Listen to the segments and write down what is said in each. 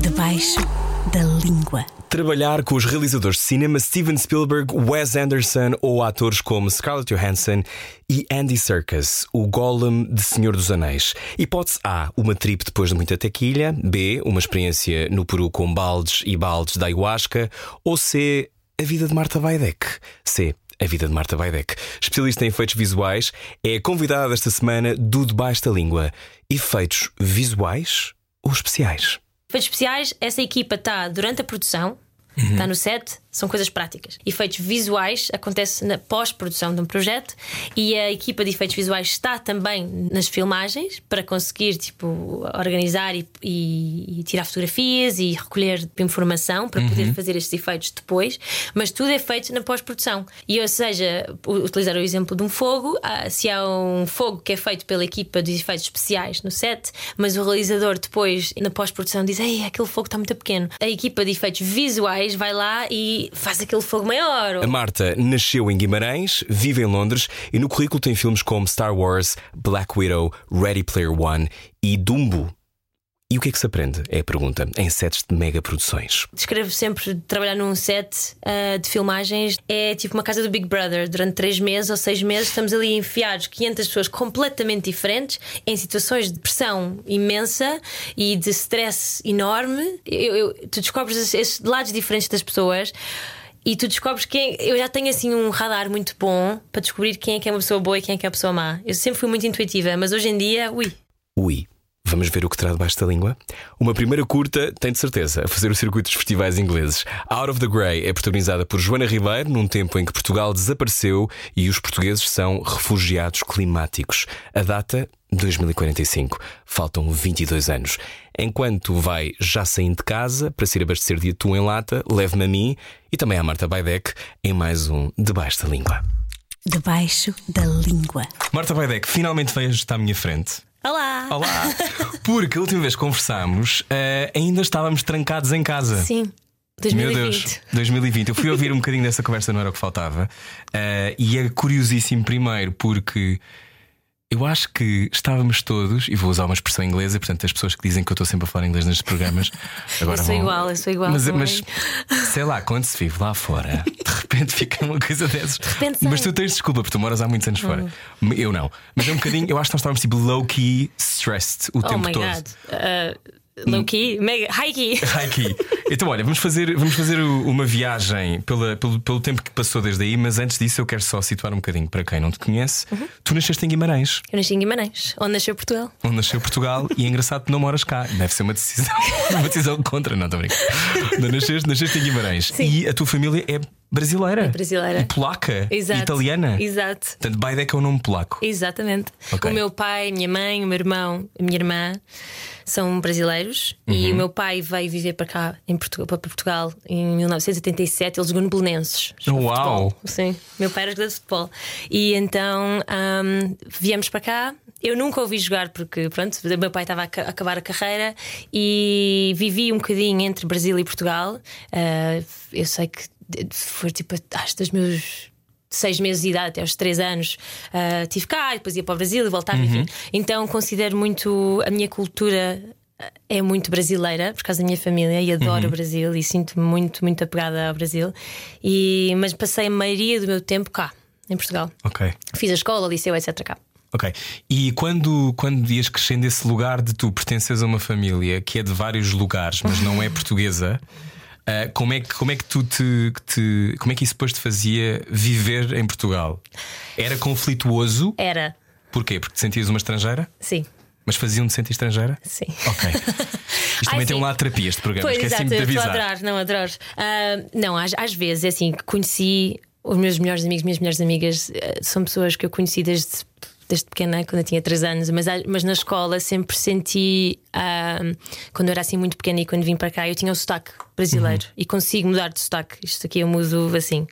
Debaixo da língua. Trabalhar com os realizadores de cinema Steven Spielberg, Wes Anderson ou atores como Scarlett Johansson e Andy Serkis, o Gollum de Senhor dos Anéis. Hipótese A, uma trip depois de muita tequilha. B, uma experiência no Peru com baldes e baldes da ayahuasca. Ou C, a vida de Marta Weidek. C, a vida de Marta Weidek, especialista em efeitos visuais, é a convidada desta semana do Debaixo da Língua. Efeitos visuais ou especiais? Efeitos especiais, essa equipa está durante a produção, está no set, são coisas práticas. Efeitos visuais acontece na pós-produção de um projeto e a equipa de efeitos visuais está também nas filmagens para conseguir tipo, organizar e, e- e tirar fotografias e recolher informação para poder fazer estes efeitos depois, mas tudo é feito na pós-produção. E ou seja, utilizar o exemplo de um fogo, ah, se há um fogo que é feito pela equipa de efeitos especiais no set, mas o realizador depois na pós-produção diz: Ei, aquele fogo está muito pequeno. A equipa de efeitos visuais vai lá e faz aquele fogo maior. A Marta nasceu em Guimarães, vive em Londres e no currículo tem filmes como Star Wars, Black Widow, Ready Player One e Dumbo. E o que é que se aprende? É a pergunta, em sets de mega produções. Descrevo sempre trabalhar num set ah, de filmagens é tipo uma casa do Big Brother. Durante três meses ou seis meses estamos ali enfiados 500 pessoas completamente diferentes em situações de pressão imensa e de stress enorme. Eu- eu- tu descobres esses- esses lados diferentes das pessoas. E tu descobres quem. Eu já tenho assim um radar muito bom para descobrir quem é que é uma pessoa boa e quem é que é uma pessoa má. Eu sempre fui muito intuitiva, mas hoje em dia, ui, Ui, vamos ver o que terá debaixo da língua? Uma primeira curta tem de certeza a fazer o circuito dos festivais ingleses. Out of the Grey é protagonizada por Joana Ribeiro num tempo em que Portugal desapareceu e os portugueses são refugiados climáticos. A data 2045. Faltam 22 anos. Enquanto vai já saindo de casa para se ir abastecer de atum em lata, leve-me a mim e também à Marta Baidec em mais um Debaixo da Língua. Debaixo da língua. Marta Baidec finalmente veio estar à minha frente. Olá! Olá! Porque a última vez que conversámos eh, ainda estávamos trancados em casa. Sim, Meu 2020. Deus, 2020. Eu fui ouvir um bocadinho dessa conversa, não era o que faltava. Eh, e é curiosíssimo, primeiro, porque eu acho que estávamos todos, e vou usar uma expressão inglesa, portanto, as pessoas que dizem que eu estou sempre a falar inglês nestes programas. Agora Eu sou vão- igual, eu sou igual Mas, mas sei lá, quando se vive lá fora, de repente fica uma coisa dessas. De repente mas sai. tu tens desculpa, porque tu moras há muitos anos fora. Eu não. Mas é um bocadinho, eu acho que nós estávamos tipo low-key stressed o Oh tempo todo. god. Uh, low key, mega, high key. High key. Então, olha, vamos fazer, vamos fazer uma viagem pela- pelo, pelo tempo que passou desde aí, mas antes disso eu quero só situar um bocadinho para quem não te conhece. Uhum. Tu nasceste em Guimarães, Eu nasci em Guimarães, onde nasceu Portugal. onde nasceu Portugal, e é engraçado que não moras cá. Deve ser uma decisão, uma decisão contra, não estou. Não, nasceste, nasceste em Guimarães Sim. e a tua família é brasileira. brasileira. E polaca. Exato. Italiana. Exato. Portanto, Baidec é o nome polaco. Exatamente. Ok. O meu pai, minha mãe, o meu irmão, a minha irmã são brasileiros e Uhum. o meu pai veio viver para cá, em Portugal, para Portugal, em 1987. Eles jogam no Belenenses. Jogam Uau! futebol. Sim, meu pai era jogador de futebol. E então ahm, viemos para cá. Eu nunca ouvi jogar porque, pronto, meu pai estava a ca- a acabar a carreira e vivi um bocadinho entre Brasil e Portugal. Ah, eu sei que foi tipo, acho dos meus seis meses de idade até aos três anos ah, tive cá, e depois ia para o Brasil e voltava, enfim. Então considero muito a minha cultura ah, é muito brasileira por causa da minha família e adoro o Brasil e sinto-me muito, muito apegada ao Brasil. E, mas passei a maioria do meu tempo cá, em Portugal. Ok. Fiz a escola, liceu, etc. cá. Ok. E quando, quando ias crescendo esse lugar de tu pertences a uma família que é de vários lugares, mas não é portuguesa, ah, como, é que, como é que tu te, te- Como é que isso depois te fazia viver em Portugal? Era conflituoso? Era, Porquê? Porque te sentias uma estrangeira? sim, Mas faziam-te sentir estrangeira? sim. Ok. Isto também Ai, tem um lado de terapia, este programa, Pois, exato, de avisar. adorar, não adoro. Ah, não, às, às vezes é assim, conheci os meus melhores amigos, minhas melhores amigas, eh, são pessoas que eu conheci desde, desde pequena, quando eu tinha 3 anos, mas, a- mas na escola sempre senti, ah, quando eu era assim muito pequena e quando vim para cá, eu tinha um sotaque brasileiro e consigo mudar de sotaque. Isto aqui eu mudo assim.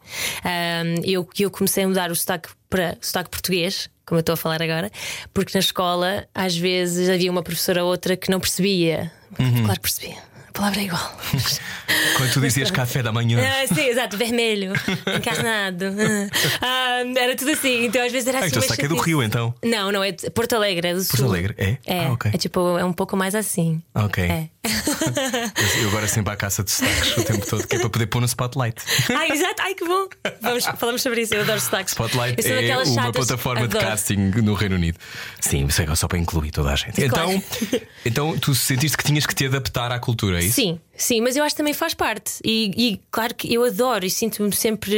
Ah, eu, eu comecei a mudar o sotaque para sotaque português. Como eu estou a falar agora, porque na escola às vezes havia uma professora ou outra que não percebia. Claro que percebia A palavra é igual. Quando tu dizias café da manhã. Ah, sim, exato, vermelho, encarnado. Ah, era tudo assim. Então às vezes era Ah, assim. então uma saca do. Rio então. Não, não, é de Porto Alegre, é do Sul. Porto Alegre, é? É, Ah, ok. é tipo, é um pouco mais assim. Ok. É. Eu agora sempre à caça de sotaques o tempo todo, que é para poder pôr no spotlight. Ai, exato, ai que bom. Vamos, falamos sobre isso, eu adoro sotaques. Spotlight é uma chatas, plataforma de adoro. casting no Reino Unido. Sim, isso é só para incluir toda a gente. Claro. Então, então tu sentiste que tinhas que te adaptar à cultura, é isso? Sim, sim, mas eu acho que também faz parte. E, e claro que eu adoro e sinto-me sempre.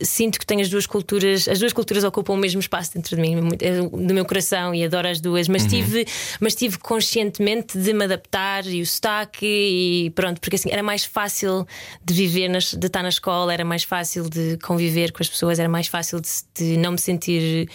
eh, Sinto que tenho as duas culturas, as duas culturas ocupam o mesmo espaço dentro de mim, é do meu coração e adoro as duas, Uhum. mas tive, mas tive conscientemente de me adaptar e o sotaque e pronto, porque assim era mais fácil de viver, nas- de estar na escola, era mais fácil de conviver com as pessoas, era mais fácil de, de não me sentir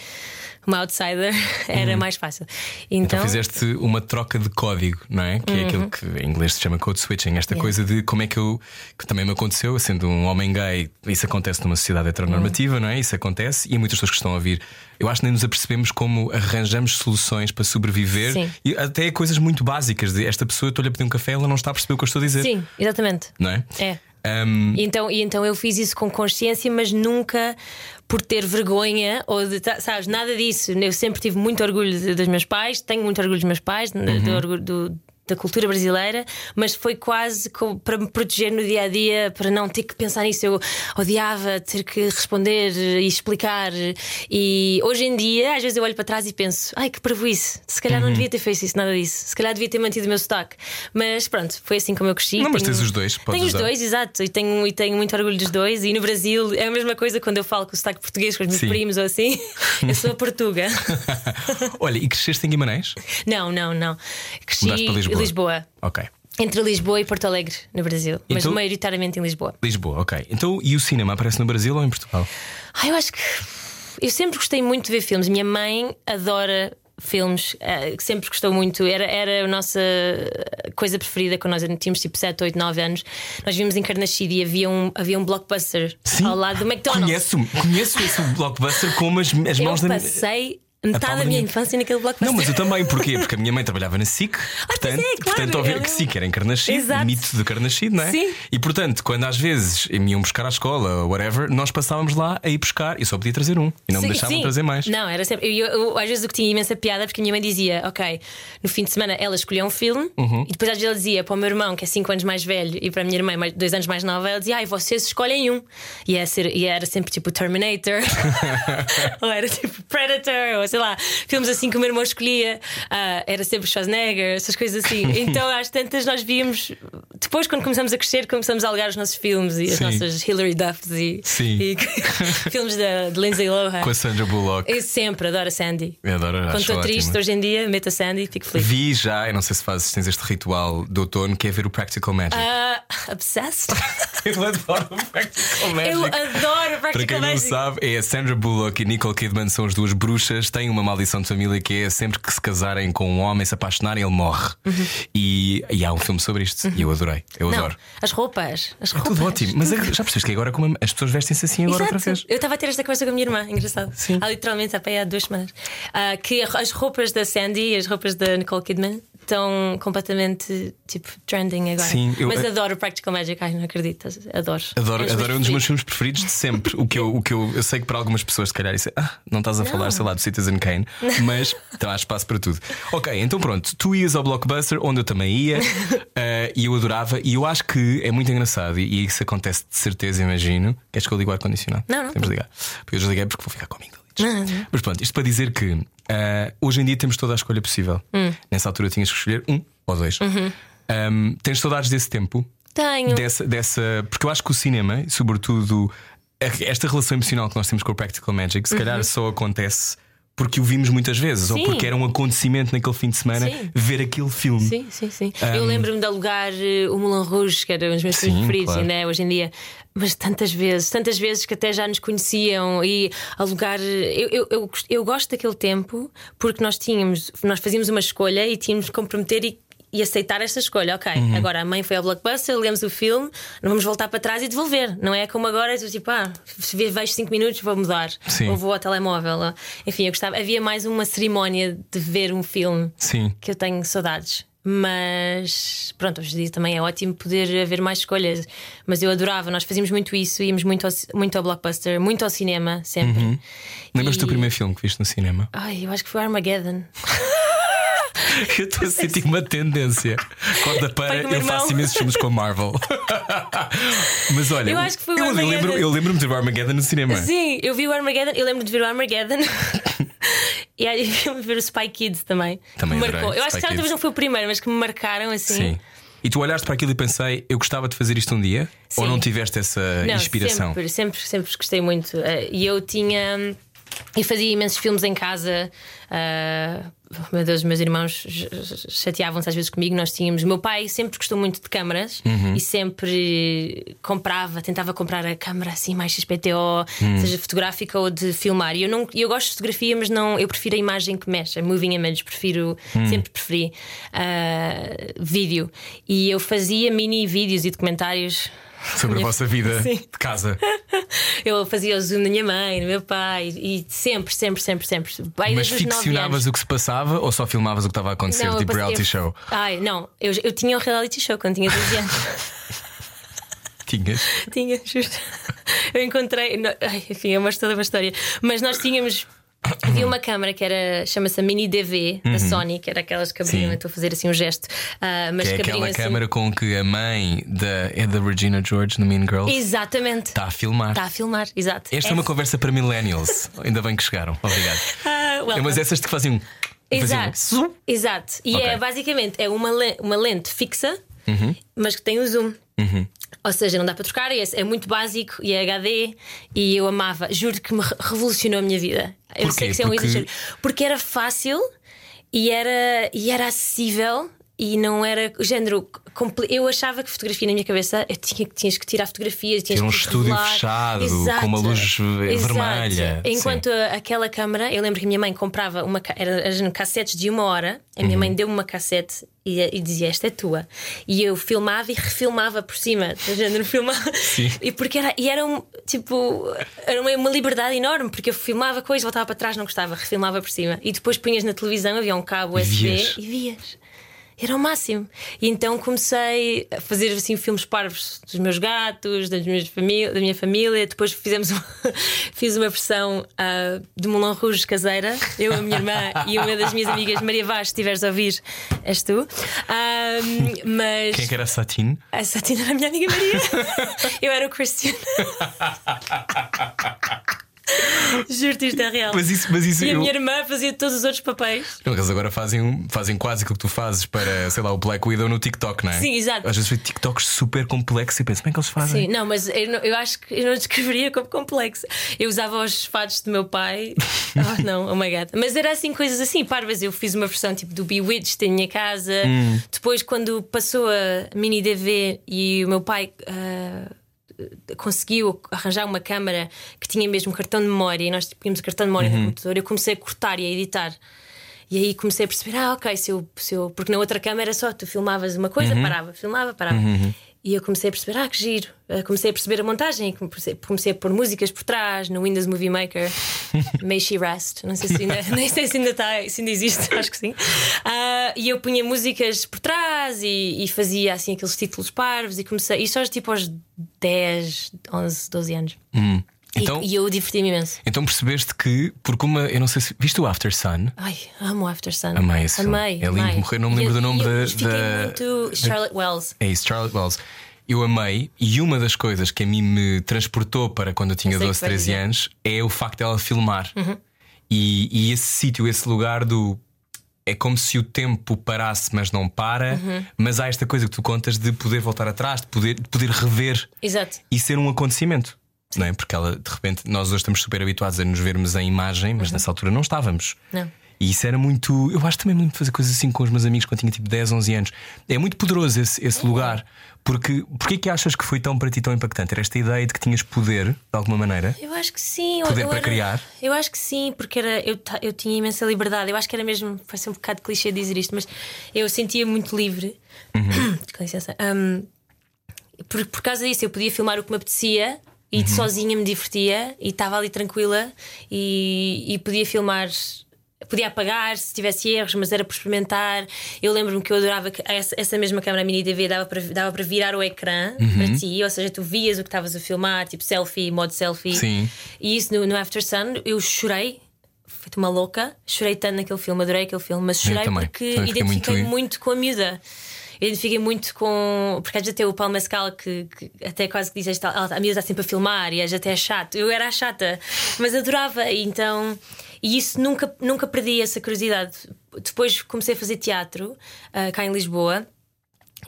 uma outsider, era mais fácil. Então Então, fizeste uma troca de código, não é? Que é aquilo que em inglês se chama code switching. Esta coisa de como é que eu. que também me aconteceu, sendo um homem gay, isso acontece numa sociedade heteronormativa, não é? Isso acontece e há muitas pessoas que estão a ouvir. Eu acho que nem nos apercebemos como arranjamos soluções para sobreviver Sim. e até coisas muito básicas. De esta pessoa, estou-lhe a pedir um café, ela não está a perceber o que eu estou a dizer. sim, exatamente. Não é? É. Um, E então, e então eu fiz isso com consciência, mas nunca por ter vergonha ou de, sabes, nada disso. Eu sempre tive muito orgulho de- dos meus pais, tenho muito orgulho dos meus pais, Uhum. do do- da cultura brasileira, mas foi quase co- para me proteger no dia a dia, para não ter que pensar nisso. Eu odiava ter que responder e explicar. E hoje em dia, às vezes eu olho para trás e penso: ai que prejuízo, se calhar Uhum. não devia ter feito isso, nada disso, se calhar devia ter mantido o meu sotaque. Mas pronto, foi assim como eu cresci. Não, mas Tenho- tens os dois, podes Tenho os usar. dois, exato, e tenho, e tenho muito orgulho dos dois. E no Brasil é a mesma coisa quando eu falo com o sotaque português com os meus Sim. primos ou assim. Eu sou a Portuga. Olha, e cresceste em Guimarães? não, não, não. Cresci Lisboa. Lisboa. Ok. Entre Lisboa e Porto Alegre, no Brasil. Mas Então- maioritariamente em Lisboa. Lisboa, ok. Então, e o cinema aparece no Brasil ou em Portugal? Ah, eu acho que. Eu sempre gostei muito de ver filmes. Minha mãe adora filmes, eh, que sempre gostou muito. Era, era a nossa coisa preferida quando nós tínhamos tipo 7, 8, 9 anos. Nós vimos em e havia um, havia um blockbuster ao lado do McDonald's. Conheço, conheço esse blockbuster como as, as Eu mãos da minha. passei metade da minha infância naquele blockbuster. Não, mas eu também, porquê? Porque a minha mãe trabalhava na SIC, portanto, pois é, claro, portanto ouvir é que SIC era em Carnachide, Exato. mito de Carnachide, não é? Sim. E portanto, quando às vezes me iam buscar à escola whatever, nós passávamos lá a ir buscar e só podia trazer um e não me Sim, deixavam sim. trazer mais. Não, era sempre. Eu, eu- eu, às vezes o que tinha imensa piada porque a minha mãe dizia: Ok, no fim de semana ela escolhia um filme Uhum. e depois às vezes ela dizia para o meu irmão, que é 5 anos mais velho, e para a minha irmã, mais- dois anos mais nova, ela dizia: Ai, vocês escolhem um. E, ia ser, e era sempre tipo Terminator, ou era tipo Predator, ou sei lá, filmes assim que o meu irmão escolhia. Ah, era sempre Schwarzenegger, essas coisas assim. Então às tantas nós víamos. Depois, quando começamos a crescer, começamos a alugar os nossos filmes e as Sim. nossas Hilary Duffs e, e filmes da, de Lindsay Lohan. Com a Sandra Bullock. Eu sempre adoro a Sandy. Eu adoro, Quando estou triste hoje em dia, meto a Sandy e fico feliz. Vi já, eu não sei se fazes, tens este ritual de outono que é ver o Practical Magic. Ah, obsessed? Eu adoro o Practical Magic. Eu adoro Para quem Practical não Magic. sabe, é a Sandra Bullock e Nicole Kidman são as duas bruxas. Têm uma maldição de família que é sempre que se casarem com um homem, se apaixonarem, ele morre. E, e há um filme sobre isto. E eu adorei. Eu. Não, adoro. as roupas. As É roupas. tudo ótimo. Mas é já percebeste que agora como as pessoas vestem-se assim agora Exato. outra vez. Eu estava a ter esta conversa com a minha irmã, engraçado. Sim. Há literalmente há, há duas semanas. Ah, que as roupas da Sandy e as roupas da Nicole Kidman estão completamente tipo trending agora. Sim, eu- Mas adoro Practical Magic, ai, não acredito. Adoro. Adoro, É adoro um dos meus filmes preferidos de sempre. O que eu, o que eu, eu sei que para algumas pessoas, se calhar, isso é, ah, não estás a falar, sei lá, do Citizen Kane, mas então há espaço para tudo. Ok, então pronto, tu ias ao Blockbuster, onde eu também ia, eh, e eu adorava, e eu acho que é muito engraçado, e, e isso acontece de certeza, imagino. Queres que eu ligue o ar-condicionado? Não, não. Temos de ligar. Porque eu desliguei porque vou ficar comigo. Mas pronto, isto para dizer que eh, hoje em dia temos toda a escolha possível. Hum. Nessa altura tinhas que escolher um ou dois. Uhum. Um, tens saudades desse tempo? Tenho. dessa, dessa. Porque eu acho que o cinema, sobretudo esta relação emocional que nós temos com o Practical Magic, se calhar só acontece porque o vimos muitas vezes, ou. Sim. porque era um acontecimento naquele fim de semana Sim. ver aquele filme. Sim, sim, sim. Eu lembro-me de alugar eh, o Moulin Rouge, que era um dos meus filmes preferidos, claro. ainda é hoje em dia. Mas tantas vezes, tantas vezes que até já nos conheciam e alugar. Eu, eu, eu, gost- eu gosto daquele tempo porque nós tínhamos, nós fazíamos uma escolha e tínhamos de comprometer e, e aceitar esta escolha. Ok, Uhum. agora a mãe foi ao blockbuster, lemos o filme, não vamos voltar para trás e devolver. Não é como agora, tipo, ah, vejo 5 minutos, vou mudar. Sim. Ou vou ao telemóvel. Enfim, eu gostava. Havia mais uma cerimónia de ver um filme Sim. que eu tenho saudades. Mas pronto, hoje em dia também é ótimo poder haver mais escolhas. Mas eu adorava, nós fazíamos muito isso, íamos muito ao, muito ao blockbuster, muito ao cinema, sempre. Uhum. Lembras-te E- do primeiro filme que viste no cinema? Ai, eu acho que foi Armageddon. Eu estou a sentir uma tendência. Corta para eu faço imensos filmes com a Marvel. Mas olha, Eu acho que foi eu, Armageddon. lembro, eu lembro-me de ver o Armageddon no cinema. Sim, eu vi o Armageddon, eu lembro de ver o Armageddon. e aí eu vi ver o Spy Kids também. Também me marcou. Eu acho Spy que talvez não foi o primeiro, mas que me marcaram assim. Sim. E tu olhaste para aquilo e pensei, eu gostava de fazer isto um dia? Ou Sim. não tiveste essa Não, inspiração? Sempre, sempre, sempre gostei muito. Eh, E eu tinha. Eu fazia imensos filmes em casa. ah, meu Deus, meus irmãos ch- ch- chateavam-se às vezes comigo. Nós tínhamos. Meu pai sempre gostou muito de câmaras Uhum. e sempre comprava, tentava comprar a câmara assim mais XPTO, Hum. seja fotográfica ou de filmar. E eu, não, eu gosto de fotografia, mas não, eu prefiro a imagem que mexe, a moving image. Prefiro, Hum. sempre preferi ah, vídeo. E eu fazia mini vídeos e documentários. Sobre a vossa vida Sim. de casa. Eu fazia o zoom da minha mãe, do meu pai, e sempre, sempre, sempre, sempre. Mas ficcionavas o que se passava ou só filmavas o que estava a acontecer, eu tipo passei- reality show? Ai, não, eu, eu tinha um reality show quando tinha 12 anos. Tinhas? tinha, justo. Eu encontrei. não- ai, enfim, é uma toda uma história. Mas nós tínhamos. Havia uma câmara que era chama-se a Mini DV da Sony, que era aquelas que abriam, Uhum. Estou a fazer assim um gesto, ah, mas Que é que aquela assim. câmara com que a mãe da, é da Regina George no Mean Girls Exatamente. está a filmar. Está a filmar, exato. Esta é uma conversa para millennials. Ainda bem que chegaram. Obrigado. Ah, É umas essas que fazem um. faziam um Exato. zoom. Exato. E Ok. é basicamente é uma, le- uma lente fixa, mas que tem o zoom. Ou seja, não dá para trocar, é, é muito básico e é HD. E eu amava, juro que me re- revolucionou a minha vida. Eu Porquê? sei que isso é um Porque- exagero. Porque era fácil e era, e era acessível e não era o género. Eu achava que fotografia na minha cabeça eu tinha, tinhas que tirar fotografias, tinhas Ter um que estúdio revelar. fechado, Exato. com uma luz Exato. vermelha. Enquanto a- aquela câmara, eu lembro que a minha mãe comprava uma era, eram cassetes de uma hora, a minha Uhum. mãe deu-me uma cassete e, e dizia esta é tua. E eu filmava e refilmava por cima, do género filmava. Sim. E porque era, e era um, tipo, era uma, uma liberdade enorme, porque eu filmava coisas, voltava para trás, não gostava, refilmava por cima. E depois punhas na televisão, havia um cabo E USB vias. e vias. Era o máximo. E então comecei a fazer assim filmes parvos dos meus gatos, das minhas famí- da minha família. Depois fizemos uma, fiz uma versão ah, de Moulin Rouge caseira, eu, a minha irmã e uma das minhas amigas, Maria Vaz, se estiveres a ouvir, és tu. Ah, mas Quem é que era a Satine? a Satina era a minha amiga Maria. eu era o Christian. Juro-te, isto é real. Mas isso, mas isso E a eu- minha irmã fazia todos os outros papéis. Não, Eles agora fazem, fazem quase aquilo que tu fazes para, sei lá, o Black Widow no TikTok, não é? Sim, exato. Às vezes foi TikToks super complexos e penso, como é que eles fazem? Sim, não, mas eu, não- eu acho que eu não descreveria como complexo. Eu usava os fados do meu pai. Oh, não, oh my god. Mas era assim, coisas assim, parvas. Eu fiz uma versão tipo do Bewitched em minha casa. Hum. Depois, quando passou a mini DV e o meu pai. ah, conseguiu arranjar uma câmara que tinha mesmo cartão de memória e nós tínhamos o cartão de memória Uhum. no computador, eu comecei a cortar e a editar. E aí comecei a perceber, ah, ok, se eu, se eu... porque na outra câmera só tu filmavas uma coisa, Uhum. parava, filmava, parava. E eu comecei a perceber, ah, que giro. Eh, Comecei a perceber a montagem, comecei, comecei a pôr músicas por trás no Windows Movie Maker. May she rest. Não sei se ainda, nem sei se ainda, está, se ainda existe, acho que sim. Ah, e eu punha músicas por trás e, e fazia assim aqueles títulos parvos e comecei. E só tipo aos 10, 11, 12 anos. Hum. E- Então, E, eu diverti-me imenso. então percebeste que, porque uma, eu não sei se. Viste o After Sun? Ai, amo After Sun. Amei esse filme. Amei. É lindo morrer, não me lembro E- do nome e eu da- Fiquei da- muito Charlotte Wells. É isso, Charlotte Wells. Eu amei, e uma das coisas que a mim me transportou para quando eu tinha Eu sei 12, que vais 13 dizer. Uhum. anos é o facto dela filmar. E, e esse sítio, esse lugar do. É como se o tempo parasse, mas não para. Uhum. Mas há esta coisa que tu contas de poder voltar atrás, de poder, de poder rever Exato. e ser um acontecimento. Não é? Porque ela, de repente, nós hoje estamos super habituados a nos vermos em imagem, mas nessa altura não estávamos. Uhum. Não. E isso era muito. Eu acho também muito fazer coisas assim com os meus amigos quando tinha tipo 10, 11 anos. É muito poderoso esse, esse lugar. Porque porquê que achas que foi tão para ti tão impactante? Era esta ideia de que tinhas poder, de alguma maneira? Eu acho que sim. eu- Poder eu para era- criar? Eu acho que sim, porque era, eu, eu tinha imensa liberdade. Eu acho que era mesmo. Parece um bocado clichê dizer isto, mas eu sentia muito livre. Uhum. Com licença. Um, por, por causa disso, eu podia filmar o que me apetecia e Uhum. sozinha me divertia e estava ali tranquila e, e podia filmar. podia apagar se tivesse erros, mas era por experimentar. Eu lembro-me que eu adorava que essa, essa mesma câmera mini DV dava para, dava para virar o ecrã Uhum. para ti, ou seja, tu vias o que estavas a filmar, tipo selfie, modo selfie. Sim. E isso no, no After Sun, eu chorei. Fui uma louca, chorei tanto naquele filme, adorei aquele filme, mas chorei porque identifiquei muito- muito... com a miúda. Eu identifiquei muito com. Porque às vezes até o Paulo Mascal que, que até quase que diz esta, "Ah, a miúda está sempre a filmar e às vezes até é chato. Eu era chata, mas adorava. E então. E isso nunca, nunca perdi essa curiosidade. Depois comecei a fazer teatro ah, cá em Lisboa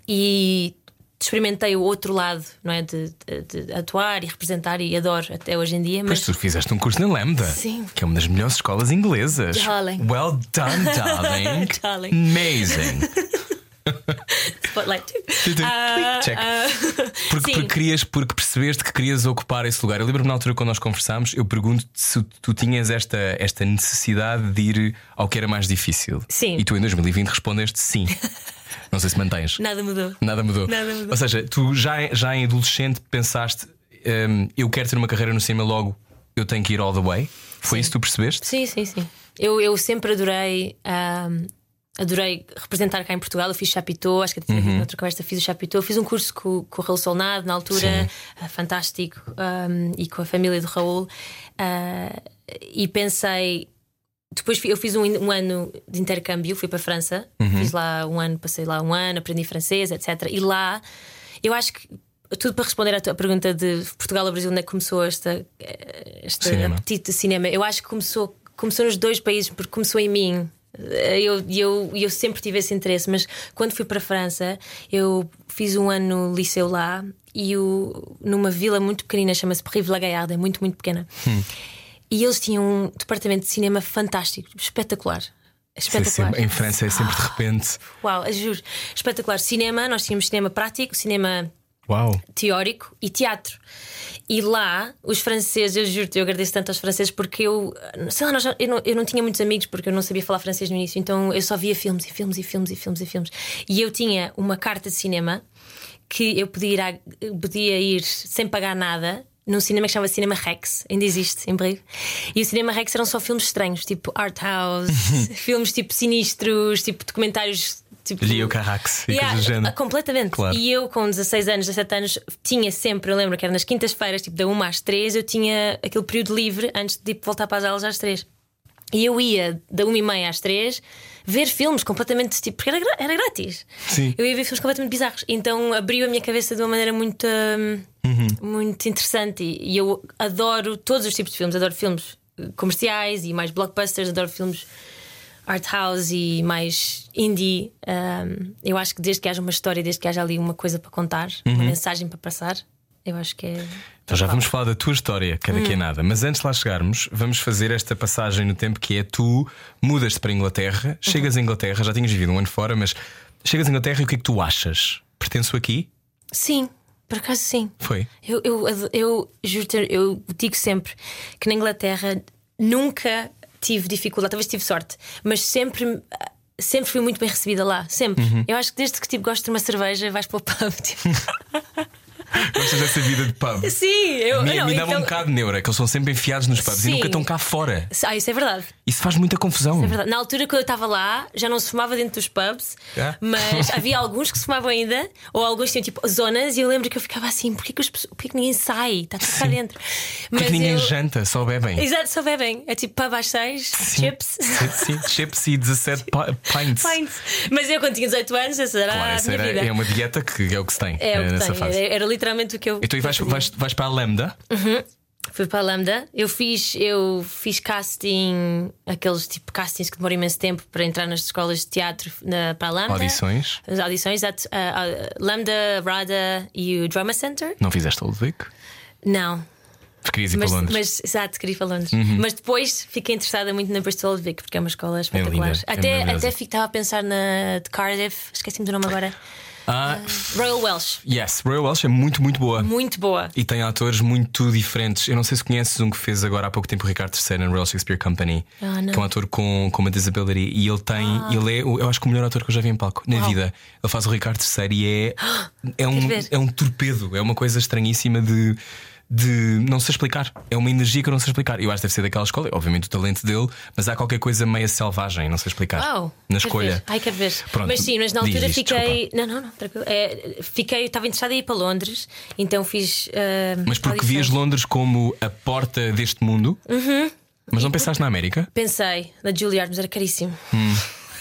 e experimentei o outro lado, não é? De, de- de atuar e representar e adoro até hoje em dia. Mas Mas tu fizeste um curso na Lambda, Sim. que é uma das melhores escolas inglesas. Darling. Well done, darling. Darling. Amazing. Spotlight. Ah, Check. ah, Porque, sim. porque, querias, porque percebeste que querias ocupar esse lugar. Eu lembro-me na altura quando nós conversámos, eu pergunto se tu tinhas esta, esta necessidade de ir ao que era mais difícil. Sim. E tu em 2020 respondeste sim. Não sei se mantens. Nada mudou. Nada mudou. Nada mudou. Ou seja, tu já, já em adolescente pensaste, hum, eu quero ter uma carreira no cinema logo, eu tenho que ir all the way. Foi isso que tu percebeste? Sim, sim, sim. Eu, eu sempre adorei. ahm, adorei representar cá em Portugal. Eu fiz Chapitão, acho que até Uhum. outra conversa fiz o Chapitão. Fiz um curso com, com o Raul Solnado na altura, ah, fantástico, ahm, e com a família do Raul. Ah, e pensei. Depois eu fiz um, um ano de intercâmbio, fui para a França, Uhum. fiz lá um ano, passei lá um ano, aprendi francês, etc. E lá eu acho que tudo para responder à tua pergunta de Portugal ou Brasil, onde é que começou esta, este Cinema. apetite de cinema? Eu acho que começou, começou nos dois países, porque começou em mim. Eu, eu, eu sempre tive esse interesse, mas quando fui para a França, eu fiz um ano no liceu lá e o, numa vila muito pequenina, chama-se Brive-la-Gaillarde, é muito, muito pequena. E eles tinham um departamento de cinema fantástico, espetacular. Espetacular. sempre- em França é sempre de repente. Uau, juro, espetacular. Cinema, nós tínhamos cinema prático, cinema Uau! teórico e teatro. E lá, os franceses, eu juro-te, eu agradeço tanto aos franceses porque eu, sei lá, nós eu, não, eu não tinha muitos amigos porque eu não sabia falar francês no início, então eu só via filmes e filmes e filmes e filmes e filmes. E eu tinha uma carta de cinema que eu podia ir, à- podia ir sem pagar nada. Num cinema que chama Cinema Rex, ainda existe em Brive. E o Cinema Rex eram só filmes estranhos, tipo art house, filmes tipo sinistros, tipo documentários tipo. Leo Carrax e Yeah, coisas do género. Completamente. Claro. E eu, com 16 anos, 17 anos, tinha sempre, eu lembro que era nas quintas-feiras, tipo da 1 às 3, eu tinha aquele período livre antes de tipo, voltar para as aulas às 3. E eu ia da 1 e meia às 3 ver filmes completamente tipo, porque era, era grátis. Sim. Eu ia ver filmes completamente bizarros. Então abriu a minha cabeça de uma maneira muito, hum, muito interessante. E, e eu adoro todos os tipos de filmes. Adoro filmes eh, comerciais e mais blockbusters, adoro filmes art house e mais indie. Um, eu acho que desde que haja uma história, desde que haja ali uma coisa para contar, uma mensagem para passar, eu acho que é. Então já vamos falar da tua história, que é daqui a nada. Mas antes de lá chegarmos, vamos fazer esta passagem no tempo que é tu mudas-te para a Inglaterra, chegas à Inglaterra, já tinhas vivido um ano fora, mas chegas à Inglaterra e o que é que tu achas? Pertenço aqui? Sim, por acaso sim. Foi. Eu, eu, eu juro, eu digo sempre que na Inglaterra nunca tive dificuldade, talvez tive sorte, mas sempre. Sempre fui muito bem recebida lá, sempre. Eu acho que desde que tipo, gosto de uma cerveja, vais para o pub. Tipo. Gostas dessa vida de pub? Sim, eu Me, não, me dava então- um bocado de neura, que eles são sempre enfiados nos pubs e Sim. nunca estão cá fora. Ah, isso é verdade. Isso faz muita confusão. É verdade. Na altura que eu estava lá, já não se fumava dentro dos pubs, É? mas havia alguns que se fumavam ainda, ou alguns tinham tipo zonas, e eu lembro que eu ficava assim: porquê que, pessoas- porquê que ninguém sai? Está tudo cá dentro. Porque que ninguém eu... janta, só bebem. Exato, só bebem. É tipo pub às 6, chips. Sim, chips e 17 pi- pints. Pints. Mas eu, quando tinha 18 anos, essa era Claro, a minha era, vida. é uma dieta que é o que se tem É eh, o que nessa tem. fase. Era, era literalmente o que eu. Então e vais, vais, vais para a Lambda? Fui para a Lambda. Eu fiz, eu fiz casting, aqueles tipo castings que demoram imenso tempo para entrar nas escolas de teatro na, para a Lambda. Audições? As audições, exato. A- Lambda, RADA e o Drama Center. Não fizeste Vic? Não. Querias ir Mas, para Londres? mas exato, queria ir para Londres. Uhum. Mas depois fiquei interessada muito na Bristol Vic, porque é uma escola espetacular. linda, é até maravilhosa. até fico- estava a pensar na de Cardiff, esqueci-me do nome agora. Ah, Royal Welsh. yes, Royal Welsh é muito, muito boa. Muito boa. E tem atores muito diferentes. Eu não sei se conheces um que fez agora há pouco tempo o Ricardo III na Royal Shakespeare Company, Ah, não. que é um ator com, com uma disability. E ele tem, ele é, eu acho que o melhor ator que eu já vi em palco na Uau. vida. Ele faz o Ricardo III e é, é, um, é um torpedo, é uma coisa estranhíssima de. De não sei explicar. É uma energia que eu não sei explicar. Eu acho que deve ser daquela escola, obviamente o talento dele, mas há qualquer coisa meio selvagem, não sei explicar. Uau, na escolha. ver. Ai, quero ver. Pronto, mas sim, mas na altura isto, fiquei. Não, não, não, tranquilo. É, fiquei, estava interessada em ir para Londres, então fiz. ah, Mas porque audições. vias Londres como a porta deste mundo, mas não pensaste na América? Pensei na Juilliard, mas era caríssimo.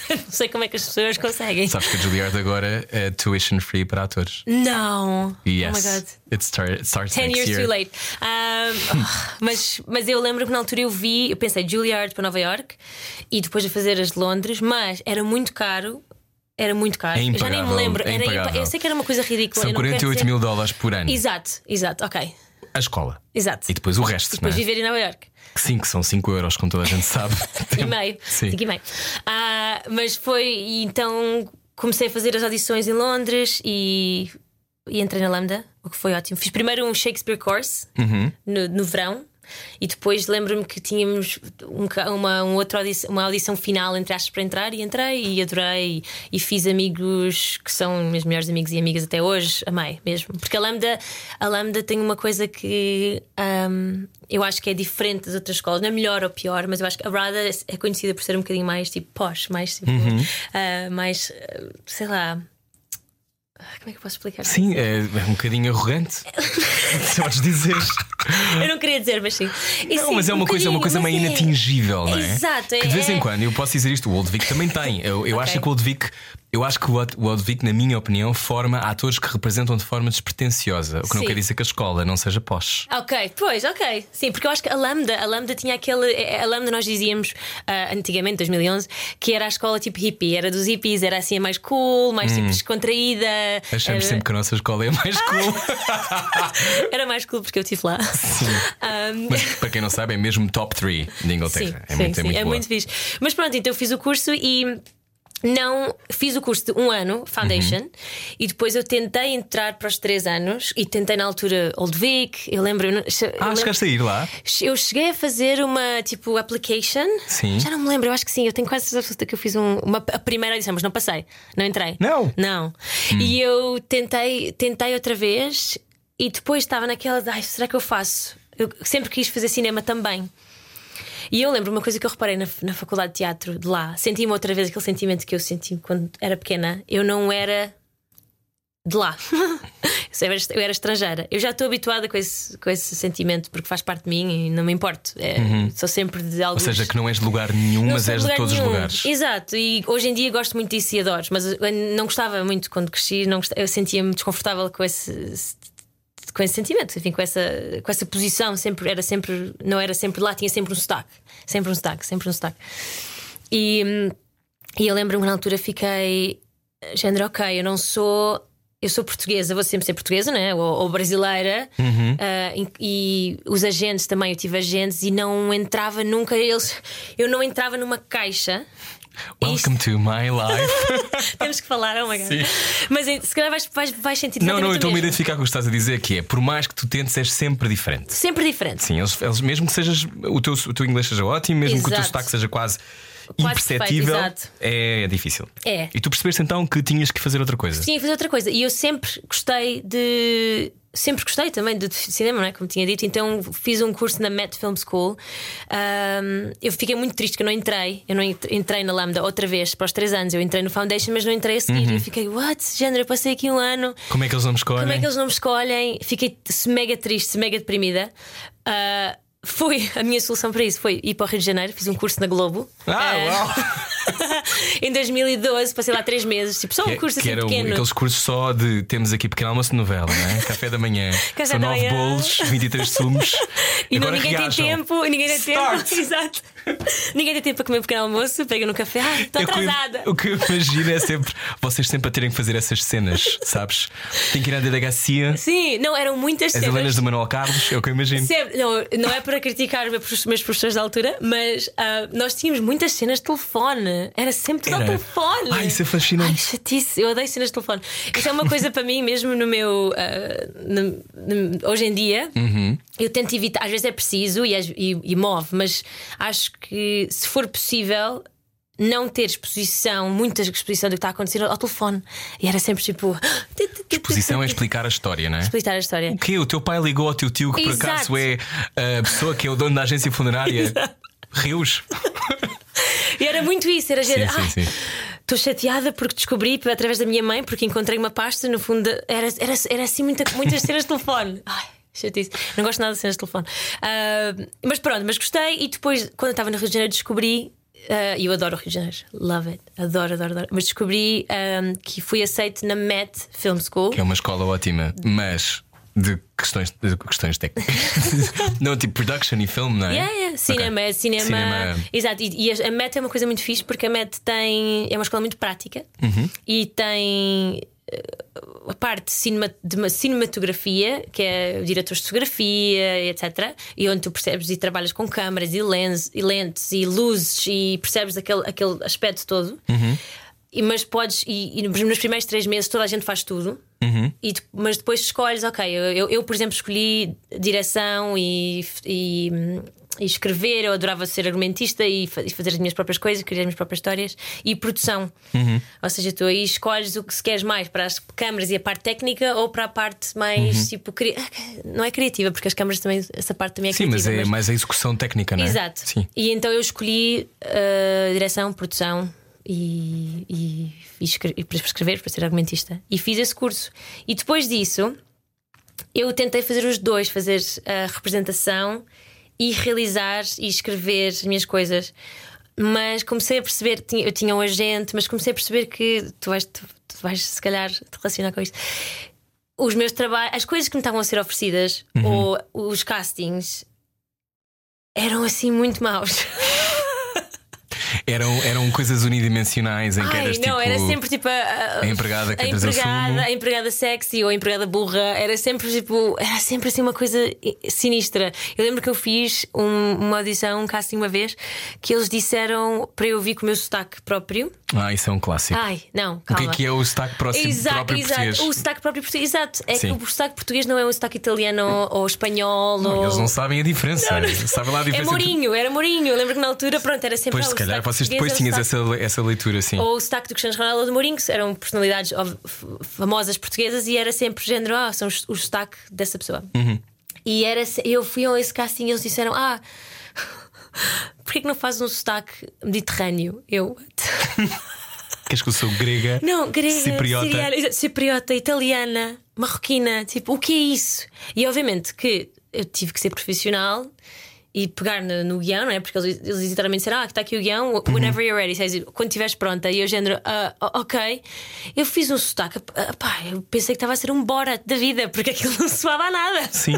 não sei como é que as pessoas conseguem. Sabes que a Juilliard agora é tuition free para atores. Não! Yes. Oh my god. It, start, it starts 10 next years year. too late. Um, mas, mas eu lembro que na altura eu vi, eu pensei Juilliard para Nova York e depois a fazer as de Londres, mas era muito caro. Era muito caro. É eu já nem me lembro. é Era impa- eu sei que era uma coisa ridícula. São eu não quero 48 dizer- mil dólares por ano. Exato, exato, ok. A escola. Exato. E depois o resto, Depois não é? viver em Nova York. Sim, que são 5 euros, como toda a gente sabe. E meio. Sim. Cinco e meio. Ah, mas foi. e então comecei a fazer as audições em Londres e, e entrei na Lambda, o que foi ótimo. Fiz primeiro um Shakespeare course Uhum. no, no verão. E depois lembro-me que tínhamos um uma, um outro audição, uma audição final, entre aspas, para entrar, e entrei e adorei. E, e fiz amigos que são meus melhores amigos e amigas até hoje. Amei mesmo. Porque a Lambda, a Lambda tem uma coisa que ahm, eu acho que é diferente das outras escolas. Não é melhor ou pior, mas eu acho que a Rada é conhecida por ser um bocadinho mais tipo posh, mais tipo, ah, mais ah, sei lá. Ah, Como é que eu posso explicar? Sim, é, é um bocadinho arrogante. Se podes dizer. Eu não queria dizer, mas sim. E Não, sim, mas é uma um coisa, é uma coisa mas meio é- inatingível, não é? Exato, é- Que de vez em é- quando, eu posso dizer isto, o Old Vic também tem. Eu, eu acho Ok. que o Old Vic, eu acho que o o na minha opinião, forma atores que representam de forma despretensiosa. O que não Sim. quer dizer que a escola não seja posh. Ok, pois, ok. Sim, porque eu acho que a Lambda, a Lambda tinha aquele. A Lambda nós dizíamos ah, antigamente, 2011, que era a escola tipo hippie, era dos hippies, era assim a mais cool, mais tipo descontraída. Achamos era, sempre que a nossa escola é mais cool. era mais cool porque eu estive lá. Ahm, Mas para quem não sabe, é mesmo top 3 de Inglaterra. Sim, é sim, muito, sim, é muito é muito fixe. Mas pronto, então eu fiz o curso e não fiz o curso de um ano, Foundation, Uhum. e depois eu tentei entrar para os três anos e tentei na altura Old Vic. Eu lembro. eu Ah, chegaste a ir lá? Eu cheguei a fazer uma tipo application. Sim. Já não me lembro, eu acho que sim. Eu tenho quase certeza que eu fiz um- uma, a primeira edição, mas não passei, não entrei. Não? Não. Hum. E eu tentei, tentei outra vez e depois estava naquela ai, será que eu faço? Eu sempre quis fazer cinema também. E eu lembro uma coisa que eu reparei na, na faculdade de teatro de lá, senti-me outra vez aquele sentimento que eu senti quando era pequena. Eu não era de lá. eu, era, estrangeira. Eu já estou habituada com esse, com esse sentimento porque faz parte de mim e não me importo. É, Sou sempre de algo. Uhum. Ou seja, que não és de lugar nenhum, Não mas és de todos os nenhum. lugares. Exato, e hoje em dia gosto muito disso e adoro, mas não gostava muito quando cresci, não gost- eu sentia-me desconfortável com esse. Com esse sentimento, enfim, com essa, com essa posição, sempre era sempre, não era sempre lá, tinha sempre um sotaque, sempre um sotaque, sempre um sotaque. E, e eu lembro-me que na altura fiquei, género, ok, eu não sou, eu sou portuguesa, vou sempre ser portuguesa, né? ou, ou brasileira, Ah, e, e os agentes também, eu tive agentes e não entrava nunca, eles, eu não entrava numa caixa. Welcome to my life. Temos que falar, oh my God. Sim. Mas eh, se calhar vais, vais, vais sentir não, não, eu estou-me a identificar com o que estás a dizer, que é por mais que tu tentes, és sempre diferente. Sempre diferente. Sim, eles, eles- mesmo que sejas o teu, o teu inglês seja ótimo, mesmo que o teu Exato. sotaque seja Quase imperceptível, é, é difícil. É. E tu percebeste então que tinhas que fazer outra coisa. Tinha que fazer outra coisa. E eu sempre gostei de. Sempre gostei também de cinema, não é? Como tinha dito. Então fiz um curso na Met Film School. Ahm, eu fiquei muito triste que eu não entrei. Eu não ent- entrei na Lambda outra vez para os três anos. Eu entrei no Foundation, mas não entrei a seguir. Uhum. E eu fiquei, what? Género, eu passei aqui um ano. Como é que eles não me escolhem? Como é que eles não me escolhem? Fiquei mega triste, mega deprimida. Ah, foi a minha solução para isso foi ir para o Rio de Janeiro, fiz um curso na Globo. Ah, uau! em 2012, passei lá três meses, tipo, só um Que, curso que assim eram pequeno. aqueles cursos só de temos aqui pequeno almoço de novela, não é? Café da manhã, Café são da nove manhã. bolos, 23 sumos. E não, ninguém reajam. tem tempo, ninguém tem Start. tempo. Exato. ninguém tem tempo para comer um pequeno almoço, pega no café, ah, estou atrasada. o que eu imagino é sempre vocês sempre a terem que fazer essas cenas, sabes? Tem que ir à delegacia, Sim, não, eram muitas as cenas. Helenas do Manuel Carlos, é o que eu imagino. Sempre- não, não é para criticar os meus professores da altura, mas ah, nós tínhamos muitas cenas de telefone. Era sempre tudo ao Era. telefone. Ai, isso é fascinante. Ai, chatice, eu odeio cenas de telefone. Isso é uma coisa para mim, mesmo no meu. ah, no- no- hoje em dia, Uhum. eu tento evitar. Às vezes é preciso e, e- e move, mas acho que se for possível. não ter exposição, muita exposição do que está a acontecer ao telefone. E era sempre tipo. Exposição é explicar a história, não é? Explicar a história. O quê? O teu pai ligou ao teu tio que por Exato. acaso é a pessoa que é o dono da agência funerária. Rios. E era muito isso, era gente. sim, "Ai, sim. Estou chateada porque descobri através da minha mãe, porque encontrei uma pasta, no fundo, era, era, era assim muita, muitas cenas de telefone. Ai, chatice. Não gosto nada de cenas de telefone. Ah, mas pronto, mas gostei e depois, quando eu estava no Rio de Janeiro, descobri. ah, E eu adoro o Rio de Janeiro, love it, adoro, adoro, adoro. Mas descobri ah, que fui aceite na Met Film School. Que é uma escola ótima, mas de questões, de questões técnicas. não, tipo production e filme, não é? Yeah, yeah. Cinema, Ok. cinema. Cinema. Exato. E, e a MET é uma coisa muito fixe porque a MET tem. É uma escola muito prática Uhum. e tem. eh, A parte de, cinema, de uma cinematografia, que é diretores de fotografia, etc. E onde tu percebes e trabalhas com câmaras e, lens, e lentes e luzes e percebes aquele, aquele aspecto todo. Uhum. E, mas podes, e, e nos primeiros três meses toda a gente faz tudo, Uhum. e mas depois escolhes, ok, eu, eu, por exemplo, escolhi direção e, e, e escrever, eu adorava ser argumentista e, fa- fazer as minhas próprias coisas, criar as minhas próprias histórias, e produção. Uhum. Ou seja, tu aí escolhes o que se queres mais para as câmaras e a parte técnica ou para a parte mais Uhum. tipo. cri- Não é criativa, porque as câmaras também, essa parte também é Sim, mas criativa. é mais a execução técnica, não é? Exato. Sim. E então eu escolhi uh, direção, produção e, e, e, e para escrever, para ser argumentista. E fiz esse curso. E depois disso, eu tentei fazer os dois: fazer a representação e realizar e escrever as minhas coisas. Mas comecei a perceber, eu tinha um agente, mas comecei a perceber que tu vais, tu, tu vais se calhar te relacionar com isto. Os meus trabalhos, as coisas que me estavam a ser oferecidas, ou os castings, eram assim muito maus. Eram, eram coisas unidimensionais em que Ai, eras não, tipo. era sempre tipo a, a empregada que a empregada, a empregada sexy ou a empregada burra, era sempre tipo, era sempre assim uma coisa sinistra. Eu lembro que eu fiz um- uma audição, um casting uma vez, que eles disseram para eu vir com o meu sotaque próprio. Ah, isso é um clássico. Ai, não, o que calma. é que é o sotaque próximo Exato, próprio exato. português? O sotaque próprio português, exato. É Sim. que o sotaque português não é um sotaque italiano ou, espanhol. Não, ou... Eles não sabem a diferença. Sabem lá a É diferença. entre- Mourinho, era Mourinho. Eu lembro que na altura, pronto, era sempre Pois, se o calhar, vocês depois é o tinhas essa, essa leitura assim. ou o sotaque do Cristiano Ronaldo ou do Mourinho, que eram personalidades famosas portuguesas e era sempre género, ah, são o sotaque dessa pessoa. Uhum. E era, eu fui a esse casting e eles disseram: Ah, porquê que não fazes um sotaque mediterrâneo? Eu. Queres que eu sou grega? Não, grega, Cipriota. siriana, cipriota, italiana, marroquina, tipo, o que é isso? E obviamente que eu tive que ser profissional e pegar no, no guião, não é? Porque eles, eles literalmente disseram: Ah, está aqui o guião, Uhum. whenever you're ready, quando estiveres pronta. E eu, género, ah, ok. Eu fiz um sotaque, ah, pá, eu pensei que estava a ser um Borat da vida, porque aquilo não soava a nada. Sim.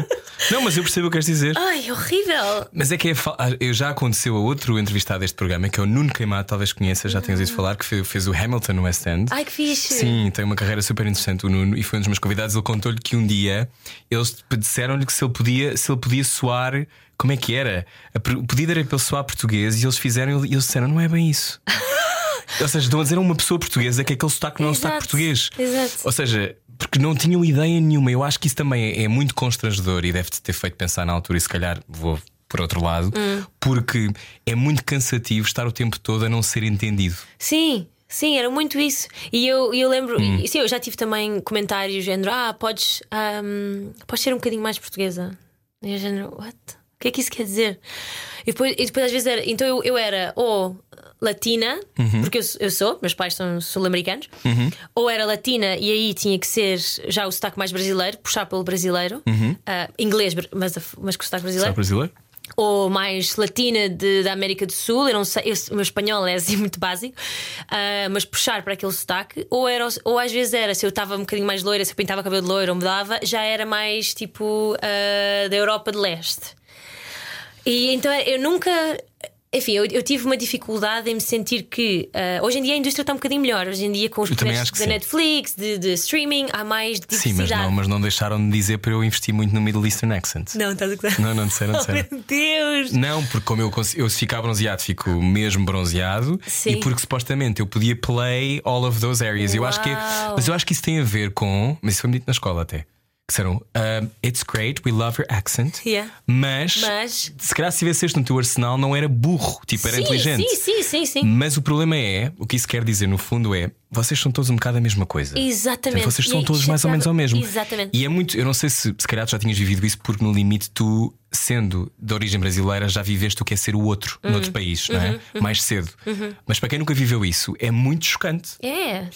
Não, mas eu percebo o que queres dizer. Ai, horrível. Mas é que é ah, eu já aconteceu a outro entrevistado deste programa, que é o Nuno Queimado, talvez conheças, já tenhas ouvido falar, que fe- fez o Hamilton no West End. Ai, que fixe. Sim, tem uma carreira super interessante o Nuno e foi um dos meus convidados. Ele contou-lhe que um dia eles disseram-lhe que se ele podia, se ele podia soar, como é que era? O pedido era para ele soar português e eles fizeram e eles disseram: não é bem isso. Ou seja, estão a dizer a uma pessoa portuguesa que aquele sotaque não é um sotaque português. exato. Ou seja, porque não tinham ideia nenhuma. Eu acho que isso também é, é muito constrangedor e deve-te ter feito pensar na altura, e se calhar vou por outro lado, Hum. porque é muito cansativo estar o tempo todo a não ser entendido. Sim, sim, era muito isso. E eu, eu lembro, Hum. e, sim, eu já tive também comentários género: Ah, podes, ahm, podes ser um bocadinho mais portuguesa. E eu género, what? O que é que isso quer dizer? E depois, e depois às vezes era, então eu, eu era ou latina, Uhum. porque eu, sou- eu sou, meus pais são sul-americanos, ou era latina e aí tinha que ser já o sotaque mais brasileiro, puxar pelo brasileiro, Ah, inglês, mas, mas com o sotaque Uhum. Sabe brasileiro brasileiro? ou mais latina de- da América do Sul, eu não sei, eu- o meu espanhol é assim muito básico, ah, mas puxar para aquele sotaque, ou, era, ou às vezes era, se eu estava um bocadinho mais loira, se eu pintava cabelo de loiro ou mudava, já era mais tipo ah, da Europa de Leste. E então eu nunca. Enfim, eu, eu tive uma dificuldade em me sentir que ah, hoje em dia a indústria está um bocadinho melhor. Hoje em dia, com os que da sim. Netflix, de, de streaming, há mais Sim, diversidade. mas não, mas não deixaram de dizer para eu investir muito no Middle Eastern accent. Não, estás a gozar. Não, não disseram, Oh, disseram. meu Deus! Não, porque como eu, eu se ficar bronzeado, fico mesmo bronzeado Sim. e porque supostamente eu podia play all of those areas. Eu acho que é- Uau. mas eu acho que isso tem a ver com. Mas isso foi-me dito na escola até. Que disseram "Um, It's great, we love your accent. Yeah. Mas, Mas- se calhar se tivesse este no teu arsenal, não era burro, tipo, era sim, inteligente. sim, sim, sim, sim. Mas o problema é, o que isso quer dizer no fundo é, vocês são todos um bocado a mesma coisa. Exatamente. Portanto, vocês são aí, todos mais ou menos ao mesmo. Exatamente. E é muito, eu não sei se se calhar tu já tinhas vivido isso, porque no limite tu, sendo de origem brasileira, já viveste o que é ser o outro Uhum. noutro país, não é? Mais cedo. Mas para quem nunca viveu isso, é muito chocante. É.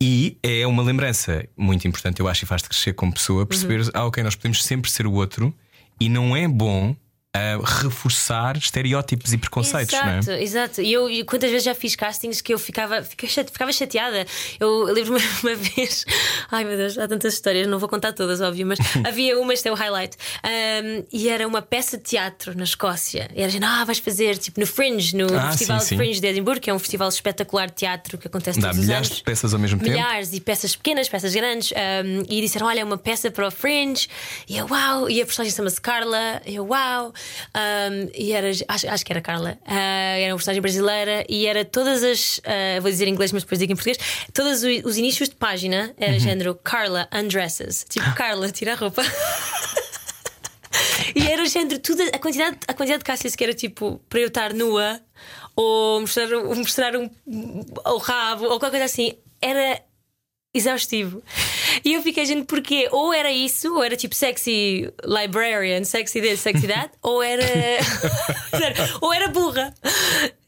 E é uma lembrança muito importante, eu acho, e faz-te crescer como pessoa, perceber, ah, ok, nós podemos sempre ser o outro e não é bom ah, reforçar estereótipos e preconceitos, exato, não é? exato. E eu e quantas vezes já fiz castings que eu ficava, ficava chateada. Eu lembro-me uma vez, ai meu Deus, há tantas histórias, não vou contar todas, óbvio, mas havia uma, este é o highlight, um, e era uma peça de teatro na Escócia. E era gente, ah, vais fazer tipo no Fringe, no Ah, Festival sim, sim. Fringe de Edimburgo, que é um festival espetacular de teatro que acontece Dá todos os milhares anos. de peças ao mesmo tempo. Milhares e peças pequenas, peças grandes, um, e disseram: Olha, é uma peça para o Fringe, e eu, uau, e a personagem chama-se Carla, e eu, uau, um, e era, acho, acho que era Carla, uh, era uma personagem brasileira, e era todas as, uh, vou dizer em inglês, mas depois digo em português, todos os, os inícios de página era género Carla undresses, tipo Carla, tira a roupa. E era género, tudo, a quantidade, a quantidade de Cássias que era tipo para eu estar nua ou mostrar, mostrar um, o rabo ou qualquer coisa assim, era exaustivo. E eu fiquei, gente, porquê? Ou era isso, ou era tipo sexy librarian, sexy this, sexy that, ou era. Ou era burra.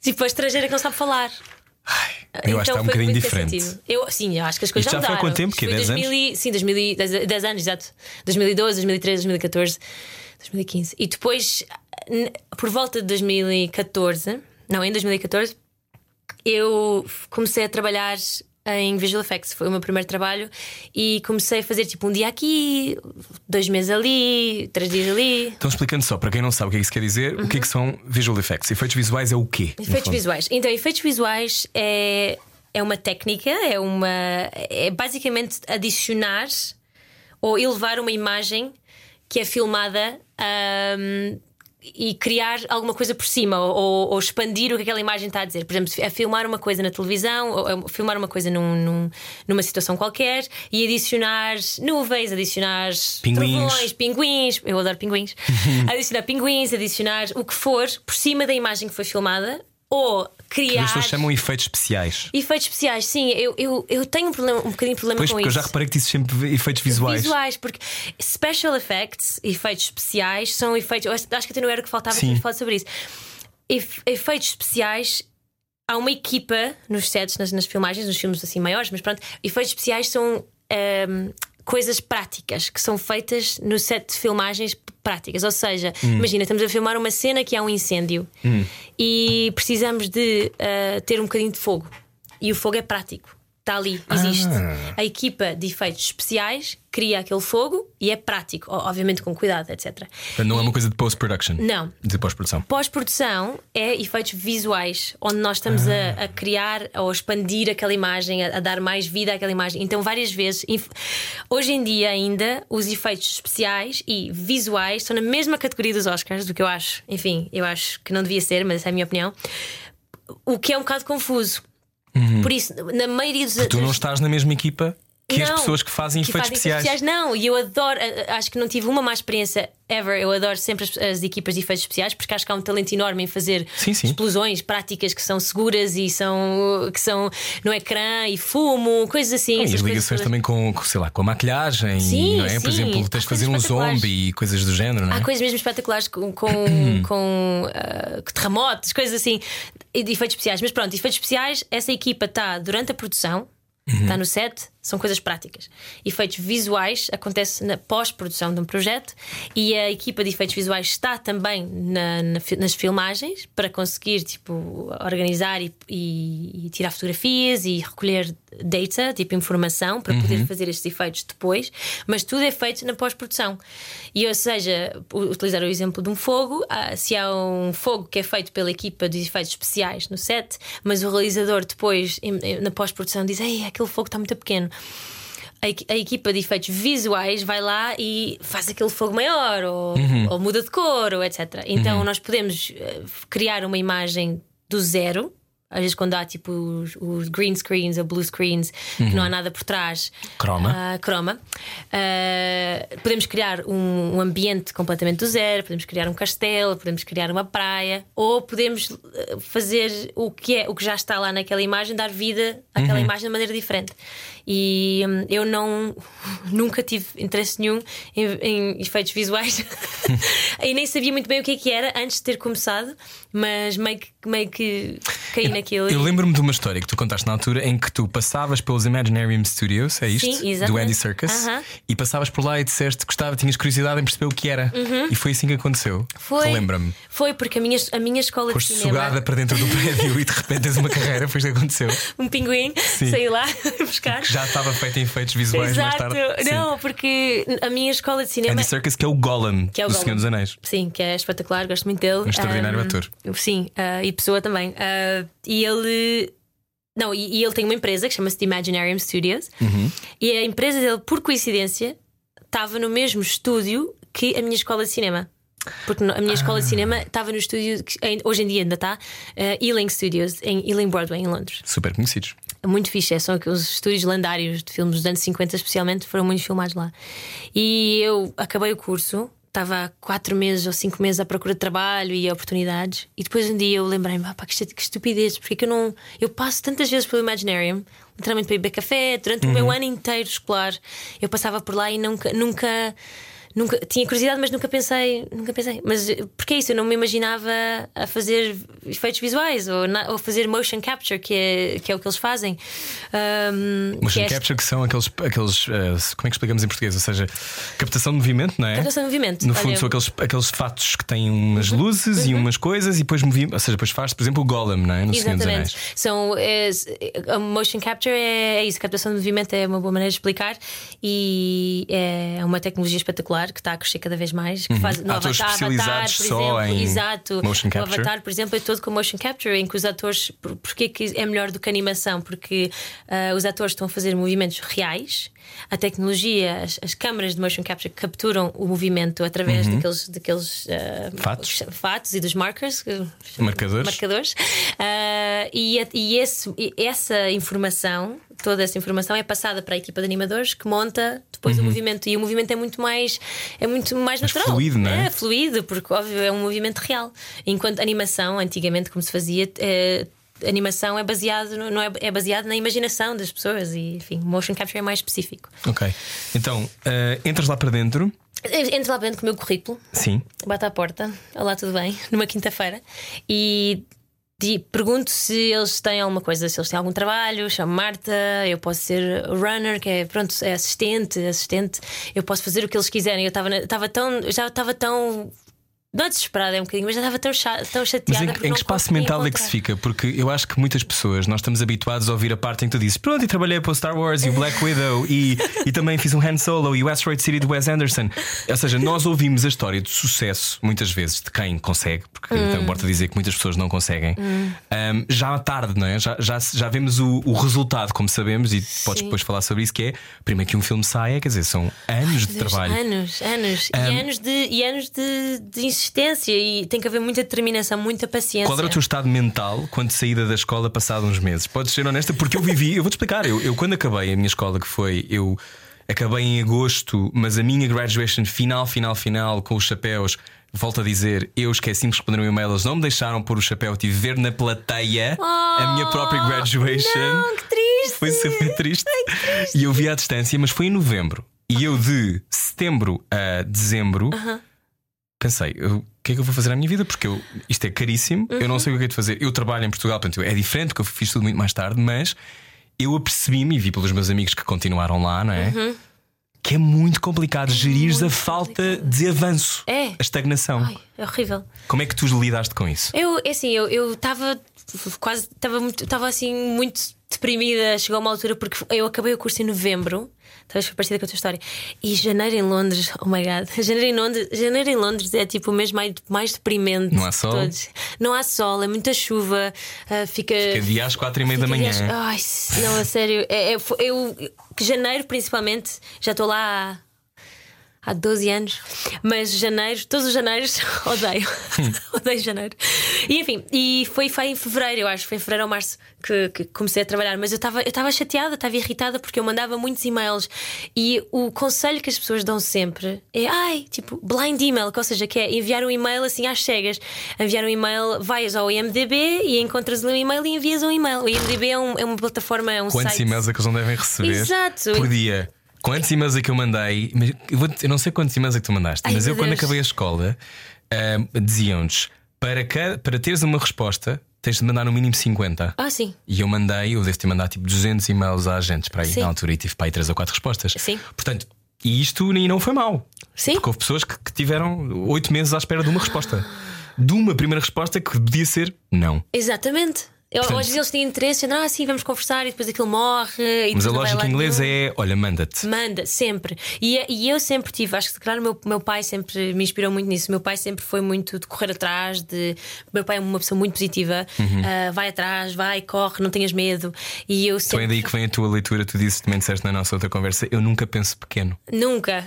Tipo a estrangeira que não sabe falar. Eu acho que está um bocadinho diferente. Eu, sim, eu acho que as coisas Isto já já foi há mudaram. quanto tempo? Foi 10 anos? 2000 e- Sim, 2000, e- 10, 10 anos, exato. 2012, 2013, 2014, 2015. E depois, por volta de 2014, não, em 2014, eu comecei a trabalhar em Visual Effects. Foi o meu primeiro trabalho e comecei a fazer tipo um dia aqui, dois meses ali, três dias ali. Então, explicando só, para quem não sabe o que é que isso quer dizer, o que é que são visual effects? Efeitos visuais é o quê? Efeitos visuais. Então, efeitos visuais é, é uma técnica, é uma. É basicamente adicionar ou elevar uma imagem que é filmada ahm, e criar alguma coisa por cima ou, ou expandir o que aquela imagem está a dizer. Por exemplo, é filmar uma coisa na televisão, ou é filmar uma coisa num- num- numa situação qualquer e adicionar nuvens, adicionar Pinguins. trovões, pinguins, eu adoro pinguins, adicionar pinguins, adicionar o que for por cima da imagem que foi filmada ou criar As pessoas chamam efeitos especiais. efeitos especiais. Sim, eu, eu, eu tenho um, problema, um bocadinho de problema Pois, com porque eu isso. já reparei que dizes sempre efeitos visuais. Visuais, porque special effects, efeitos especiais, são efeitos. eu acho que até não era o que faltava Sim. falar sobre isso. Efe- efeitos especiais. Há uma equipa nos sets, nas, nas filmagens, nos filmes assim maiores, mas pronto, efeitos especiais são ahm, coisas práticas que são feitas no set de filmagens práticas. Ou seja, Hum. imagina, estamos a filmar uma cena que há um incêndio e precisamos de ah, ter um bocadinho de fogo. E o fogo é prático. Está ali, existe. Ah. A equipa de efeitos especiais cria aquele fogo e é prático, obviamente com cuidado, etc. Não é uma coisa de post-production. Não. De pós-produção. Pós-produção é efeitos visuais, onde nós estamos a, a criar ou expandir aquela imagem, a, a dar mais vida àquela imagem. Então, várias vezes, hoje em dia ainda, os efeitos especiais e visuais estão na mesma categoria dos Oscars, do que eu acho. Enfim, eu acho que não devia ser, mas essa é a minha opinião. O que é um bocado confuso. Por isso, na maioria dos. Uhum. Tu não estás na mesma equipa que as Não, pessoas que fazem que efeitos fazem especiais. Não, e eu adoro, acho que não tive uma má experiência ever. Eu adoro sempre as, as equipas de efeitos especiais porque acho que há um talento enorme em fazer Sim, sim. explosões práticas que são seguras e são que são no ecrã e fumo, coisas assim. E as ligações também com, sei lá, com a maquilhagem, Sim, não é? Por exemplo, tens de fazer um zombie e coisas do género, não é? Há coisas mesmo espetaculares com, com, com, ah, terremotos, coisas assim, efeitos especiais. Mas pronto, efeitos especiais, essa equipa está durante a produção, está no set, são coisas práticas. Efeitos visuais acontece na pós-produção de um projeto e a equipa de efeitos visuais está também na- na nas filmagens para conseguir tipo, organizar e, e- e tirar fotografias e recolher data, tipo informação, para poder fazer estes efeitos depois, mas tudo é feito na pós-produção. E ou seja, utilizar o exemplo de um fogo, ah, se há um fogo que é feito pela equipa de efeitos especiais no set, mas o realizador depois, na pós-produção, diz: Ei, aquele fogo está muito pequeno. A, equi- a equipa de efeitos visuais vai lá e faz aquele fogo maior, ou, ou muda de cor, ou etc. Então nós podemos eh, criar uma imagem do zero. Às vezes, quando há tipo os, os green screens ou blue screens, que não há nada por trás, Croma. ah, croma. Ah, podemos criar um, um ambiente completamente do zero, podemos criar um castelo, podemos criar uma praia, ou podemos ah, fazer o que é o que já está lá naquela imagem, dar vida àquela imagem de maneira diferente. E hum, eu não nunca tive interesse nenhum em, em efeitos visuais e nem sabia muito bem o que é que era antes de ter começado, mas meio que, meio que caí naquilo. Eu e- lembro-me de uma história que tu contaste na altura em que tu passavas pelos Imaginarium Studios, é isto? Sim, do. Andy Serkis, Aham. e passavas por lá e disseste que gostava, tinhas curiosidade em perceber o que era. E foi assim que aconteceu. Uhum. Foi, Lembra-me. foi porque a minha, a minha escola Foste de cinema. sugada para dentro do prédio e de repente tens uma carreira, foi isso que aconteceu. um pinguim, Sim. saí lá buscar. Já estava feito em efeitos visuais mais Exato, tarde. Sim. não, porque a minha escola de cinema. Andy Serkis, que é o Golem Que é o do Gollum. Senhor dos Anéis. Sim, que é espetacular, gosto muito dele. Um extraordinário Ahm, ator. Sim, ah, e pessoa também. Ah, e ele. Não, e, e ele tem uma empresa que chama-se The Imaginarium Studios. Uhum. E a empresa dele, por coincidência, estava no mesmo estúdio que a minha escola de cinema. Porque a minha escola Ah. de cinema estava no estúdio, que hoje em dia ainda está, ah, Ealing Studios, em Ealing Broadway, em Londres. Super conhecidos. Muito fixe, é, são aqueles estúdios lendários de filmes dos anos 50, especialmente, foram muito filmados lá. E eu acabei o curso, estava há quatro meses ou cinco meses à procura de trabalho e oportunidades, e depois um dia eu lembrei-me, ah, pá, que estu- que estupidez, porque é que eu não. Eu passo tantas vezes pelo Imaginarium, literalmente para ir beber café, durante o meu ano inteiro escolar, eu passava por lá e nunca. nunca Nunca, tinha curiosidade, mas nunca pensei, nunca pensei. Mas eh, porque é isso? Eu não me imaginava a fazer efeitos visuais ou, na- ou fazer motion capture, que é, que é o que eles fazem. Que Motion é capture, que são aqueles. aqueles eh, como é que explicamos em português? Ou seja, captação de movimento, não é? Captação de movimento. No fundo, Olha, são aqueles, aqueles fatos que têm umas luzes e umas coisas e depois movi Ou seja, depois faz, por exemplo, o Golem, não é? No Exatamente. São, é, a motion capture é, é isso, captação de movimento é uma boa maneira de explicar e é uma tecnologia espetacular que está a crescer cada vez mais. Que faz, no Uhum. Atores Avatar, especializados por exemplo, em exato. motion O capture. Avatar, por exemplo, é todo com motion capture, em que os atores. por- Porquê que é melhor do que animação? Porque ah, os atores estão a fazer movimentos reais. A tecnologia, as, as câmaras de motion capture capturam o movimento através daqueles, daqueles ah, Uhum. Fatos. fatos e dos markers. Marcadores. marcadores. Ah, e e esse- e essa informação, toda essa informação é passada para a equipa de animadores que monta depois o movimento. E o movimento é muito mais, é muito mais natural. fluido, não é? É fluido, porque óbvio é um movimento real. Enquanto animação, antigamente, como se fazia. eh, Animação é baseado, no- não é, é baseado na imaginação das pessoas e enfim, motion capture é mais específico. Ok. Então, eh, entras lá para dentro. Entro lá dentro com o meu currículo, Sim. bate à porta, olá, tudo bem? Numa quinta-feira e pergunto se eles têm alguma coisa, se eles têm algum trabalho, chamo Marta, eu posso ser runner, que é pronto, é assistente, assistente, eu posso fazer o que eles quiserem. Eu estava tão, já estava tão não desesperada, é um bocadinho, mas já estava tão, tão Mas chateada. em, porque em não que espaço mental é que se fica? Porque eu acho que muitas pessoas, nós estamos habituados a ouvir a parte em que tu dizes Pronto, e trabalhei para o Star Wars e o Black Widow e, e também fiz um Han Solo e o Asteroid City de Wes Anderson. Ou seja, nós ouvimos a história de sucesso, muitas vezes, de quem consegue, porque Hum. então, importa dizer que muitas pessoas não conseguem. Um, já à tarde, não é? Já, já, já vemos o, o resultado, como sabemos, e podes Sim. depois falar sobre isso, que é primeiro que um filme saia, quer dizer, são anos de Deus, trabalho. Anos, anos. E anos, de, e anos de, de insistência. E tem que haver muita determinação, muita paciência. Qual era o teu estado mental quando saída da escola passado uns meses? Podes ser honesta, porque eu vivi, eu vou-te explicar. Eu, eu, quando acabei a minha escola, que foi, eu acabei em agosto, mas a minha graduation final, final, final, com os chapéus. Volto a dizer, eu esqueci-me de responder um e-mail, eles não me deixaram pôr o chapéu, tive de ver na plateia a minha própria graduation. Oh, Não, que triste. Foi super triste. E eu vi à distância, mas foi em novembro. E eu de setembro a dezembro pensei, eu- o que é que eu vou fazer na minha vida? Porque eu, isto é caríssimo, eu não sei o que é de fazer. Eu trabalho em Portugal, portanto é diferente, porque eu fiz tudo muito mais tarde, mas eu apercebi-me e vi pelos meus amigos que continuaram lá, não é? Que é muito complicado gerir a falta de avanço, É. a estagnação. Ai, é horrível. Como é que tu lidaste com isso? Eu, é assim, eu estava quase, estava muito, estava assim muito deprimida. Chegou a uma altura porque eu acabei o curso em novembro. Talvez foi parecida com a tua história. E janeiro em Londres, oh my god, janeiro em Londres, janeiro em Londres é tipo o mês mais, mais deprimente. Não há sol? todos. Não há sol, é muita chuva, ah, fica. É dia às quatro e meia da fica manhã. Ai, não, a sério. É, é, eu, que janeiro principalmente, já estou lá há 12 anos, mas janeiro, todos os janeiros, odeio, odeio janeiro. E enfim, e foi, foi em fevereiro, eu acho, foi em fevereiro ou março que, que comecei a trabalhar, mas eu estava eu estava chateada, estava irritada porque eu mandava muitos e-mails e o conselho que as pessoas dão sempre é ai, tipo, blind email, que, ou seja, que é enviar um e-mail assim às cegas. Enviar um e-mail, vais ao IMDB e encontras um e-mail e envias um e-mail. O IMDB é, um, é uma plataforma, é um Quantos site. e-mails é que eles não devem receber Exato. por dia? Quantos e-mails é que eu mandei? Eu, vou- eu não sei quantos e-mails é que tu mandaste, Ai, mas eu, meu quando Deus. acabei a escola, ahm, diziam-nos para, para teres uma resposta, tens de mandar no mínimo 50. Ah, sim. E eu mandei, eu devo ter mandado tipo 200 e-mails a agentes para aí Sim. na altura e tive para aí 3 ou 4 respostas. Sim. Portanto, e isto nem não foi mal. Sim. Porque houve pessoas que, que tiveram 8 meses à espera de uma resposta. De uma primeira resposta que podia ser não. Exatamente. Eu, Portanto- às vezes eles têm interesse, ah, sim, vamos conversar e depois aquilo morre. E Mas a lógica inglesa é: olha, manda-te. Manda, sempre. E, e eu sempre tive, acho que se calhar o meu, meu pai sempre me inspirou muito nisso. Meu pai sempre foi muito de correr atrás, de. Meu pai é uma pessoa muito positiva, ah, vai atrás, vai, corre, não tenhas medo. E eu Então é sempre. daí que vem a tua leitura. Tu disse, também disseste na nossa outra conversa: eu nunca penso pequeno. Nunca.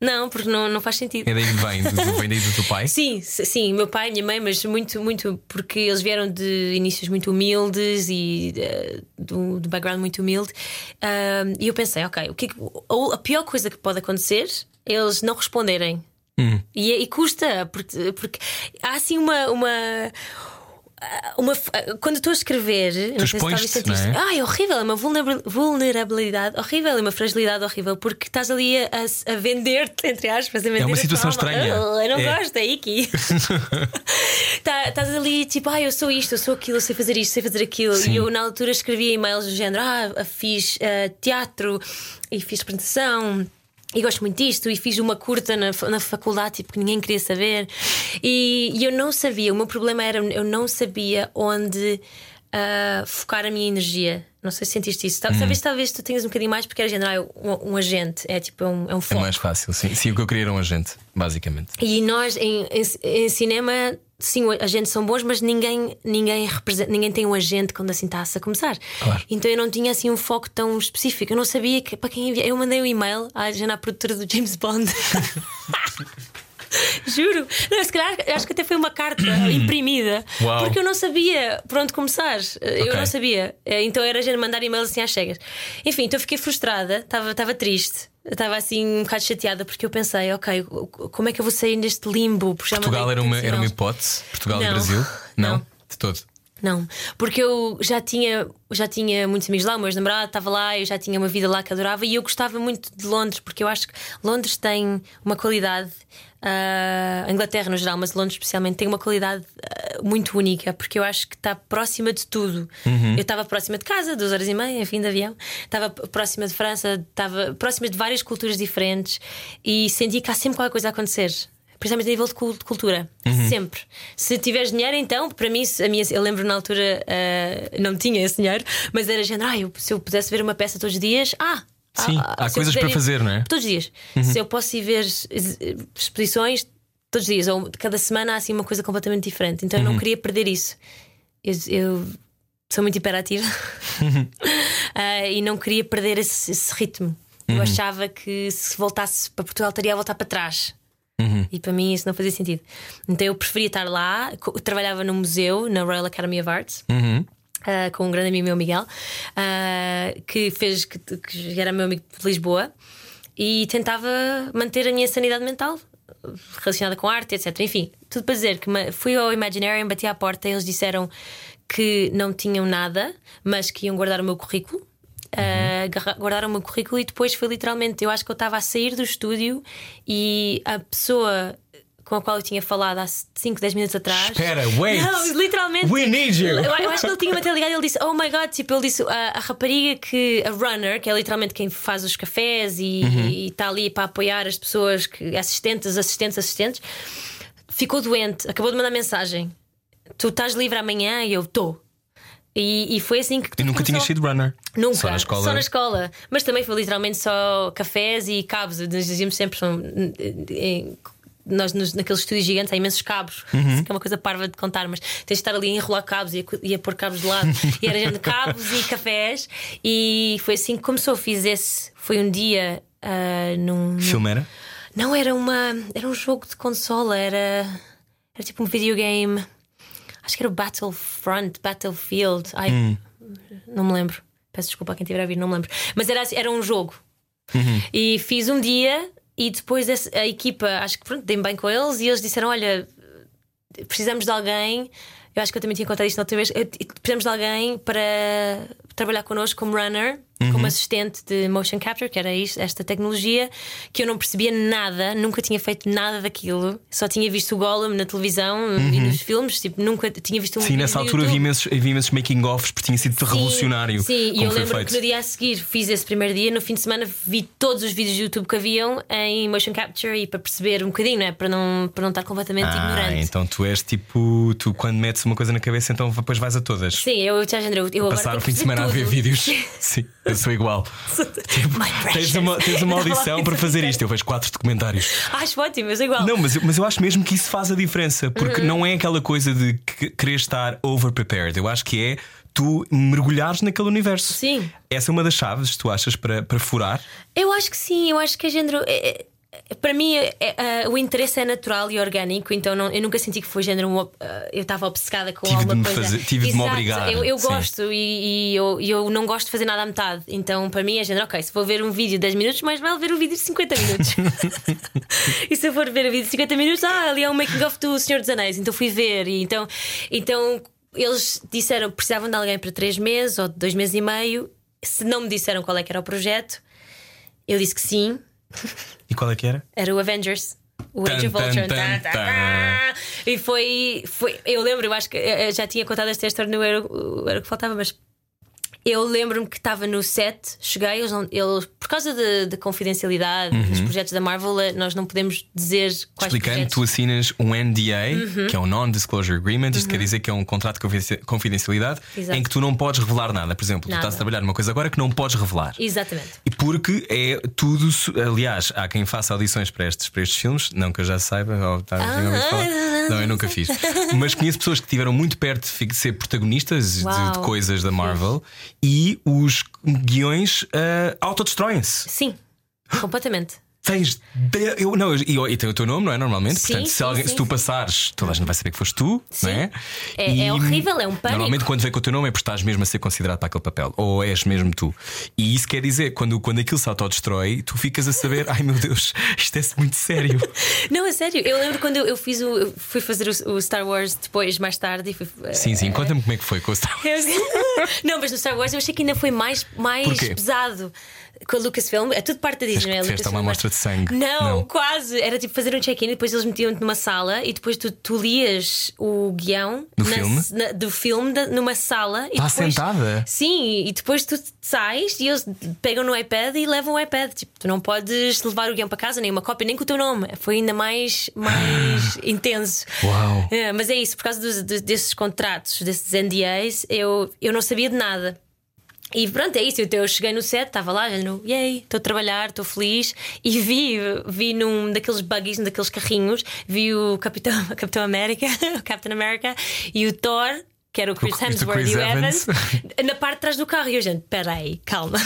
Não, porque não, não faz sentido. É daí que vem, vem daí do teu pai? Sim, sim, meu pai e minha mãe, mas muito, muito, porque eles vieram de inícios muito humildes e eh, do, do background muito humilde. E eu pensei, ok, o que, é a, pior coisa que pode acontecer é eles não responderem. E, e custa, porque, porque há assim uma. uma uma, quando estou a escrever, não sei se sentiste, não é? ah, é horrível, é uma vulnerabil- vulnerabilidade horrível, é uma fragilidade horrível, porque estás ali a, a- vender-te, entre aspas, a vender É uma situação estranha. Ah, eu não É. gosto, é Iki. Tá- Estás ali tipo, ah, eu sou isto, eu sou aquilo, eu sei fazer isto, sei fazer aquilo. Sim. E eu na altura escrevia e-mails do género, ah, fiz ah, teatro e fiz apresentação. E gosto muito disto, e fiz uma curta na, na faculdade, tipo, que ninguém queria saber. E, e eu não sabia, o meu problema era eu não sabia onde ah, focar a minha energia. Não sei se sentiste isso. Tal- Talvez, talvez tu tenhas um bocadinho mais, porque era género, ah, um, um agente, é tipo, é um, é um É foco. mais fácil, sim. Sim, o que eu queria era um agente, basicamente. E nós em, em, em cinema, sim, agentes são bons, mas ninguém, ninguém, representa, ninguém tem um agente quando assim está-se a começar. Claro. Então eu não tinha assim um foco tão específico. Eu não sabia que, para quem enviar. Eu mandei um e-mail à à produtora do James Bond. Juro, não, se calhar acho que até foi uma carta imprimida Uau. porque eu não sabia por onde começar. Eu Ok. não sabia. Eh, Então era gente mandar e-mails assim às cegas. Enfim, então eu fiquei frustrada, estava triste, estava assim um bocado chateada porque eu pensei, ok, como é que eu vou sair deste limbo? Portugal era uma, tantos era uma hipótese? Portugal e Não. Brasil? Não, Não. de todo. Não, porque eu já tinha, já tinha muitos amigos lá, o meu ex-namorado estava lá, eu já tinha uma vida lá que adorava e eu gostava muito de Londres, porque eu acho que Londres tem uma qualidade, ah, a Inglaterra no geral, mas Londres especialmente, tem uma qualidade ah, muito única, porque eu acho que está próxima de tudo. Eu estava próxima de casa, duas horas e meia, enfim, de avião, estava próxima de França, estava próxima de várias culturas diferentes e senti que há sempre qualquer coisa a acontecer. Principalmente a nível de cul- de cultura. Sempre. Se tiveres dinheiro, então, para mim, a minha, eu lembro na altura, ah, não tinha esse dinheiro, mas era género, ah, eu- se eu pudesse ver uma peça todos os dias, ah. Sim, ah, há coisas para ir- fazer, não é? Todos os dias. Se eu posso ir ver ex- exposições todos os dias, ou cada semana há assim uma coisa completamente diferente. Então eu não queria perder isso. Eu, eu sou muito hiperativa Ah, e não queria perder esse, esse ritmo. Eu achava que se voltasse para Portugal teria a voltar para trás. E para mim isso não fazia sentido. Então eu preferia estar lá. Trabalhava no museu, na Royal Academy of Arts. Uhum. Uh, com um grande amigo meu, Miguel, uh, que fez que, que era meu amigo de Lisboa e tentava manter a minha sanidade mental relacionada com arte, etc. Enfim, tudo para dizer que fui ao Imaginarium, bati à porta e eles disseram que não tinham nada, mas que iam guardar o meu currículo. Uh, garra- guardaram o meu currículo e depois foi literalmente. Eu acho que eu estava a sair do estúdio e a pessoa com a qual eu tinha falado há 5, 10 minutos atrás. Espera, wait. Não, literalmente. We need you. Eu, eu acho que ele tinha uma ligado e ele disse: Oh my god, tipo, ele disse a, a rapariga que, a runner, que é literalmente quem faz os cafés e Uhum. está ali para apoiar as pessoas, que, assistentes, assistentes, assistentes, ficou doente, acabou de mandar mensagem: Tu estás livre amanhã? E eu estou. E, e foi assim que E nunca tinhas começou. sido runner? Nunca, Só na escola. escola. Mas também foi literalmente só cafés e cabos. Nós dizíamos sempre. São, em- nós nos, naqueles estúdios gigantes há imensos cabos, Uhum. que é uma coisa parva de contar, mas tens de estar ali a enrolar cabos e a, e a pôr cabos de lado. e era gente de cabos e cafés. E foi assim que começou. Fiz esse. Foi um dia num, num- Filme era? Não, era uma. Era um jogo de consola, era. Era tipo um videogame. Acho que era o Battlefront, Battlefield. Ai, Hum. não me lembro. Peço desculpa a quem estiver a vir, não me lembro. Mas era, era um jogo. Uhum. E fiz um dia e depois a equipa, acho que pronto, dei-me bem com eles e eles disseram: Olha, precisamos de alguém. Eu acho que eu também tinha contado isto na outra vez. Precisamos de alguém para trabalhar connosco como runner, Uhum. como assistente de motion capture, que era isto, esta tecnologia, que eu não percebia nada, nunca tinha feito nada daquilo, só tinha visto o Gollum na televisão e nos filmes, tipo, nunca tinha visto um Uhum. Sim, nessa altura vi imensos, vi imensos making-offs porque tinha sido Sim, revolucionário. Sim, e eu lembro feito. que no dia a seguir fiz esse primeiro dia, no fim de semana vi todos os vídeos do YouTube que haviam em motion capture e para perceber um bocadinho, não é? Para não, para não estar completamente Ah, ignorante. então tu és tipo, tu quando metes uma coisa na cabeça, então depois vais a todas. Sim, eu já eu, eu agora Passar o fim de semana ver vídeos. Sim, eu sou igual. Tipo, tens uma, tens uma Eu audição para fazer isto. Eu vejo quatro documentários. Acho ótimo, mas é igual. Não, mas, eu- mas eu acho mesmo que isso faz a diferença, Uhum. porque não é aquela coisa de que- querer estar over-prepared. Eu acho que é tu mergulhares naquele universo. Sim. Essa é uma das chaves, tu achas, para, para furar. Eu acho que sim, eu acho que a género. é- é- para mim, é- é- o interesse é natural e orgânico, então não- eu nunca senti que foi género. ah, eu estava obcecada com Tive de alguma me coisa. fazer- tive de me Exato, obrigar, Eu, eu gosto e, e eu, eu não gosto de fazer nada à metade. Então, para mim, é género, ok, se vou ver um vídeo de 10 minutos, mais vale ver um vídeo de 50 minutos. e se eu for ver um vídeo de 50 minutos, ah, ali é um making-of do Senhor dos Anéis. Então fui ver. E então, então eles disseram que precisavam de alguém para 3 meses ou 2 meses e meio. Se não me disseram qual é que era o projeto, eu disse que sim. E qual é que era? Era o Avengers. O Age of Ultron. tan, tan. E foi, foi. Eu lembro, eu acho que eu eu já tinha contado esta história no Era, o Era o que faltava, mas. Eu lembro-me que estava no set, cheguei, eles, não, eles por causa de, de confidencialidade dos projetos da Marvel, eh, nós não podemos dizer quais Uhum. Explicando, projetos. tu assinas um NDA, Uhum. que é um Non-Disclosure Agreement, isto quer dizer que é um contrato de confidenci- confidencialidade Exato. em que tu não podes revelar nada. Por exemplo, tu Nada. estás a trabalhar numa coisa agora que não podes revelar. Exatamente. E porque é tudo. Aliás, há quem faça audições para estes, para estes filmes, não que eu já saiba, ou tá, falar. Não, eu nunca fiz. Mas conheço pessoas que estiveram muito perto de ser protagonistas de, de coisas da Marvel e os guiões ah, autodestroem-se. Sim, completamente. Tens. de- eu, não, e, e tem o teu nome, não é? Normalmente. Sim, Portanto, se, sim, alguém, sim, se tu passares, toda a gente vai saber que foste tu, não é? É- é horrível, é um pânico. Normalmente, quando vem com o teu nome, é porque estás mesmo a ser considerado para aquele papel. Ou és mesmo tu. E isso quer dizer, quando, quando aquilo se autodestrói, tu ficas a saber, ai meu Deus, isto é muito sério. Não, é sério. Eu lembro quando eu, eu fiz o. eu fui fazer o, o Star Wars depois, mais tarde. E fui, Sim, sim, conta-me como é que foi com o Star Wars. não, mas no Star Wars eu achei que ainda foi mais, mais Porquê? pesado. Com a Lucasfilm, é tudo parte da Disney, não é? Fizeste uma amostra de sangue. Não, Não. quase. Era tipo fazer um check-in e depois eles metiam-te numa sala e depois tu, tu lias o guião Do na- filme? na- do filme da- numa sala e Tá depois, sentada? Sim, e depois tu sais e eles pegam no iPad e levam o iPad. Tipo, tu não podes levar o guião para casa, nem uma cópia, nem com o teu nome. Foi ainda mais, mais intenso. Uau. É, mas é isso, por causa dos- dos- desses contratos, desses NDAs, eu, eu não sabia de nada. E pronto, é isso. Eu, cheguei no set, estava lá, no yay, estou a trabalhar, estou feliz. E vi, vi num daqueles buggies, num daqueles carrinhos, vi o Capitão, Capitão América, o Captain America e o Thor. Que era o Chris O Chris Hemsworth e o Evans. Na parte de trás do carro. E eu, gente, peraí, calma.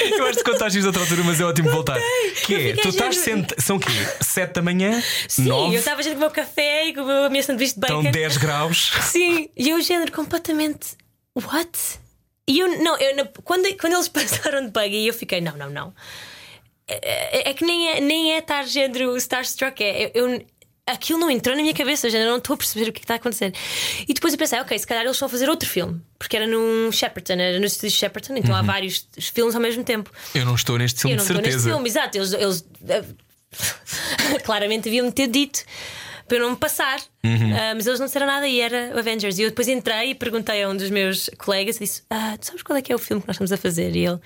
Eu acho que contaste isto de outra altura, mas é ótimo voltar. Que é, tu estás senta... São quê? 7 da manhã? Sim, 9? eu estava já com o meu café e com o a minha sanduíche de bacon. Estão 10 graus. Sim, e eu, género, completamente. What? E eu, não, eu, quando, quando eles passaram de buggy, eu fiquei, não, não, não. É, é- é que nem é, nem é estar género Starstruck, é. Eu, aquilo não entrou na minha cabeça, já não estou a perceber o que, é está a acontecer. E depois eu pensei, ok, se calhar eles vão fazer outro filme, porque era num Shepperton, era no estúdio Shepperton, então há vários filmes ao mesmo tempo. Eu não estou neste filme Eu não de estou neste filme, exato. Eles, eles eh, claramente deviam me ter dito para eu não me passar, Uhum. Ah, mas eles não disseram nada e era o Avengers. E eu depois entrei e perguntei a um dos meus colegas e disse: ah, Tu sabes qual é que é o filme que nós estamos a fazer? E ele: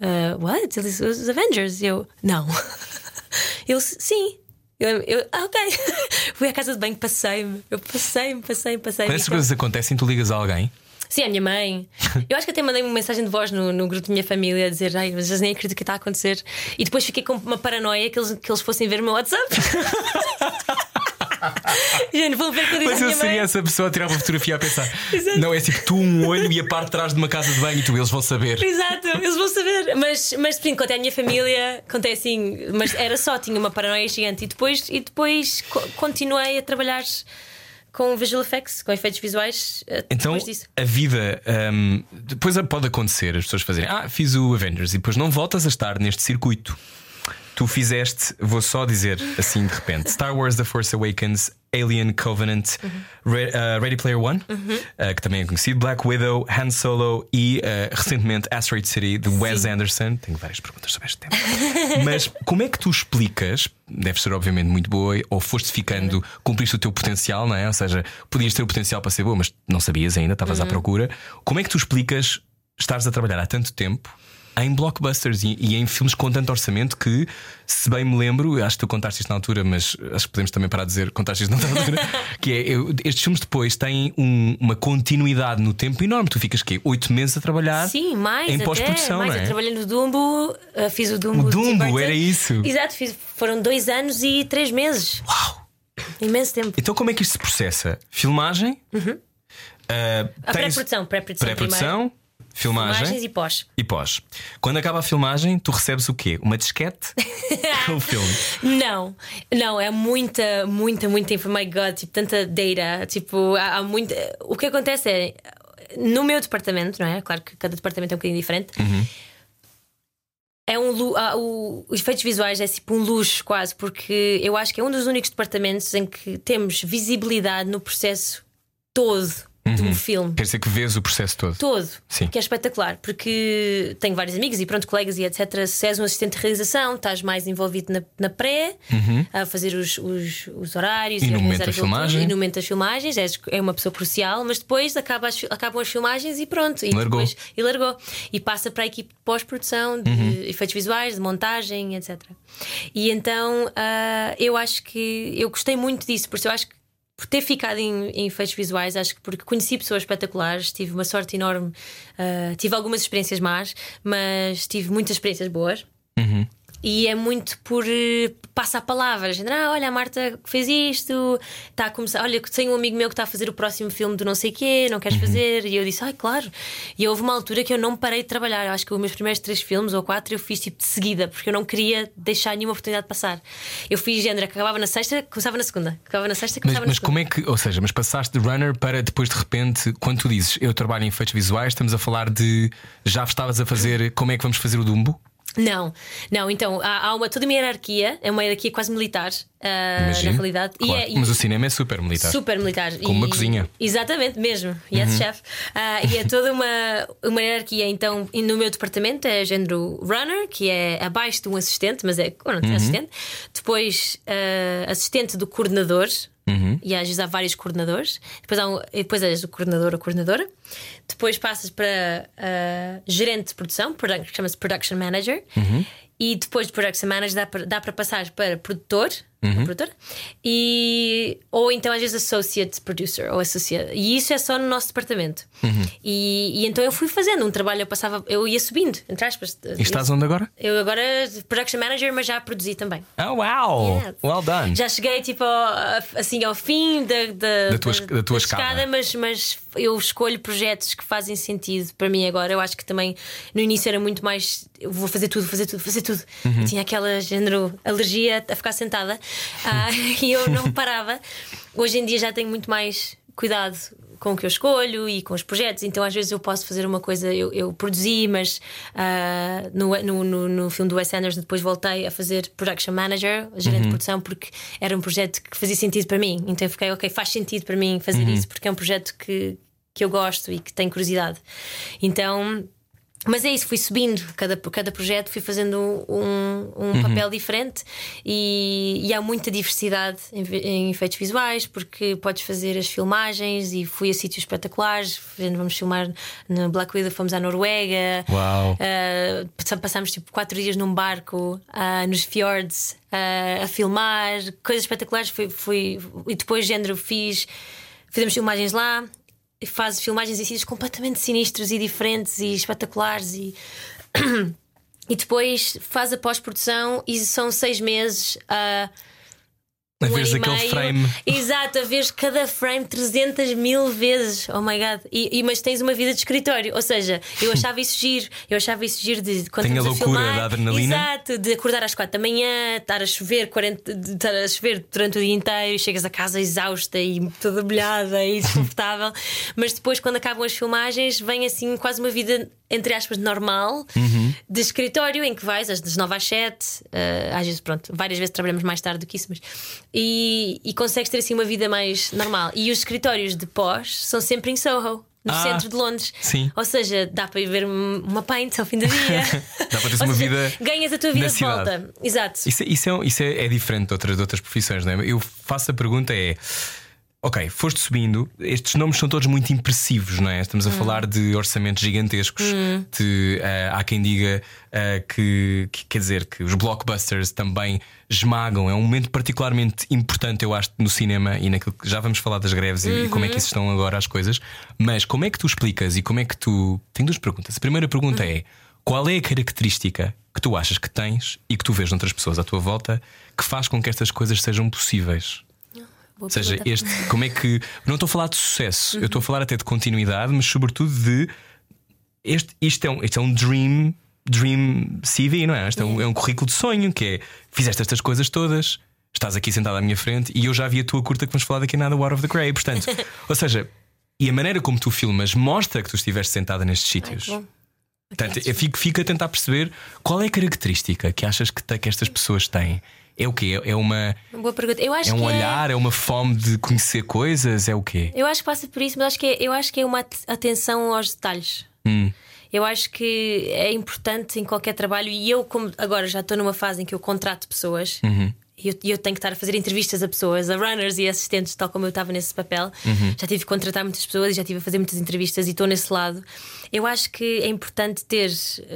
"Ah, What? Ele disse: Os Avengers. E eu: Não. Ele disse: Sim. Eu, eu, ah, ok. Fui à casa de banho, passei-me. Eu passei-me, passei-me, passei-me. Quando essas coisas acontecem, tu ligas a alguém. Sim, a minha mãe. Eu acho que até mandei uma mensagem de voz no, no grupo da minha família a dizer: Ai, mas nem acredito que está a acontecer. E depois fiquei com uma paranoia que eles, que eles fossem ver o meu WhatsApp. Gente, vão ver Mas eu seria mãe. essa pessoa a tirar uma fotografia a pensar. Exato. Não, é tipo tu um olho e a parte de trás de uma casa de banho e tu eles vão saber. Exato, eles vão saber. Mas, mas sim, contei à minha família, contei assim, mas era só, tinha uma paranoia gigante. E depois, e depois co- continuei a trabalhar com visual effects, com efeitos visuais. eh, Então a vida hum, depois pode acontecer as pessoas fazerem Ah, fiz o Avengers e depois não voltas a estar neste circuito. Tu fizeste, vou só dizer assim de repente: Star Wars The Force Awakens, Alien Covenant, Re- uh, Ready Player One, uh, que também é conhecido, Black Widow, Han Solo e uh, recentemente Asteroid City de Wes Anderson. Tenho várias perguntas sobre este tema. Mas como é que tu explicas? Deve ser obviamente muito boa, ou foste ficando, cumpriste o teu potencial, não é? Ou seja, podias ter o potencial para ser boa, mas não sabias ainda, estavas à procura. Como é que tu explicas estares a trabalhar há tanto tempo? Em blockbusters e, e em filmes com tanto orçamento que, se bem me lembro, acho que tu contaste isto na altura, mas acho que podemos também parar de dizer contaste isto na altura, que é eu- estes filmes depois têm um- uma continuidade no tempo enorme. Tu ficas quê? Oito meses a trabalhar Sim, mais. em pós-produção, mais. é? Eu trabalhei no Dumbo, eh, fiz o Dumbo. O Dumbo, era isso. Exato, fiz, foram dois anos e três meses. Uau! Imenso tempo. Então, como é que isto se processa? Filmagem, ah, A tens- pré-produção, pré-produção. pré-produção, filmagem, Imagens e pós. e pós. Quando acaba a filmagem, tu recebes o quê? Uma disquete com o filme. Não, não, é muita, muita, muita informação. My God, tipo, tanta data. Tipo, há, há muita. O que acontece é. No meu departamento, não é? Claro que cada departamento é um bocadinho diferente. É um o, os efeitos visuais é tipo um luxo quase, porque eu acho que é um dos únicos departamentos em que temos visibilidade no processo todo de um filme. Quer dizer que vês o processo todo. Todo, Sim. que é espetacular, porque tenho vários amigos e pronto, colegas e etc. Se és um assistente de realização, estás mais envolvido na, na pré, a fazer os, os, os horários Uhum. E no momento da filmagem. e no momento das filmagens, és, é uma pessoa crucial, mas depois acaba as acabam as filmagens e pronto. E Largou. depois- e largou. E passa para a equipe de pós-produção, de Uhum. efeitos visuais, de montagem, etc. E então ah, eu acho que eu gostei muito disso, por isso eu acho que por ter ficado em, em efeitos visuais, acho que porque conheci pessoas espetaculares, tive uma sorte enorme, ah, tive algumas experiências más, mas tive muitas experiências boas. E é muito por eh, passa a palavra. Ah, olha, a Marta fez isto, está a começar. Olha, tenho um amigo meu que está a fazer o próximo filme do não sei quê, não queres fazer? E eu disse, ai, claro. E houve uma altura que eu não parei de trabalhar. Eu acho que os meus primeiros três filmes ou quatro eu fiz tipo de seguida, porque eu não queria deixar nenhuma oportunidade de passar. Eu fiz género, acabava na sexta, começava na segunda. Acabava na sexta, Mas, começava mas na segunda. como é que, ou seja, mas passaste de runner para depois de repente, quando tu dizes eu trabalho em efeitos visuais, estamos a falar de já estavas a fazer como é que vamos fazer o Dumbo? Não, não, então há, há uma, toda uma hierarquia, é uma hierarquia quase militar, ah, na realidade. E Claro. é- e- Mas o cinema é super militar. Super militar. Como uma cozinha. Exatamente, mesmo. Yes, chef. Ah, e é toda uma, uma hierarquia. Então, e no meu departamento é género runner, que é abaixo de um assistente, mas é oh, não tem assistente. Depois, ah, assistente do coordenador. E às vezes há vários coordenadores. Depois, há um, depois és o coordenador ou coordenadora. Depois passas para ah, gerente de produção, chama-se Production Manager. E depois de Production Manager dá para, dá para passar para produtor, ou produtora, e, ou então às vezes Associate Producer ou associate. E isso é só no nosso departamento. E, e então eu fui fazendo um trabalho, eu passava, eu ia subindo, entre aspas. E estás onde agora? Eu agora Production Manager, mas já produzi também. Oh, wow! Yes. Well done! Já cheguei tipo ao- assim ao fim da, da, Da tua es- da tua escada. mas, mas eu escolho projetos que fazem sentido para mim agora. Eu acho que também no início era muito mais eu vou fazer tudo, fazer tudo, fazer tudo. Uhum. Eu tinha aquela género alergia a ficar sentada ah, e eu não parava. Hoje em dia já tenho muito mais cuidado com o que eu escolho e com os projetos, então às vezes eu posso fazer uma coisa, eu, eu produzi, mas ah, no, no, no, no filme do Wes Anderson depois voltei a fazer production manager, gerente de produção, porque era um projeto que fazia sentido para mim. Então eu fiquei, ok, faz sentido para mim fazer isso, porque é um projeto que, que eu gosto e que tenho curiosidade. Então. Mas é isso, fui subindo cada, cada projeto, fui fazendo um, um papel diferente e, e há muita diversidade em, em efeitos visuais, porque podes fazer as filmagens e fui a sítios espetaculares. Vamos filmar no Black Widow, fomos à Noruega. Uau. Uh, passa- passámos tipo quatro dias num barco uh, nos fjords uh, a filmar, coisas espetaculares. Fui, fui- e depois, género, fiz, fizemos filmagens lá. E Faz filmagens em sítios completamente sinistros e diferentes e espetaculares. E, e depois faz a pós-produção e são seis meses a A um ano e aquele frame. Exato, a veres cada frame 300 mil vezes. Oh my god. E, e- mas tens uma vida de escritório. Ou seja, eu achava isso giro. Eu achava isso giro de quando Tem a loucura filmar, da adrenalina. Exato, de acordar às 4 da manhã, estar a chover 40, de estar a chover durante o dia inteiro, chegas a casa exausta e toda molhada e desconfortável. mas depois, quando acabam as filmagens, vem assim quase uma vida, entre aspas, normal Uhum. de escritório em que vais às das 9 às 7, eh, às vezes, pronto, várias vezes trabalhamos mais tarde do que isso, mas e, e consegues ter assim uma vida mais normal. E os escritórios de pós são sempre em Soho. No Ah, centro de Londres. sim. Ou seja, dá para ir ver uma pint ao fim do dia. Dá para Ou uma seja, vida Ganhas a tua vida de volta. Exato. Isso, é- isso, é, isso é, é diferente de outras, de outras profissões, não é? Eu faço a pergunta: é. Ok, foste subindo, estes nomes são todos muito impressivos, não é? Estamos Hum. a falar de orçamentos gigantescos. De, eh, há quem diga eh, que, que- quer dizer, que os blockbusters também esmagam. É um momento particularmente importante, eu acho, no cinema e naquilo que já vamos falar das greves e- e como é que isso estão agora as coisas. Mas como é que tu explicas e como é que tu. Tenho duas perguntas. A primeira pergunta é: qual é a característica que tu achas que tens e que tu vês noutras pessoas à tua volta que faz com que estas coisas sejam possíveis? Ou seja, pergunta. este, como é que. Não estou a falar de sucesso, eu estou a falar até de continuidade, mas sobretudo de. Este, isto, é um, isto é um dream, dream CV, não é? Isto é um, é um currículo de sonho que é fizeste estas coisas todas, estás aqui sentado à minha frente e eu já vi a tua curta que vamos falar daqui a nada, War of the Grey. Portanto, ou seja, e a maneira como tu filmas mostra que tu estiveste sentada nestes sítios. Bom. Portanto, eu fico, fico a tentar perceber qual é a característica que achas que, que estas pessoas têm. É o quê? É uma. Boa pergunta. Eu acho É um que olhar, é uma fome de conhecer coisas, é o quê? Eu acho que passa por isso, mas acho que é, eu acho que é uma at- atenção aos detalhes. Hum. Eu acho que é importante em qualquer trabalho, e eu, como agora já estou numa fase em que eu contrato pessoas. Uhum. E eu, eu tenho que estar a fazer entrevistas a pessoas, a runners e assistentes, tal como eu estava nesse papel. Uhum. Já tive que contratar muitas pessoas e já tive a fazer muitas entrevistas e estou nesse lado. Eu acho que é importante ter,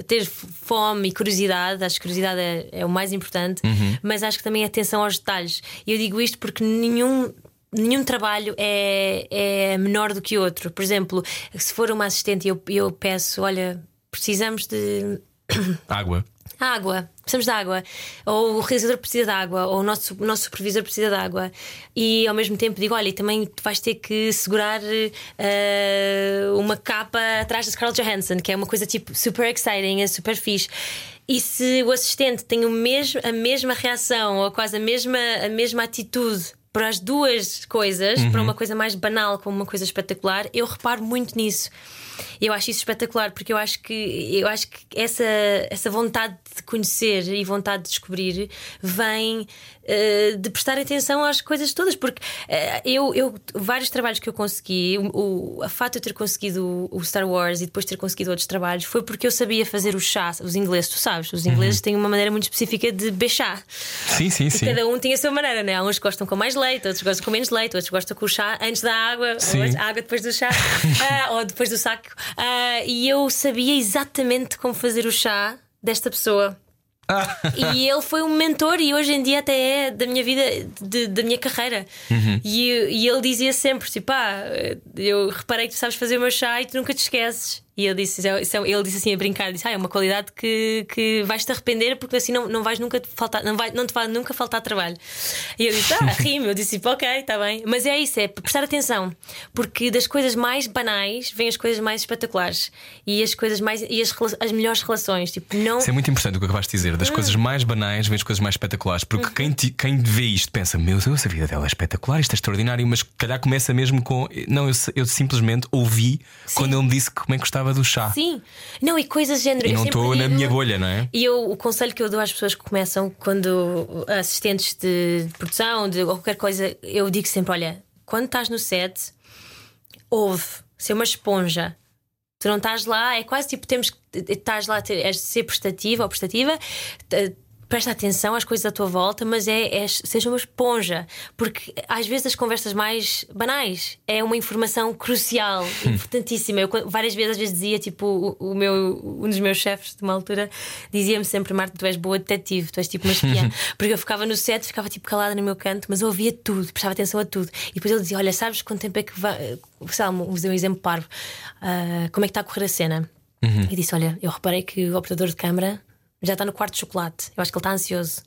ter fome e curiosidade. Acho que curiosidade é, é o mais importante, Uhum. mas acho que também atenção aos detalhes. E eu digo isto porque nenhum. Nenhum trabalho é, é menor do que outro. Por exemplo, se for uma assistente e eu, eu peço: olha, precisamos de Água. Água, precisamos de água. Ou o realizador precisa de água, ou o nosso, o nosso supervisor precisa de água. E ao mesmo tempo digo: olha, também vais ter que segurar eh, uma capa atrás da Scarlett Johansson, que é uma coisa tipo super exciting, é super fixe. E se o assistente tem o mesmo, a mesma reação, ou quase a mesma, a mesma atitude para as duas coisas, para uma coisa mais banal como uma coisa espetacular, eu reparo muito nisso. Eu acho isso espetacular porque eu acho que eu acho que essa, essa vontade de conhecer e vontade de descobrir vem eh, de prestar atenção às coisas todas. Porque eh, eu, eu, vários trabalhos que eu consegui, o, o a fato de eu ter conseguido o, Star Wars e depois ter conseguido outros trabalhos foi porque eu sabia fazer o chá. Os ingleses, tu sabes, os ingleses têm uma maneira muito específica de chá. Sim, sim, sim. Cada um tem a sua maneira, né? Há uns gostam com mais leite, outros gostam com menos leite, outros gostam com o chá antes da água, ou a água depois do chá, ah, ou depois do saco. Ah, e eu sabia exatamente como fazer o chá desta pessoa. e ele foi um mentor e hoje em dia até é da minha vida, de- da minha carreira. E, e ele dizia sempre: tipo, ah, eu reparei que tu sabes fazer o meu chá e tu nunca te esqueces. E ele disse, isso é- ele disse assim a brincar: disse, ah, é uma qualidade que, que vais-te arrepender porque assim não, não vais nunca te faltar, não, vai, não te vai nunca faltar trabalho. E eu disse: ah, rimo. Eu disse: tipo, ok, está bem. Mas é isso, é prestar atenção, porque das coisas mais banais vêm as coisas mais espetaculares e as coisas mais e as, as melhores relações. Tipo, não. Isso é muito importante o que acabaste de dizer. Das coisas mais banais vêm as coisas mais espetaculares. Porque Uhum. quem, ti- quem vê isto pensa: Meu Deus, a vida dela é espetacular, isto é extraordinário. Mas calhar começa mesmo com: Não, eu, eu simplesmente ouvi quando ele me disse como é que gostava do chá. Sim, não, e coisas de género. E não estou na minha bolha, não é? E eu, o conselho que eu dou às pessoas que começam, quando assistentes de produção, de qualquer coisa, eu digo sempre: olha, quando estás no set, ouve, ser uma esponja. Tu não estás lá, é quase tipo temos que estás lá a ter, és de ser prestativa ou prestativa. Presta atenção às coisas à tua volta, mas é, é seja uma esponja, porque às vezes as conversas mais banais é uma informação crucial, importantíssima. Eu várias vezes, às vezes dizia, tipo, o, o meu, um dos meus chefes de uma altura dizia-me sempre: Marta, tu és boa detetive, tu és tipo uma espiã. porque eu ficava no set, ficava tipo calada no meu canto, mas eu ouvia tudo, prestava atenção a tudo. E depois ele dizia: Olha, sabes quanto tempo é que vai. Sei lá, vou um exemplo parvo. Ah, como é que está a correr a cena? E disse: Olha, eu reparei que o operador de câmara já está no quarto de chocolate. Eu acho que ele está ansioso.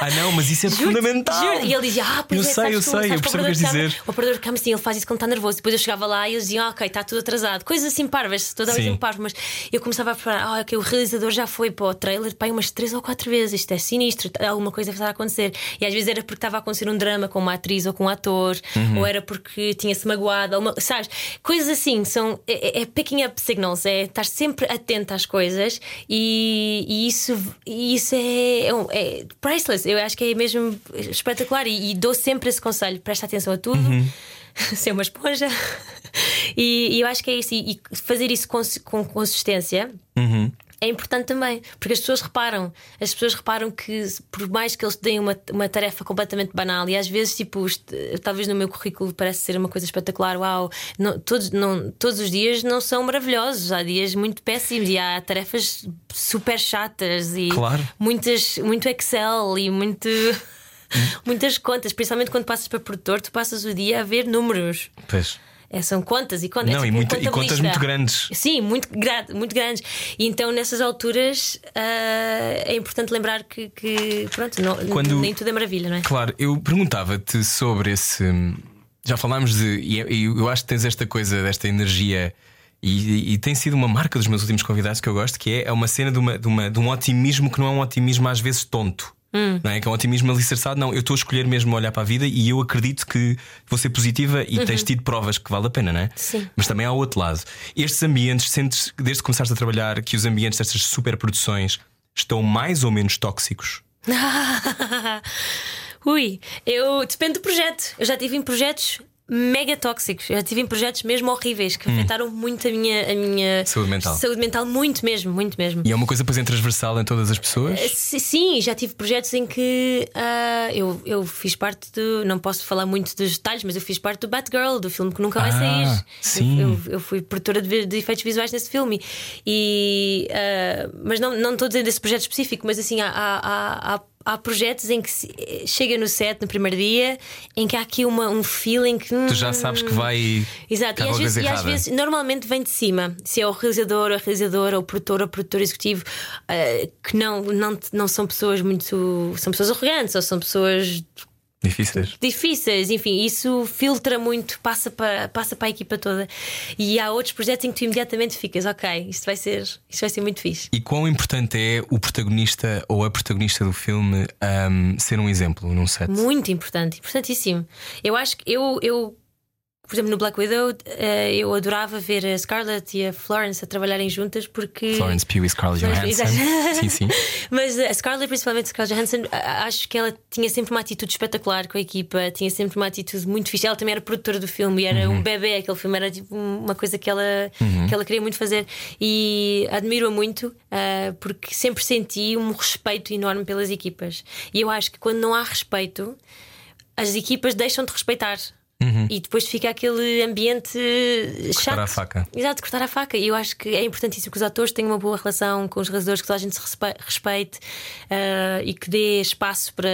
Ah, não, mas isso é Juro-te, fundamental. juro. E ele dizia: Ah, pois Eu é, sei, eu sei, eu percebo o que queres dizer. O operador de câmara, sim, ele faz isso quando está nervoso. Depois eu chegava lá e eles diziam: ah, Ok, está tudo atrasado. Coisas assim parvas, toda a vez um parvo. Mas eu começava a preparar: Ah, ok, o realizador já foi para o trailer pai, umas três ou quatro vezes. Isto é sinistro, alguma coisa estar a acontecer. E às vezes era porque estava a acontecer um drama com uma atriz ou com um ator, Uhum. ou era porque tinha-se magoado, uma- sabes? Coisas assim, são, é, é picking up signals, é estar sempre atento às coisas e, e isso, isso é, é, um- é priceless. Eu acho que é mesmo espetacular e, e dou sempre esse conselho: presta atenção a tudo, ser uma esponja. E, e eu acho que é isso, e, e fazer isso com, com consistência. É importante também, porque as pessoas reparam, as pessoas reparam que por mais que eles deem uma, uma tarefa completamente banal, e às vezes, tipo, est- talvez no meu currículo parece ser uma coisa espetacular, uau, não, todos, não, todos os dias não são maravilhosos, há dias muito péssimos e há tarefas super chatas e Claro. muitas, muito Excel e muito. Muitas contas, principalmente quando passas para produtor, tu passas o dia a ver números. Pois. É, são contas e contas. Não, é e tipo muito- e contas muito grandes. Sim, muito, gra muito grandes. E então, nessas alturas, ah, é importante lembrar que, que, pronto, não- Quando- nem tudo é maravilha, não é? Claro, eu perguntava-te sobre esse. Já falámos de. E é- e eu acho que tens esta coisa, desta energia. E, e tem sido uma marca dos meus últimos convidados que eu gosto, que é, é uma cena de, uma, de, uma- de um otimismo que não é um otimismo às vezes tonto. Não é? Que é um otimismo alicerçado. Não, eu estou a escolher mesmo olhar para a vida e eu acredito que vou ser positiva e tens tido provas que vale a pena, não é? Sim. Mas também há o outro lado. Estes ambientes, sentes desde que começaste a trabalhar que os ambientes destas superproduções estão mais ou menos tóxicos? Ui, eu depende do projeto. Eu já tive em projetos mega tóxicos. Eu já tive em projetos mesmo horríveis que afetaram muito a minha, a minha Hum. Saúde mental. saúde mental, muito mesmo, muito mesmo. E é uma coisa, pois, é transversal em todas as pessoas? S- Sim, já tive projetos em que ah, eu, eu fiz parte do. Não posso falar muito dos detalhes, mas eu fiz parte do Batgirl, do filme que nunca vai Ah, sair. sim. Eu, eu- eu fui produtora de, de efeitos visuais nesse filme. E, ah, mas não, não estou dizendo desse projeto específico, mas assim, há, há, há, há- projetos em que se- chega no set no primeiro dia em que há aqui uma, um feeling que. Tu já sabes que vai. Exato, e às, vezes, e às vezes normalmente vem de cima, se é o realizador, ou a realizadora, ou o produtor, ou o produtor executivo, eh, que não, não, não são pessoas muito. são pessoas arrogantes, ou são pessoas Difíceis. difíceis, enfim, isso filtra muito, passa para, passa para a equipa toda. E há outros projetos em que tu imediatamente ficas, ok, isto vai ser, isto vai ser muito fixe. E quão importante é o protagonista ou a protagonista do filme ahm, ser um exemplo num set? Muito importante, importantíssimo. Eu acho que eu, eu por exemplo, no Black Widow, eh, eu adorava ver a Scarlett e a Florence a trabalharem juntas porque. Florence Pugh e Scarlett Johansson. Sim, sim. Mas a Scarlett, principalmente a Scarlett Johansson, acho que ela tinha sempre uma atitude espetacular com a equipa, tinha sempre uma atitude muito fixe. Ela também era produtora do filme e era Uhum. um bebê. Aquele filme era tipo uma coisa que ela, que ela queria muito fazer. E admiro-a muito ah, porque sempre senti um respeito enorme pelas equipas. E eu acho que quando não há respeito, as equipas deixam de respeitar. E depois fica aquele ambiente chato. a faca. Exato, cortar a faca. E eu acho que é importantíssimo que os atores tenham uma boa relação com os realizadores, que toda a gente se respe- respeite ah, e que dê espaço para,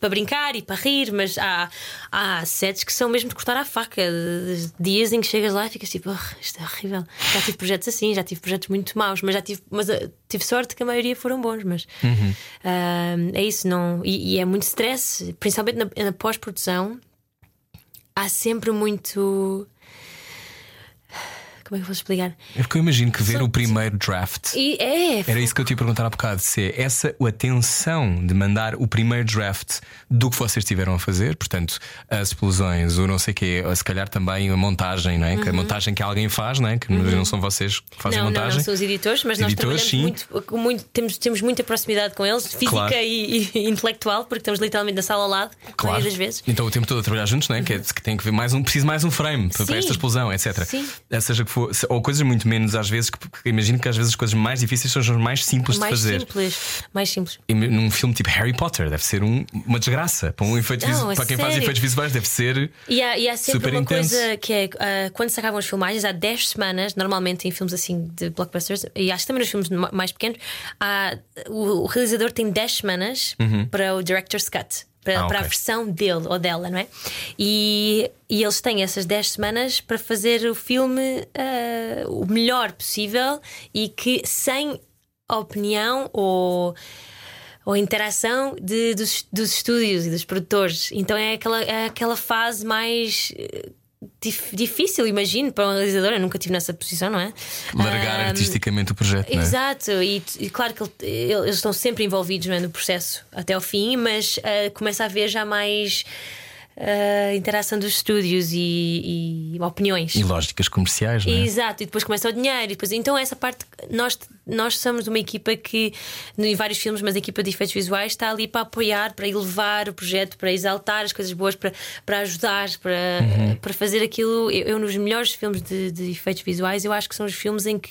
para brincar e para rir. Mas há, há sets que são mesmo de cortar a faca. dias em que chegas lá e ficas tipo, "Ah, isto é horrível. Já tive projetos assim, já tive projetos muito maus, mas já tive, mas, ah, tive sorte que a maioria foram bons. Mas ah, é isso, não. E, e é muito stress, principalmente na, na pós-produção. Há sempre muito. Como é que eu vou explicar? É porque eu imagino que ver Só- o primeiro draft. E é, Era isso que eu te ia perguntar há bocado: se é essa a atenção de mandar o primeiro draft do que vocês tiveram a fazer, portanto, as explosões, o não sei o quê, ou se calhar também a montagem, não é? Que a montagem que alguém faz, não é? Que não são vocês que fazem Uhum. não, não, montagem. não são os editores, mas Os nós editores, trabalhamos muito, muito temos, temos muita proximidade com eles, física Claro. e, e intelectual, porque estamos literalmente na sala ao lado, Claro. das vezes. Então o tempo todo a trabalhar juntos, não é? Que, é- que tem que ver mais um, preciso mais um frame para, para Sim. esta explosão, etc. Sim. Eh, Seja que for, se- ou coisas muito menos às vezes, que, que imagino que às vezes as coisas mais difíceis são as mais simples de mais fazer. simples, mais simples. E num filme tipo Harry Potter deve ser um- uma desgraça. Para, um efeito Não, visu- é para quem faz sério. efeitos visuais deve ser. E há, e há sempre Super uma intenso. coisa que é ah, quando se acabam as filmagens, há 10 semanas, normalmente em filmes assim de blockbusters, e acho que também nos filmes ma- mais pequenos, há- o, o realizador tem 10 semanas para o director's cut. Para, Ah, para a versão dele ou dela, não é? E, e eles têm essas 10 semanas para fazer o filme ah, o melhor possível e que sem opinião ou ou interação de, dos, dos estúdios e dos produtores. Então é aquela, é aquela fase mais dif- difícil, imagino, para um realizador. Eu nunca estive nessa posição, não é? Largar Ah, artisticamente o projeto, é? Exato, e, e claro que ele- eles estão sempre envolvidos é, no processo até ao fim, mas ah, começa a haver já mais ah, interação dos estúdios e, e opiniões. E lógicas comerciais, não é? Exato, e depois começa o dinheiro. E depois, então, essa parte, nós, nós somos uma equipa que, em vários filmes, mas a equipa de efeitos visuais está ali para apoiar, para elevar o projeto, para exaltar as coisas boas, para, para ajudar, para, Uhum. para fazer aquilo. Eu, eu, nos melhores filmes de, de efeitos visuais, eu acho que são os filmes em que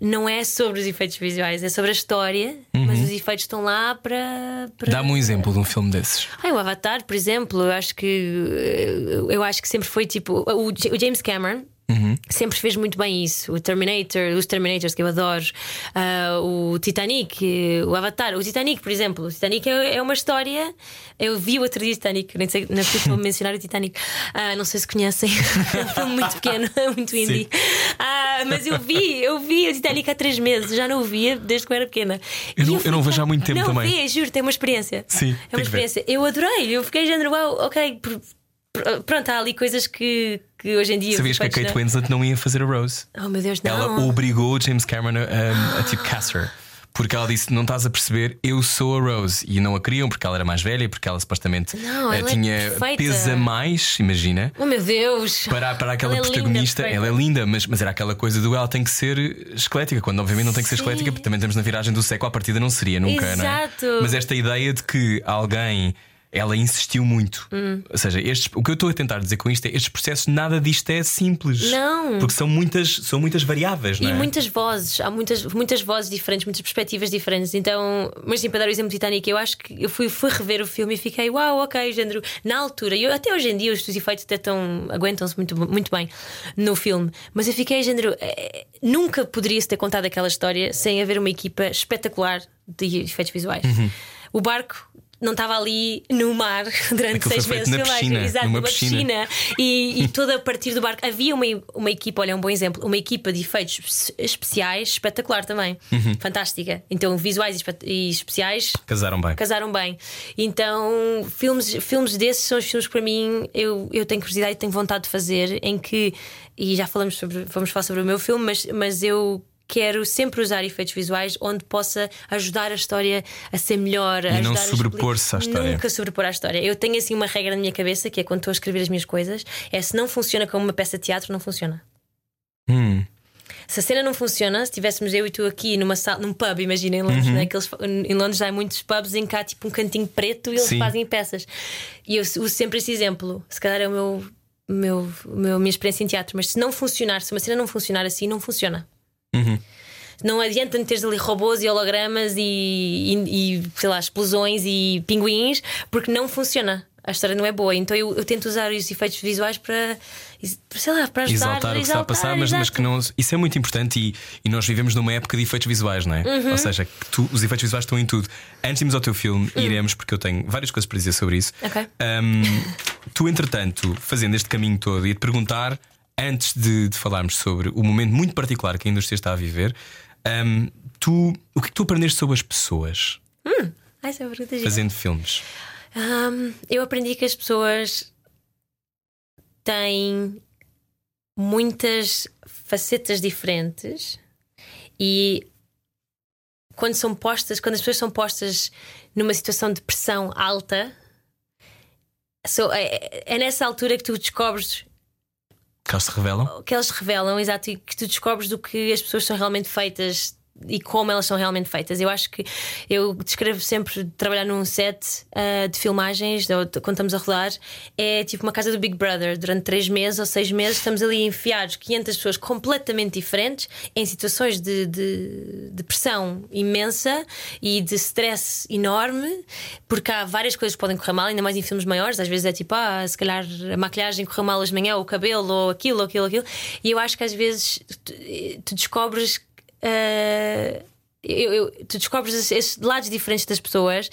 não é sobre os efeitos visuais, é sobre a história, mas os efeitos estão lá para. para... Uhum. Dá-me um exemplo de um filme desses. Ah, o Avatar, por exemplo, eu acho que eh, eu acho que sempre foi tipo o James Cameron. Sempre fez muito bem isso. O Terminator, os Terminators que eu adoro, ah, o Titanic, o Avatar. O Titanic, por exemplo, o Titanic é, é uma história. Eu vi o outro dia Titanic, nem sei, não sei se vou mencionar o Titanic. Ah, não sei se conhecem, é um filme muito pequeno, muito indie. Ah, mas eu vi, eu vi o Titanic há três meses, já não o via desde que eu era pequena. Eu não- eu não fui vejo há muito tempo não, também. Vi, juro, tem uma experiência. Sim, é uma experiência. Eu adorei, eu fiquei género, uau, ok. Pr- pr- Pronto, há ali coisas que, que hoje em dia. Sabias que a Kate da- Winslet não ia fazer a Rose? Oh meu Deus, não. Ela obrigou o James Cameron a, a tipo caster. Porque ela disse: Não estás a perceber, eu sou a Rose. E não a queriam porque ela era mais velha, porque ela supostamente Não, eh, ela é tinha perfeita. peso a mais, imagina. Oh meu Deus. Para, para aquela Ela é linda, protagonista, ela é linda, mas, mas era aquela coisa do ela tem que ser esquelética, quando obviamente não tem que ser Sim. esquelética, porque também estamos na viragem do século, à partida não seria nunca, não é? Exato. Mas esta ideia de que alguém. Ela insistiu muito. Hum. Ou seja, estes, o que eu estou a tentar dizer com isto é estes processos, nada disto é simples. Não. Porque são muitas, são muitas variáveis, não E é? muitas vozes, há muitas, muitas vozes diferentes, muitas perspectivas diferentes. Então, mas sim, para dar o exemplo do Titanic, eu acho que eu fui, fui rever o filme e fiquei, uau, ok, género. Na altura, e eu, até hoje em dia os efeitos até tão, aguentam-se muito, muito bem no filme, mas eu fiquei, género, eh, nunca poderia-se ter contado aquela história sem haver uma equipa espetacular de efeitos visuais. Uhum. O barco. Não estava ali no mar durante Aquilo seis meses. na piscina, Exato, numa numa piscina. piscina. E, e toda a partir do barco. Havia uma, uma equipa, olha, um bom exemplo, uma equipa de efeitos espe- especiais espetacular também. Uhum. Fantástica. Então, visuais e e especiais Casaram bem. casaram bem. Então, filmes, filmes desses são os filmes que para mim eu, eu tenho curiosidade e tenho vontade de fazer, em que, e já falamos sobre, vamos falar sobre o meu filme, mas, mas eu quero sempre usar efeitos visuais onde possa ajudar a história a ser melhor, a E não sobrepor-se à história. Nunca sobrepor à história. Eu tenho assim uma regra na minha cabeça que é quando estou a escrever as minhas coisas, é se não funciona como uma peça de teatro, não funciona. Hum. Se a cena não funciona, se tivéssemos eu e tu aqui numa sala, num pub, imagina em Londres, Uhum. né? Aqueles, em Londres há muitos pubs em que há tipo um cantinho preto e eles Sim. fazem peças. E eu uso sempre esse exemplo. Se calhar é o meu, meu, meu- minha experiência em teatro, mas se não funcionar, se uma cena não funcionar assim, não funciona. Uhum. Não adianta teres ali robôs e hologramas e, e, e, sei lá, explosões e pinguins, porque não funciona. A história não é boa. Então eu, eu tento usar os efeitos visuais para, sei lá, para ajudar Exaltar o que está a passar, mas, mas que não. Isso é muito importante e, e nós vivemos numa época de efeitos visuais, não é? Uhum. Ou seja, tu- os efeitos visuais estão em tudo. Antes de irmos ao teu filme, iremos, porque eu tenho várias coisas para dizer sobre isso. Hum. Ok. Um, tu, entretanto, fazendo este caminho todo, ia te perguntar, antes de, de falarmos sobre o momento muito particular que a indústria está a viver, um, tu, o que é que tu aprendeste sobre as pessoas Ai, essa é uma pergunta gira. fazendo filmes? Hum, eu aprendi que as pessoas têm muitas facetas diferentes e quando são postas, quando as pessoas são postas numa situação de pressão alta, so- é, é nessa altura que tu descobres Que eles se revelam? que elas se revelam, exato, e que tu descobres do que as pessoas são realmente feitas e como elas são realmente feitas. Eu acho que eu descrevo sempre trabalhar num set ah, de filmagens, ou de- quando estamos a rodar, é tipo uma casa do Big Brother. Durante três meses ou seis meses estamos ali enfiados 500 pessoas completamente diferentes em situações de, de, de pressão imensa e de stress enorme, porque há várias coisas que podem correr mal, ainda mais em filmes maiores. Às vezes é tipo, ah, se calhar a maquilhagem correu mal hoje de manhã, ou o cabelo, ou aquilo, ou aquilo, aquilo. E eu acho que às vezes tu, tu descobres. Ah, eu, eu- tu descobres esses, lados diferentes das pessoas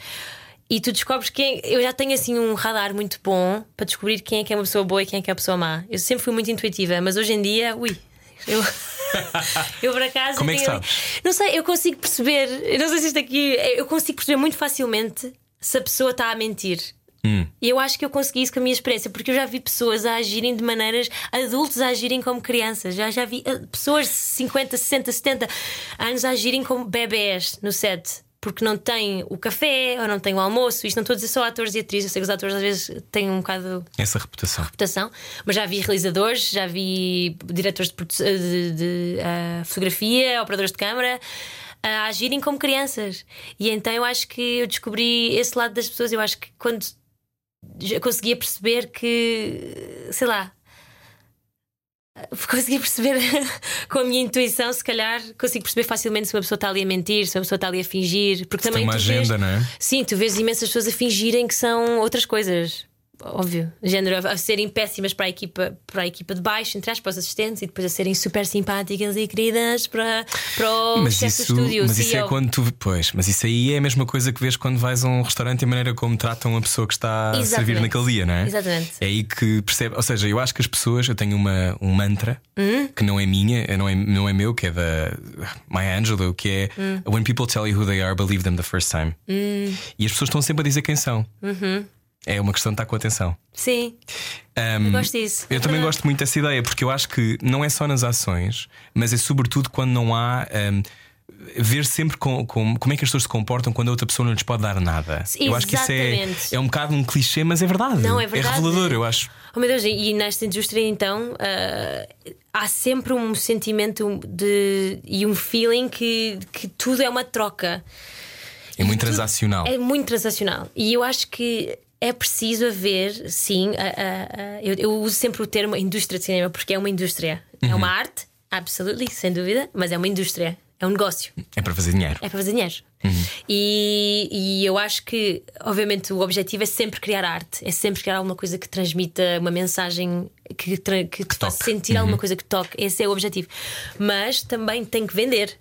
e tu descobres quem. Eu já tenho assim um radar muito bom para descobrir quem é que é uma pessoa boa e quem é que é uma pessoa má. Eu sempre fui muito intuitiva, mas hoje em dia, ui, Eu, eu por acaso. Como é que sabes? Não sei, eu consigo perceber. Eu não sei se isto aqui. Eu consigo perceber muito facilmente se a pessoa está a mentir. Hum. E eu acho que eu consegui isso com a minha experiência, porque eu já vi pessoas a agirem de maneiras, adultos a agirem como crianças. Já, já vi eh, pessoas de 50, 60, 70 anos a agirem como bebés no set. Porque não têm o café ou não têm o almoço. Isto não estou a dizer só atores e atrizes. Eu sei que os atores às vezes têm um bocado Essa reputação. reputação, mas já vi realizadores, já vi diretores de, de- de, ah, fotografia, operadores de câmara a agirem como crianças. E então eu acho que eu descobri esse lado das pessoas. Eu acho que quando conseguia perceber que, sei lá. Consegui perceber com a minha intuição, se calhar consigo perceber facilmente se uma pessoa está ali a mentir, se uma pessoa está ali a fingir. Porque Tem também uma tu agenda, vês, não é? Sim, tu vês imensas pessoas a fingirem que são outras coisas. Óbvio, género a serem péssimas para a equipa, para a equipa de baixo, entre aspas, para os assistentes, e depois a serem super simpáticas e queridas para, para o Mas isso, do estúdio. mas isso é quando tu. Pois, mas isso aí é a mesma coisa que vês quando vais a um restaurante e a maneira como tratam a pessoa que está a servir Exatamente. naquele dia, não é? Exatamente. É aí que percebe. Ou seja, eu acho que as pessoas. Eu tenho uma, um mantra Hum? que não é minha, não é, não é meu, que é da Maya Angelou, que é Hum. When people tell you who they are, believe them the first time. E as pessoas estão sempre a dizer quem são. Uhum. É uma questão de estar com atenção. Sim, Um, eu gosto disso. eu É também gosto muito dessa ideia, porque eu acho que não é só nas ações, mas é sobretudo quando não há. hum, ver sempre com, com- como é que as pessoas se comportam quando a outra pessoa não lhes pode dar nada. Eu acho que isso é, é um bocado um clichê, mas é verdade. Não, é verdade. revelador, eu acho. Oh meu Deus, e nesta indústria então ah, há sempre um sentimento de, e um feeling que, que tudo é uma troca. É muito tudo- transacional. É muito transacional. E eu acho que é preciso haver, sim, a- a- a- eu, eu uso sempre o termo indústria de cinema porque é uma indústria. É Uhum. uma arte, absolutely, sem dúvida, mas é uma indústria, é um negócio. É para fazer dinheiro. É para fazer dinheiro. E, e eu acho que, obviamente, o objetivo é sempre criar arte, é sempre criar alguma coisa que transmita uma mensagem que, que te faça sentir alguma coisa que toque. Esse é o objetivo. Mas também tem que vender,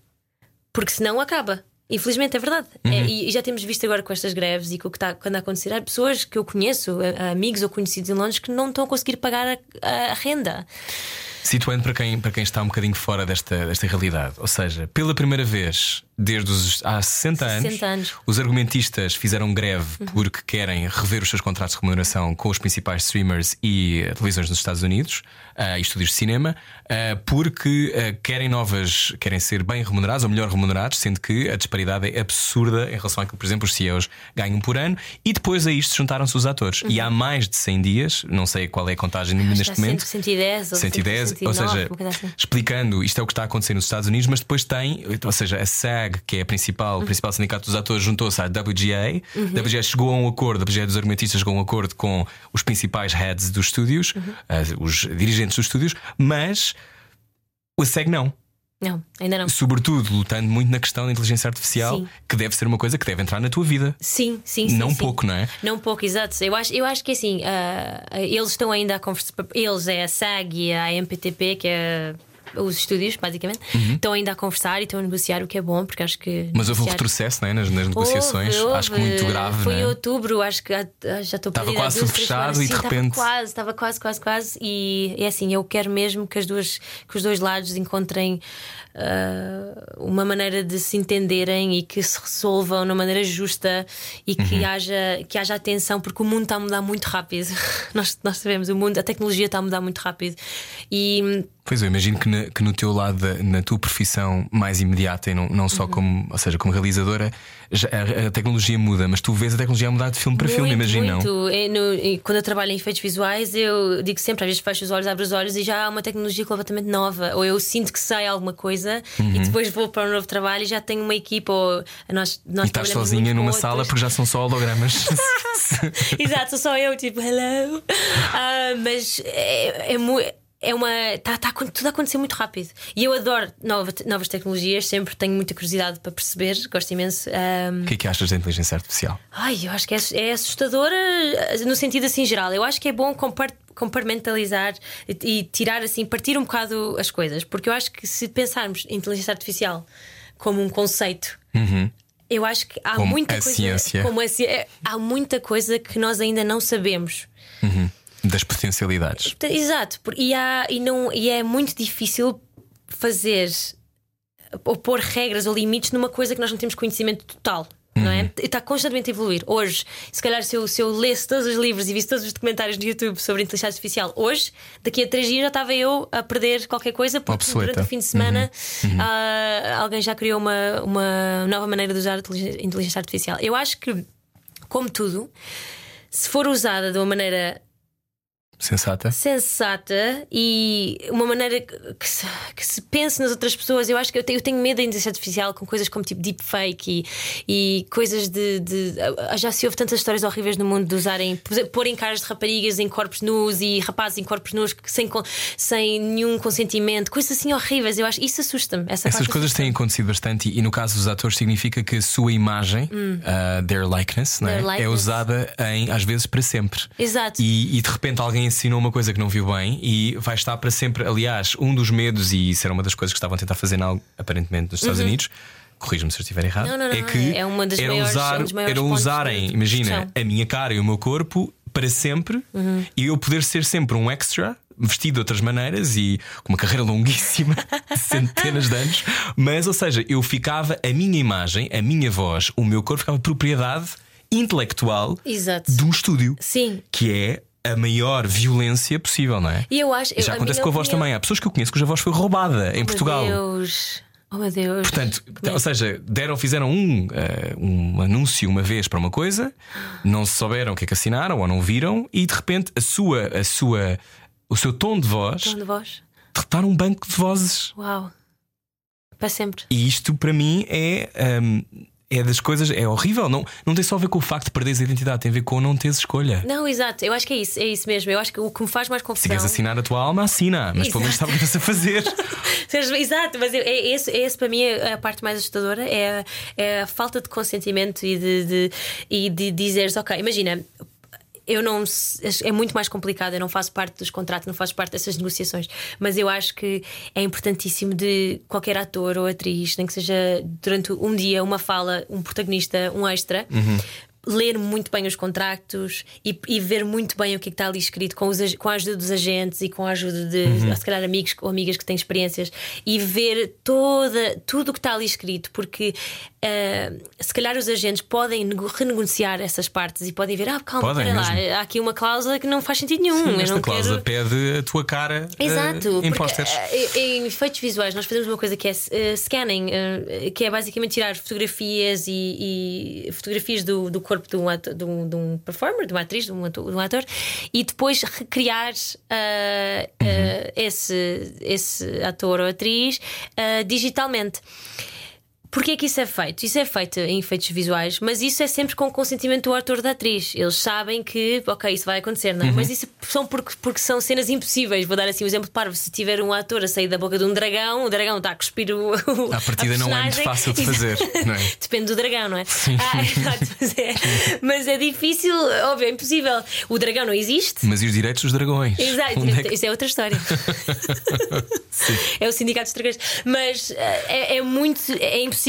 porque senão acaba. Infelizmente é verdade. É, e, e já temos visto agora com estas greves e com o que está quando a acontecer, há pessoas que eu conheço, amigos ou conhecidos em Londres, que não estão a conseguir pagar a- a renda. Situando para quem, para quem está um bocadinho fora desta, desta realidade. Ou seja, pela primeira vez desde os, há 60, 60 anos. Uhum. os argumentistas fizeram greve porque querem rever os seus contratos de remuneração com os principais streamers e televisões nos Estados Unidos ah, e estúdios de cinema, ah, porque ah, querem novas, querem ser bem remunerados ou melhor remunerados, sendo que a disparidade é absurda em relação àquilo que, por exemplo, os CEOs ganham por ano, e depois a isto juntaram-se os atores. E há mais de 100 dias, não sei qual é a contagem Uhum. Acho neste momento. 110 ou 110, 119, ou seja, assim. explicando isto é o que está a acontecer nos Estados Unidos, mas depois tem, ou seja, a SAG, que é a principal, o principal sindicato dos atores, juntou-se à WGA. A WGA chegou a um acordo, a WGA dos argumentistas chegou a um acordo com os principais heads dos estúdios, ah, os dirigentes dos estúdios, mas o SAG não. Não, ainda não. Sobretudo lutando muito na questão da inteligência artificial, Sim. que deve ser uma coisa que deve entrar na tua vida. Sim, sim, sim. não sim. pouco, não é? Não pouco, exato. Eu acho, eu acho que assim, ah, eles estão ainda a conversar. Eles é a SAG e a MPTP, que é os estúdios, basicamente, estão ainda a conversar e estão a negociar, o que é bom, porque acho que. Uhum. Mas houve um negociar- retrocesso é? nas, nas negociações, Houve, acho que muito grave. Foi não em é? outubro, acho que já estou Estava quase duas, fechado e de Sim, repente- Estava quase, estava quase, quase, quase. E é assim, eu quero mesmo que, as duas, que os dois lados encontrem ah, uma maneira de se entenderem e que se resolvam de uma maneira justa e que, Uhum. haja, que haja atenção, porque o mundo está a mudar muito rápido. nós, nós sabemos, o mundo, a tecnologia está a mudar muito rápido. E Pois eu imagino que, na- que no teu lado, na tua profissão mais imediata e não, não Uhum. só como, ou seja, como realizadora, já- a, a tecnologia muda, mas tu vês a tecnologia mudar de filme para filme, Muito, imagino, não? muito. É, no- quando eu trabalho em efeitos visuais, eu digo sempre, às vezes fecho os olhos, abro os olhos e já há uma tecnologia completamente nova. Ou eu sinto que sai alguma coisa Uhum. e depois vou para um novo trabalho e já tenho uma equipa. Ou nós, nós E estás sozinha numa outros. sala porque já são só hologramas. Exato, sou só eu, tipo, hello. Ah, mas é, é muito. É uma. Está tá, a- tudo a acontecer muito rápido. E eu adoro nova- novas tecnologias, sempre tenho muita curiosidade para perceber, gosto imenso. Ah, O que é que achas da inteligência artificial? Ai, eu acho que é, é assustadora eh, no sentido assim geral. Eu acho que é bom compar- compartimentalizar e, e tirar assim, partir um bocado as coisas, porque eu acho que se pensarmos em inteligência artificial como um conceito. Eu acho que há Uhum. Como muita a coisa. ciência. Como a é, há muita coisa que nós ainda não sabemos. Das potencialidades. Exato, por- e, há, e, não, e é muito difícil fazer ou pôr regras ou limites numa coisa que nós não temos conhecimento total. Não é? E está constantemente a evoluir. Hoje, se calhar, se eu, se eu lesse todos os livros e visse todos os documentários no YouTube sobre inteligência artificial, hoje, daqui a três dias já estava eu a perder qualquer coisa, porque Obsoleta. durante o fim de semana ah, alguém já criou uma, uma nova maneira de usar inteligência artificial. Eu acho que, como tudo, se for usada de uma maneira Sensata. sensata e uma maneira que se, que se pense nas outras pessoas. Eu acho que eu tenho, eu tenho medo da inteligência artificial com coisas como tipo deepfake e, e coisas de, de- ah, Já se houve tantas histórias horríveis no mundo de usarem, porem caras de raparigas em corpos nus e rapazes em corpos nus sem, sem nenhum consentimento, coisas assim horríveis. Eu acho isso assusta-me. Essa Essas coisas têm acontecido bastante e, e no caso dos atores significa que a sua imagem, uh, their likeness, é? Hum. Their é likeness. usada em, às vezes para sempre. Exato. E, e de repente alguém ensinou uma coisa que não viu bem e vai estar para sempre. Aliás, um dos medos, e isso era uma das coisas que estavam a tentar fazer, na, aparentemente, nos Estados Unidos. Corrijo-me se eu estiver errado. Uhum. Não, não, não, é que é uma das era maiores- usar, um dos maiores era pontos usarem, de imagina, a minha cara e o meu corpo para sempre Uhum. e eu poder ser sempre um extra. Vestido de outras maneiras e com uma carreira longuíssima, centenas de anos, mas, ou seja, eu ficava, a minha imagem, a minha voz, o meu corpo ficava propriedade intelectual Exato. de um estúdio Sim. que é a maior violência possível, não é? E eu acho. E já eu- acontece com a voz opinião- também. Há pessoas que eu conheço cuja voz foi roubada em Portugal. Meu Deus. Oh meu Deus. Portanto, é? ou seja, deram, fizeram um, eh, um anúncio uma vez para uma coisa, não souberam o que é que assinaram ou não viram, e de repente a sua, a sua, o seu tom de voz Tom de voz. está num banco de vozes. Uau. Para sempre. E isto para mim é. hum, é das coisas, é horrível. Não, não tem só a ver com o facto de perderes a identidade, tem a ver com não teres escolha. Não, exato. Eu acho que é isso, é isso mesmo. Eu acho que o que me faz mais Se confusão. queres assinar a tua alma, assina, mas pelo menos Exato. sabe o que estás a fazer. Exato, mas é, é esse, é esse para mim é a parte mais assustadora é a, é a falta de consentimento e de, de, e de dizeres, ok, imagina. Eu não é muito mais complicado, eu não faço parte dos contratos, não faço parte dessas negociações, mas eu acho que é importantíssimo de qualquer ator ou atriz, nem que seja durante um dia, uma fala, um protagonista, um extra, ler muito bem os contratos e, e ver muito bem o que, é que está ali escrito com, os com a ajuda dos agentes e com a ajuda de se calhar amigos ou amigas que têm experiências e ver toda, tudo o que está ali escrito, porque ah, se calhar os agentes podem nego- renegociar essas partes e podem ver, ah, calma, Podem lá, há aqui uma cláusula que não faz sentido nenhum. eu Esta cláusula quero... pede a tua cara eh, Exato, em porque, pósteres. eh, em efeitos visuais nós fazemos uma coisa que é scanning, que é basicamente tirar fotografias e, e fotografias do, do corpo de um, ato- de, um, de um performer, de uma atriz, de um ator, de um ator, e depois recriar eh, eh, esse, esse ator ou atriz eh, digitalmente. Porquê é que isso é feito? Isso é feito em efeitos visuais, mas isso é sempre com o consentimento do ator ou da atriz. Eles sabem que, ok, isso vai acontecer, não é? Mas isso são porque, porque são cenas impossíveis. Vou dar assim um exemplo parvo. Se tiver um ator a sair da boca de um dragão, o dragão está a cuspir o. o- À partida a não é muito fácil de fazer, não é? Depende do dragão, não é? Ah, exato, mas é? Mas é difícil, óbvio, é impossível. O dragão não existe. Mas e os direitos dos dragões? Exato, Onde é que- isso é outra história. é o sindicato dos dragões. Mas eh, é, é muito. É impossível.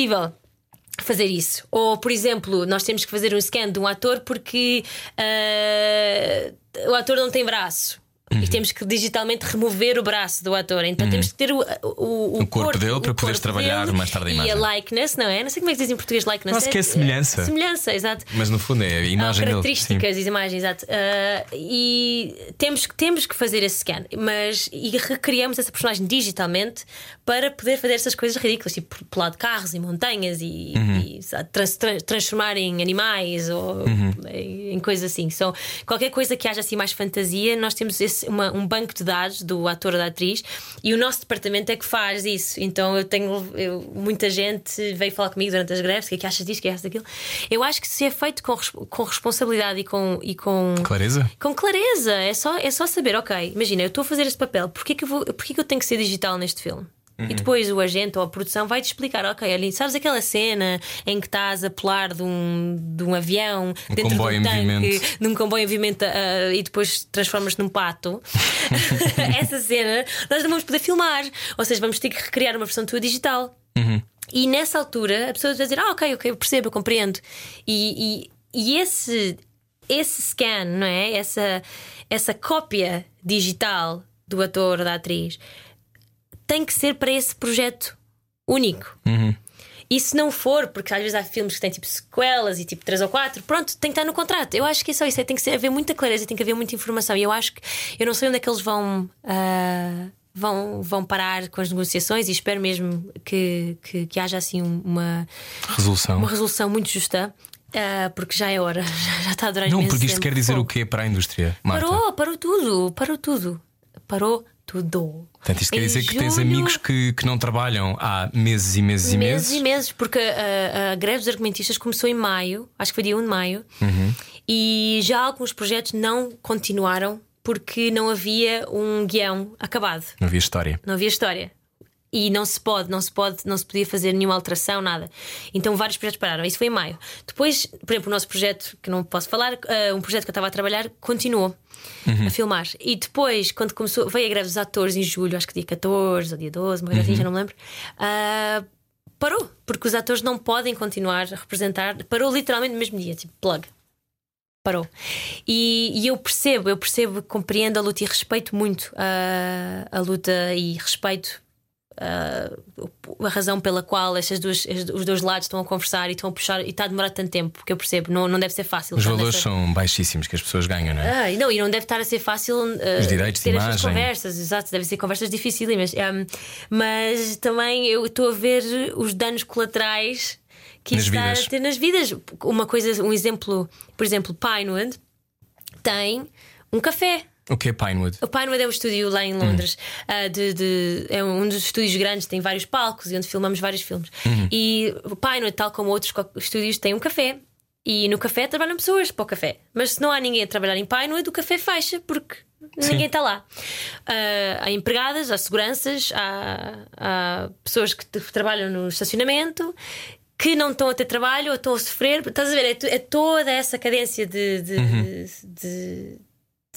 Fazer isso. Ou, por exemplo, nós temos que fazer um scan de um ator porque eh, o ator não tem braço. Uhum. E temos que digitalmente remover o braço do ator. Então temos que ter o, o, O corpo dele para o poderes corpo trabalhar dele mais tarde a E a imagem. likeness, não é? Não sei como é que diz em português likeness. Acho que é semelhança. Semelhança, exato. Mas no fundo é a imagem Ah, dele. características das imagens, exato. Ah, e temos, que- temos que fazer esse scan, mas e recriamos essa personagem digitalmente para poder fazer essas coisas ridículas, tipo pular de carros e montanhas e, Uhum. e, sabe, trans- trans- transformar em animais ou Uhum. em, em coisas assim. São, qualquer coisa que haja assim mais fantasia, nós temos esse, uma- um banco de dados do ator ou da atriz e o nosso departamento é que faz isso. Então eu tenho eu- muita gente veio falar comigo durante as greves: o que é que achas disto, o que é que achas daquilo? Eu acho que se é feito com, com responsabilidade e com. E com Clareza? com clareza, é só, é só saber, ok, imagina, eu estou a fazer este papel, porquê que eu, vou, porquê que eu tenho que ser digital neste filme? Uhum. E depois o agente ou a produção vai-te explicar, ok, olha, sabes aquela cena em que estás a pular de um, de um avião dentro comboio em de um tanque, movimento. num comboio em movimento ah, e depois transformas-te num pato? Essa cena nós não vamos poder filmar, ou seja, vamos ter que recriar uma versão tua digital. E nessa altura a pessoa vai dizer: Ah, ok, ok, eu percebo, eu compreendo. E, e, e esse, esse scan, não é? Essa, essa cópia digital do ator ou da atriz tem que ser para esse projeto único. E se não for, porque às vezes há filmes que têm tipo sequelas e tipo 3 ou 4, pronto, tem que estar no contrato. Eu acho que é só isso, é, tem que ser, haver muita clareza, tem que haver muita informação. E eu acho que eu não sei onde é que eles vão. ah, Vão, vão parar com as negociações e espero mesmo que, que, que haja assim um- uma, Resolução. uma resolução muito justa, ah, porque já é hora, já, já está a durar Não, porque isto tempo. quer dizer o quê para a indústria, Marta? Parou, parou tudo, parou tudo. Parou tudo. Portanto, isto quer dizer que tens amigos que, que não trabalham há meses e meses e meses meses. e meses, porque a, a greve dos argumentistas começou em maio, acho que foi dia 1 de maio, Uhum. e já alguns projetos não continuaram porque não havia um guião acabado, Não havia história. não havia história. E não se pode, não se pode, não se podia fazer nenhuma alteração, nada. Então vários projetos pararam. Isso foi em maio. Depois, por exemplo, o nosso projeto, que não posso falar, eh, um projeto que eu estava a trabalhar, continuou a filmar. E depois, quando começou, veio a greve dos atores em julho, acho que dia 14 ou dia 12, uma coisa assim, já não me lembro. ah, parou, porque os atores não podem continuar a representar. Parou literalmente no mesmo dia, tipo plug. Parou. E, e eu percebo, eu percebo, compreendo a luta e respeito muito a, a luta e respeito ah, a razão pela qual estas duas, as- os dois lados estão a conversar e estão a puxar e está a demorar tanto tempo, porque eu percebo, não, não deve ser fácil. Os valores nessa- são baixíssimos que as pessoas ganham, não é? ah, e não, e não deve estar a ser fácil uh, Os direitos de ter estas imagem. conversas, exato, devem ser conversas dificílimas. Um, mas também eu estou a ver os danos colaterais que Nas isto está vidas. a ter nas vidas. Uma coisa, um exemplo, por exemplo, Pinewood tem um café. O que é Pinewood? O Pinewood é um estúdio lá em Londres. ah, de, de- é um dos estúdios grandes, tem vários palcos e onde filmamos vários filmes. E o Pinewood, tal como outros estúdios, tem um café. E no café trabalham pessoas para o café. Mas se não há ninguém a trabalhar em Pinewood, o café fecha porque ninguém está lá. Ah, há empregadas, há seguranças, há, há pessoas que trabalham no estacionamento. Que não estão a ter trabalho ou estão a sofrer, estás a ver? É, é toda essa cadência de- de- de,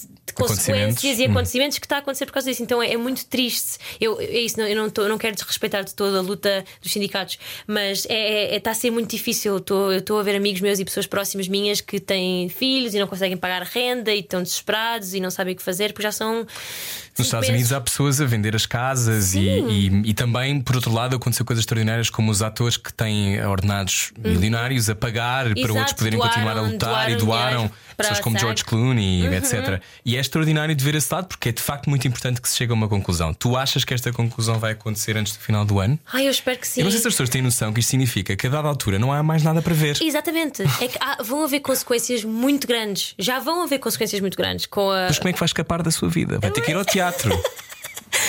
de consequências Acontecimentos. e Hum. acontecimentos que está a acontecer por causa disso. Então é, é muito triste. Eu, é isso, não- eu não, tô- não quero desrespeitar de toda a luta dos sindicatos, mas é, é- é- está a ser muito difícil. Eu estou- a ver amigos meus e pessoas próximas minhas que têm filhos e não conseguem pagar renda e estão desesperados e não sabem o que fazer porque já são. Nos Estados Unidos há pessoas a vender as casas e, e, e também, por outro lado, aconteceu coisas extraordinárias como os atores que têm ordenados milionários a pagar para Hum. Exato, outros poderem doaram- continuar a lutar e doaram doaram dinheiro para pessoas como. George Clooney, etc. E é extraordinário de ver esse lado porque é de facto muito importante que se chegue a uma conclusão. Tu achas que esta conclusão vai acontecer antes do final do ano? Ai, eu espero que sim. Eu não sei se as pessoas têm noção que isto significa que a dada altura não há mais nada para ver. Exatamente. É que há- vão haver consequências muito grandes. Já vão haver consequências muito grandes com a. Mas como é que vai escapar da sua vida? Vai ter que ir ao teatro.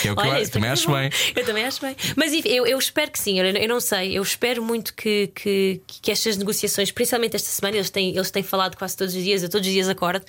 Que é o que eu, isso também é acho bom. bem. Eu também acho bem. Mas enfim, eu, eu espero que sim, eu, eu não sei. Eu espero muito que, que, que estas negociações, principalmente esta semana, eles têm, eles têm falado quase todos os dias, eu todos os dias acordo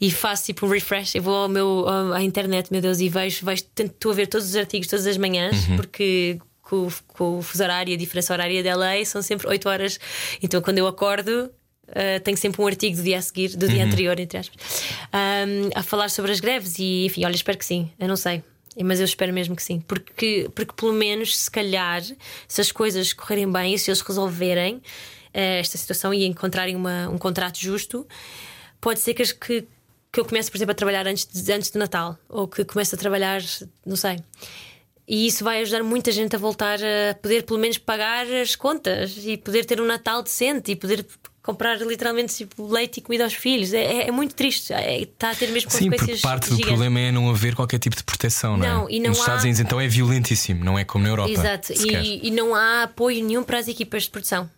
e faço tipo um refresh. Eu vou ao meu, à internet, meu Deus, e vejo, vejo tento estou a ver todos os artigos todas as manhãs, Uhum. porque. Com, o- com o fuso horário e a diferença horária da LA são sempre 8 horas. Então, quando eu acordo, Uh, tenho sempre um artigo do dia a seguir, do Uhum. dia anterior, entre aspas, um, a falar sobre as greves. E enfim, olha, espero que sim. Eu não sei, mas eu espero mesmo que sim, porque, porque pelo menos, se calhar, se as coisas correrem bem e se eles resolverem uh, esta situação e encontrarem uma, um contrato justo, pode ser que, as- que, que eu comece, por exemplo, a trabalhar antes de, antes de Natal ou que comece a trabalhar, não sei. E isso vai ajudar muita gente a voltar a poder, pelo menos, pagar as contas e poder ter um Natal decente e poder comprar literalmente tipo, leite e comida aos filhos. É, é- é muito triste. É- está a ter mesmo Sim, consequências. porque parte do gigantes. problema é não haver qualquer tipo de proteção, não, Não, é? e não Nos há- Estados Unidos então é violentíssimo, não é como na Europa. Exato, e, e não há apoio nenhum para as equipas de produção.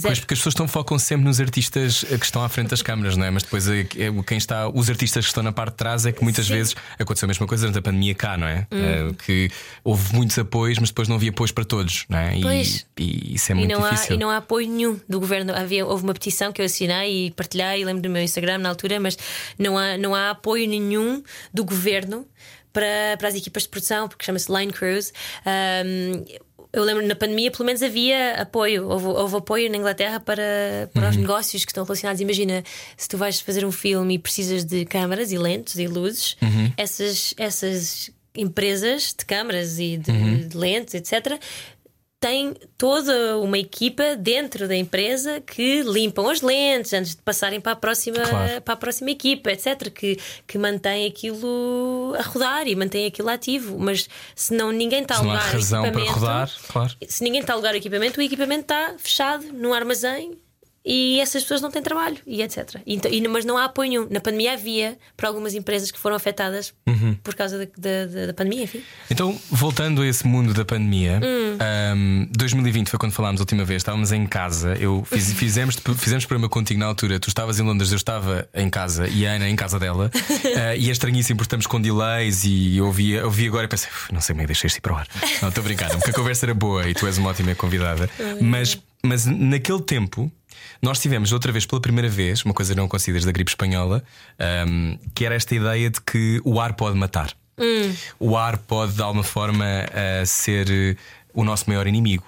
Pois porque as pessoas estão focam sempre nos artistas eh, que estão à frente das câmaras, não é? Mas depois eh, é- quem está, os artistas que estão na parte de trás é que muitas Sim. Hum. vezes aconteceu a mesma coisa durante a pandemia cá, não é? Eh, que houve muitos apoios, mas depois não havia apoios para todos, não é? E, Pois. e isso é E muito não, há, difícil. e não há apoio nenhum do governo. Havia, houve uma petição que eu assinei e partilhei, lembro do meu Instagram na altura, mas não há, não há apoio nenhum do governo para, para as equipas de produção, porque chama-se Line Crews. Um, eu lembro na pandemia, pelo menos havia apoio, houve, houve apoio na Inglaterra para, para Uhum. os negócios que estão relacionados. Imagina se tu vais fazer um filme e precisas de câmaras e lentes e luzes, Uhum. essas, essas empresas de câmaras e de, Uhum. de lentes, etc tem toda uma equipa dentro da empresa que limpam as lentes antes de passarem para a próxima, Claro. para a próxima equipa, etc. Que, que mantém aquilo a rodar e mantém aquilo ativo. Mas se não ninguém está a Se não há alugar razão para rodar, claro. se ninguém está a alugar o equipamento, o equipamento está fechado num armazém e essas pessoas não têm trabalho e etc. Então- e- mas não há apoio nenhum. Na pandemia havia para algumas empresas que foram afetadas Uhum. por causa da, da- da- pandemia, enfim. Então, voltando a esse mundo da pandemia, Hum. ahm, 2020 foi quando falámos a última vez, estávamos em casa. Eu fiz- fizemos, fizemos programa contigo na altura. Tu estavas em Londres, eu estava em casa e a Ana em casa dela. Ah, e é estranhíssimo porque estamos com delays e eu ouvi, eu ouvi agora e pensei, "Uf, não sei como é que deixei isto ir para o ar. Não, estou brincando, porque a conversa era boa e tu és uma ótima convidada. Mas, mas naquele tempo. Nós tivemos outra vez, pela primeira vez, uma coisa que não consideras da gripe espanhola, ahm, que era esta ideia de que o ar pode matar. O ar pode, de alguma forma, ah, ser o nosso maior inimigo.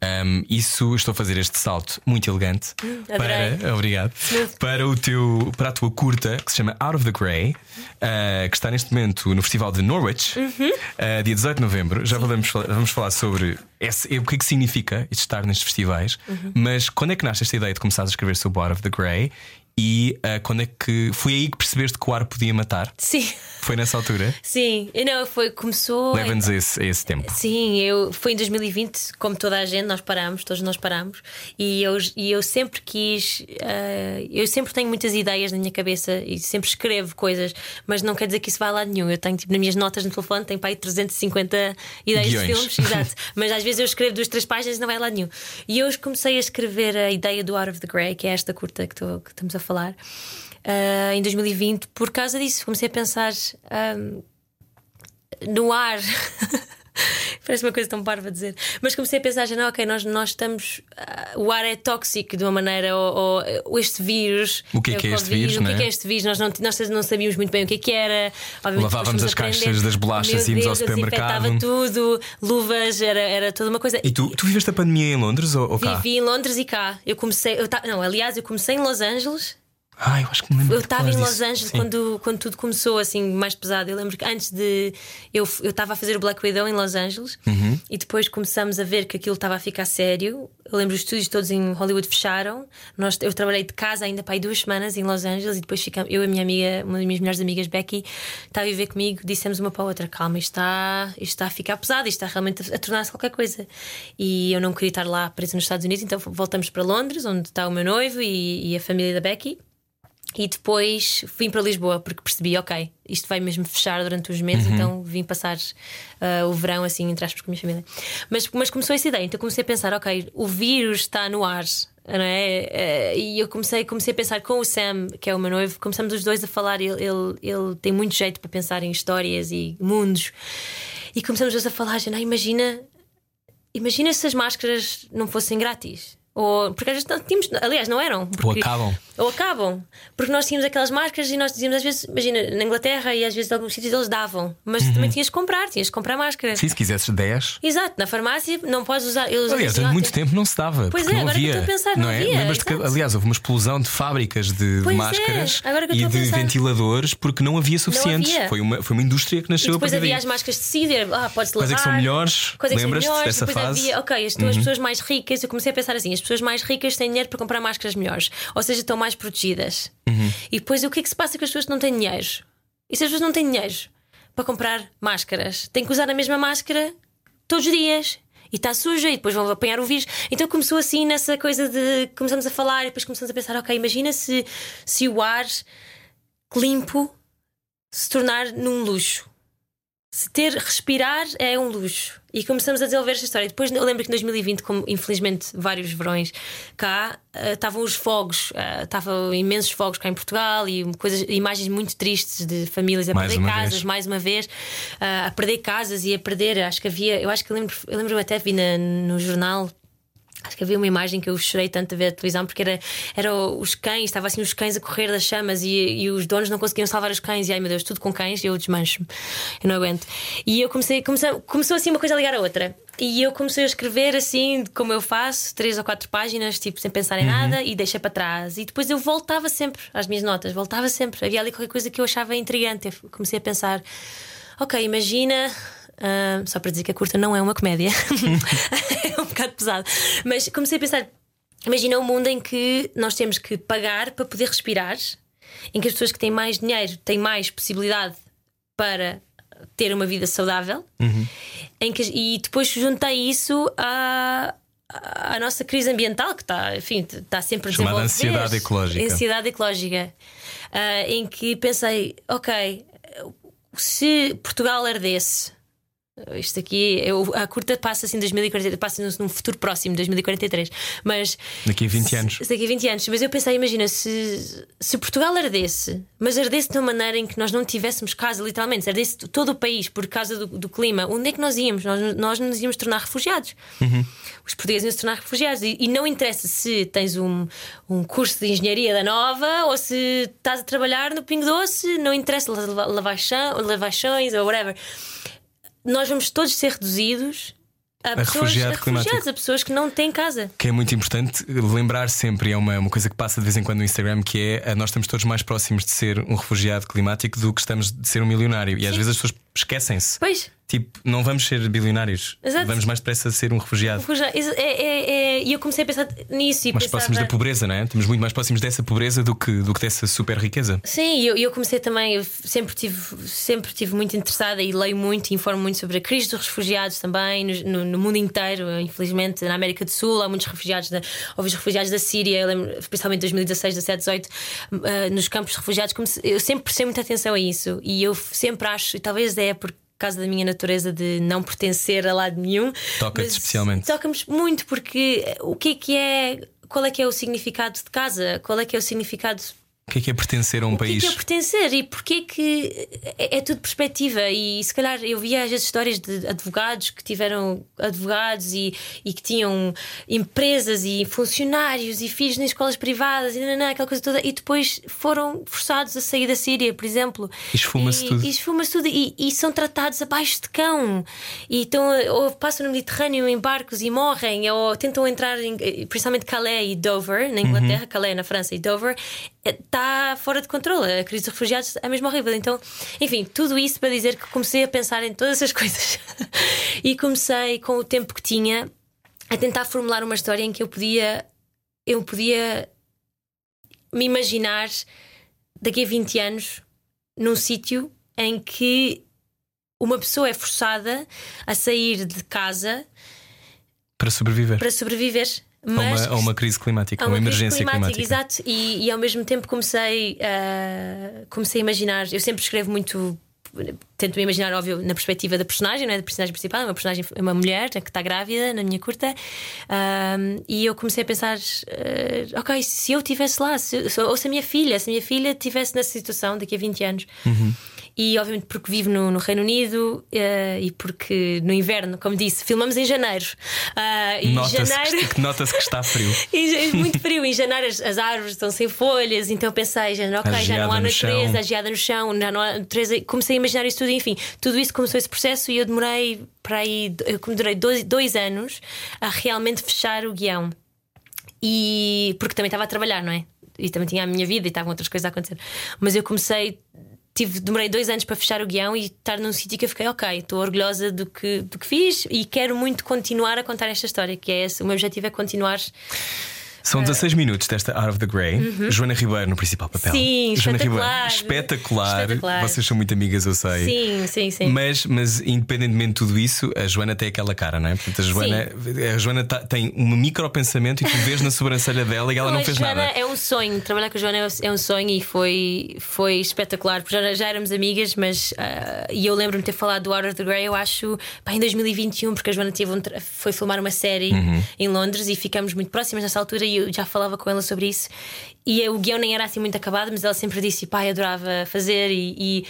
Um, isso estou a fazer este salto muito elegante adorei. para, obrigado, para, o teu, para a tua curta que se chama Out of the Grey, uh, que está neste momento no Festival de Norwich, uh, dia 18 de novembro. Já vamos falar, vamos falar sobre esse- o que é que significa estar nestes festivais, mas quando é que nasce esta ideia de começar a escrever sobre Out of the Grey e uh, quando é que foi aí que percebeste que o ar podia matar? Sim, Foi nessa altura? sim. Não, foi, começou. Leva-nos a esse, a esse tempo. Sim, eu, foi em 2020, como toda a gente, nós paramos, todos nós paramos, e eu, e eu sempre quis, eh, eu sempre tenho muitas ideias na minha cabeça e sempre escrevo coisas, mas não quer dizer que isso vai a lado nenhum. Eu tenho, tipo, nas minhas notas no telefone, tenho para aí 350 ideias Guiões. de filmes, exato, mas às vezes eu escrevo duas, três páginas e não vai a lado nenhum. E eu comecei a escrever a ideia do Out of the Grey, que é esta curta que, tô- que estamos a falar. eh, em 2020, por causa disso, comecei a pensar ahm, no ar. Parece uma coisa tão parva a dizer. Mas comecei a pensar, já não, ok, nós, nós estamos. ah, o ar é tóxico de uma maneira, ou, ou este vírus. O que é que é este vírus, O que é é? que é este vírus? Nós não, nós não sabíamos muito bem o que é que era. Obviamente, Lavávamos as caixas das bolachas, íamos ao supermercado. tudo, luvas, era, era toda uma coisa. E tu, tu viveste a pandemia em Londres ou, ou cá? Vivi em Londres e cá. Eu comecei. Eu ta- não, aliás, eu comecei em Los Angeles. Ah, eu acho que me lembro Eu estava em Los. Angeles quando, quando tudo começou assim mais pesado. Eu lembro que antes de. Eu eu estava a fazer o Black Widow em Los Angeles Uhum. e depois começamos a ver que aquilo estava a ficar sério. Eu lembro os estúdios todos em Hollywood fecharam. Nós, eu trabalhei de casa ainda para aí duas semanas em Los Angeles e depois ficamos. Eu e a minha amiga, uma das minhas melhores amigas, Becky, estava a viver comigo. Dissemos uma para a outra: calma, isto está, isto está a ficar pesado, isto está realmente a, a tornar-se qualquer coisa. E eu não queria estar lá presa nos Estados Unidos, então voltamos para Londres, onde está o meu noivo e, e a família da Becky. E depois vim para Lisboa porque percebi, ok, isto vai mesmo fechar durante uns meses, então vim passar ah, o verão assim, entre aspas, com a minha família. Mas, mas começou essa ideia, então comecei a pensar, ok, o vírus está no ar. Não é? Eh, E eu comecei, comecei a pensar com o Sam, que é o meu noivo, começamos os dois a falar. Ele, ele, ele tem muito jeito para pensar em histórias e mundos, e começamos os dois a falar. Já, não, imagina Imagina se as máscaras não fossem grátis. Ou, porque às vezes não tínhamos, aliás, não eram. Ou porque- acabam. Ou acabam. Porque nós tínhamos aquelas máscaras e nós dizíamos às vezes, imagina, na Inglaterra e às vezes em alguns sítios eles davam, mas Uhum. também tinhas que comprar, tinhas que comprar máscara. Sim, se quisesses 10. Exato, na farmácia não podes usar. Aliás, durante "Ah, muito tempo não se dava. Pois é, não agora que eu havia. estou a pensar, não é? havia, Lembras-te que, aliás, houve uma explosão de fábricas de, de Pois é, máscaras que eu e a de ventiladores porque não havia suficientes. havia. Foi, uma, foi uma indústria que E nasceu a depois partir havia daí. as máscaras de cider, ah, pode-se Quais é lavar. que são melhores? É que são Lembras-te melhores? dessa Depois fase? Uhum. havia, ok, as, as pessoas mais ricas, eu comecei a pensar assim: as pessoas mais ricas têm dinheiro para comprar máscaras melhores, ou seja, estão mais protegidas. Uhum. E depois o que é que se passa com as pessoas que não têm dinheiro? E se as pessoas não têm dinheiro para comprar máscaras? Têm que usar a mesma máscara todos os dias. E está suja, e depois vão apanhar o vírus. Então começou assim nessa coisa de. Começamos a falar, e depois começamos a pensar: ok, imagina se, se o ar limpo se tornar num luxo. Se ter, respirar é um luxo. E começamos a desenvolver esta história. Depois eu lembro que em 2020, como infelizmente vários verões cá, eh, estavam os fogos, eh, estavam imensos fogos cá em Portugal e coisas, imagens muito tristes de famílias a Mais perder casas, vez. mais uma vez, eh, a perder casas e a perder. Acho que havia, eu acho que eu lembro, eu lembro até vi na- no jornal Acho que havia uma imagem que eu chorei tanto a ver a televisão porque era, era os cães, estava assim os cães a correr das chamas e, e os donos não conseguiam salvar os cães. E ai meu Deus, tudo com cães, e eu desmancho-me, eu não aguento. E eu comecei, comecei, começou assim uma coisa a ligar a outra. E eu comecei a escrever assim, como eu faço, três ou quatro páginas, tipo, sem pensar em nada, e deixei para trás. E depois eu voltava sempre às minhas notas, voltava sempre. Havia ali qualquer coisa que eu achava intrigante. Eu comecei a pensar: ok, imagina ah, só para dizer que a curta não é uma comédia, é um bocado pesado. Mas comecei a pensar: imagina um mundo em que nós temos que pagar para poder respirar, em que as pessoas que têm mais dinheiro têm mais possibilidade para ter uma vida saudável, em que, e depois juntei isso à, à nossa crise ambiental, que está, enfim, está sempre a Chamada ansiedade ecológica. Ansiedade ecológica. Ah, em que pensei, ok, se Portugal ardesse. Isto aqui, eu, a curta passa assim em 2043, passa num- futuro próximo, 2043. Mas Daqui a 20 se- anos. Daqui a 20 anos. Mas eu pensei, imagina, se, se Portugal ardesse, mas ardesse de uma maneira em que nós não tivéssemos casa, literalmente, se ardesse todo o país por causa do, do clima, onde é que nós íamos? Nós, nós nos íamos tornar refugiados. Os portugueses iam se tornar refugiados. E, e não interessa se tens um, um curso de engenharia da nova ou se estás a trabalhar no Pingo Doce, não interessa lava- lavar chão- lavar chões ou whatever. Nós vamos todos ser reduzidos a, pessoas, refugiado a refugiados, a pessoas que não têm casa. Que é muito importante lembrar sempre, é uma, uma coisa que passa de vez em quando no Instagram, que é nós estamos todos mais próximos de ser um refugiado climático do que estamos de ser um milionário. E às vezes as pessoas esquecem-se. Pois, Tipo, não vamos ser bilionários. Exato. Vamos mais depressa ser um refugiado. Isso é- é- é- E eu comecei a pensar nisso e Mais pensava... próximos da pobreza, não é? Estamos muito mais próximos dessa pobreza do que, do que dessa super riqueza. Sim, e eu, eu comecei também, eu sempre tive, sempre tive muito interessada e leio muito e informo muito sobre a crise dos refugiados também no, no- mundo inteiro. Infelizmente, na América do Sul há muitos refugiados, da, houve os refugiados da Síria, eu lembro, especialmente 2016, 17, 18, ah, nos campos de refugiados. comecei- eu sempre prestei muita atenção a isso e eu sempre acho, e talvez é por causa da minha natureza de não pertencer a lado nenhum. Toca-te especialmente. Toca-me muito porque o que é que é. Qual é que é o significado de casa? Qual é que é o significado O que é que é pertencer a um o que país? é que é pertencer e porquê que é, é tudo perspectiva e se calhar eu via às vezes histórias de advogados que tiveram advogados e, e que tinham empresas e funcionários e filhos em escolas privadas e aquela coisa toda e depois foram forçados a sair da Síria, por exemplo. E esfuma-se tudo. E esfuma-se tudo e, e são tratados abaixo de cão e estão, ou passam no Mediterrâneo em barcos e morrem ou tentam entrar em, principalmente Calais e Dover na Inglaterra, Calais na França e Dover está fora de controle. A crise dos refugiados é mesmo horrível. Então, enfim, tudo isso para dizer que comecei a pensar em todas essas coisas e comecei com o tempo que tinha a tentar formular uma história em que eu podia eu podia me imaginar daqui a 20 anos num sítio em que uma pessoa é forçada a sair de casa Para sobreviver para sobreviver. A, Mas uma, a uma crise climática, a uma, crise emergência climática. Exato, e, e ao mesmo tempo comecei a, comecei a imaginar. Eu sempre escrevo muito. Tento me imaginar, óbvio, na perspectiva da personagem, não é? Da personagem principal, é uma personagem, é uma mulher que está grávida na minha curta. E eu comecei a pensar: ah, ok, se eu estivesse lá, se- ou se a minha filha, se a minha filha estivesse nessa situação daqui a 20 anos. Uhum. E obviamente porque vivo no, no Reino Unido eh, e porque no inverno, como disse, filmamos em janeiro. E Nota-se janeiro. que, nota-se que está frio. É muito frio. Em janeiro as, as árvores estão sem folhas, então pensei, já, já não há no chão. natureza, a geada no chão, já não há natureza. Comecei a imaginar isso tudo, enfim, tudo isso começou esse processo e eu demorei para aí, eu demorei dois, dois anos a realmente fechar o guião. E porque também estava a trabalhar, não é? E também tinha a minha vida e estavam outras coisas a acontecer. Mas eu comecei, tive, demorei dois anos para fechar o guião e estar num sítio que eu fiquei, ok, estou orgulhosa do que, do que fiz e quero muito continuar a contar esta história, que é esse, o meu objetivo é continuar. São 16 minutos desta Out of the Grey. Joana Ribeiro no principal papel. Uhum. Sim, Joana espetacular. Ribeiro, espetacular. Espetacular. Vocês são muito amigas, eu sei. Sim, sim, sim. Mas, mas independentemente de tudo isso, a Joana tem aquela cara, não é? Portanto, a Joana, a Joana tá- tem um micropensamento e tu vês na sobrancelha dela e ela não a fez Joana nada. é um sonho, trabalhar com a Joana é um- sonho e foi, foi espetacular, porque já, já éramos amigas, mas ah, e eu lembro-me de ter falado do Out of the Grey, eu acho, pá, em 2021, porque a Joana teve um foi filmar uma série Uhum. em Londres e ficamos muito próximas nessa altura e eu já falava com ela sobre isso. E o guião nem era assim muito acabado, mas ela sempre disse, pai, adorava fazer e- e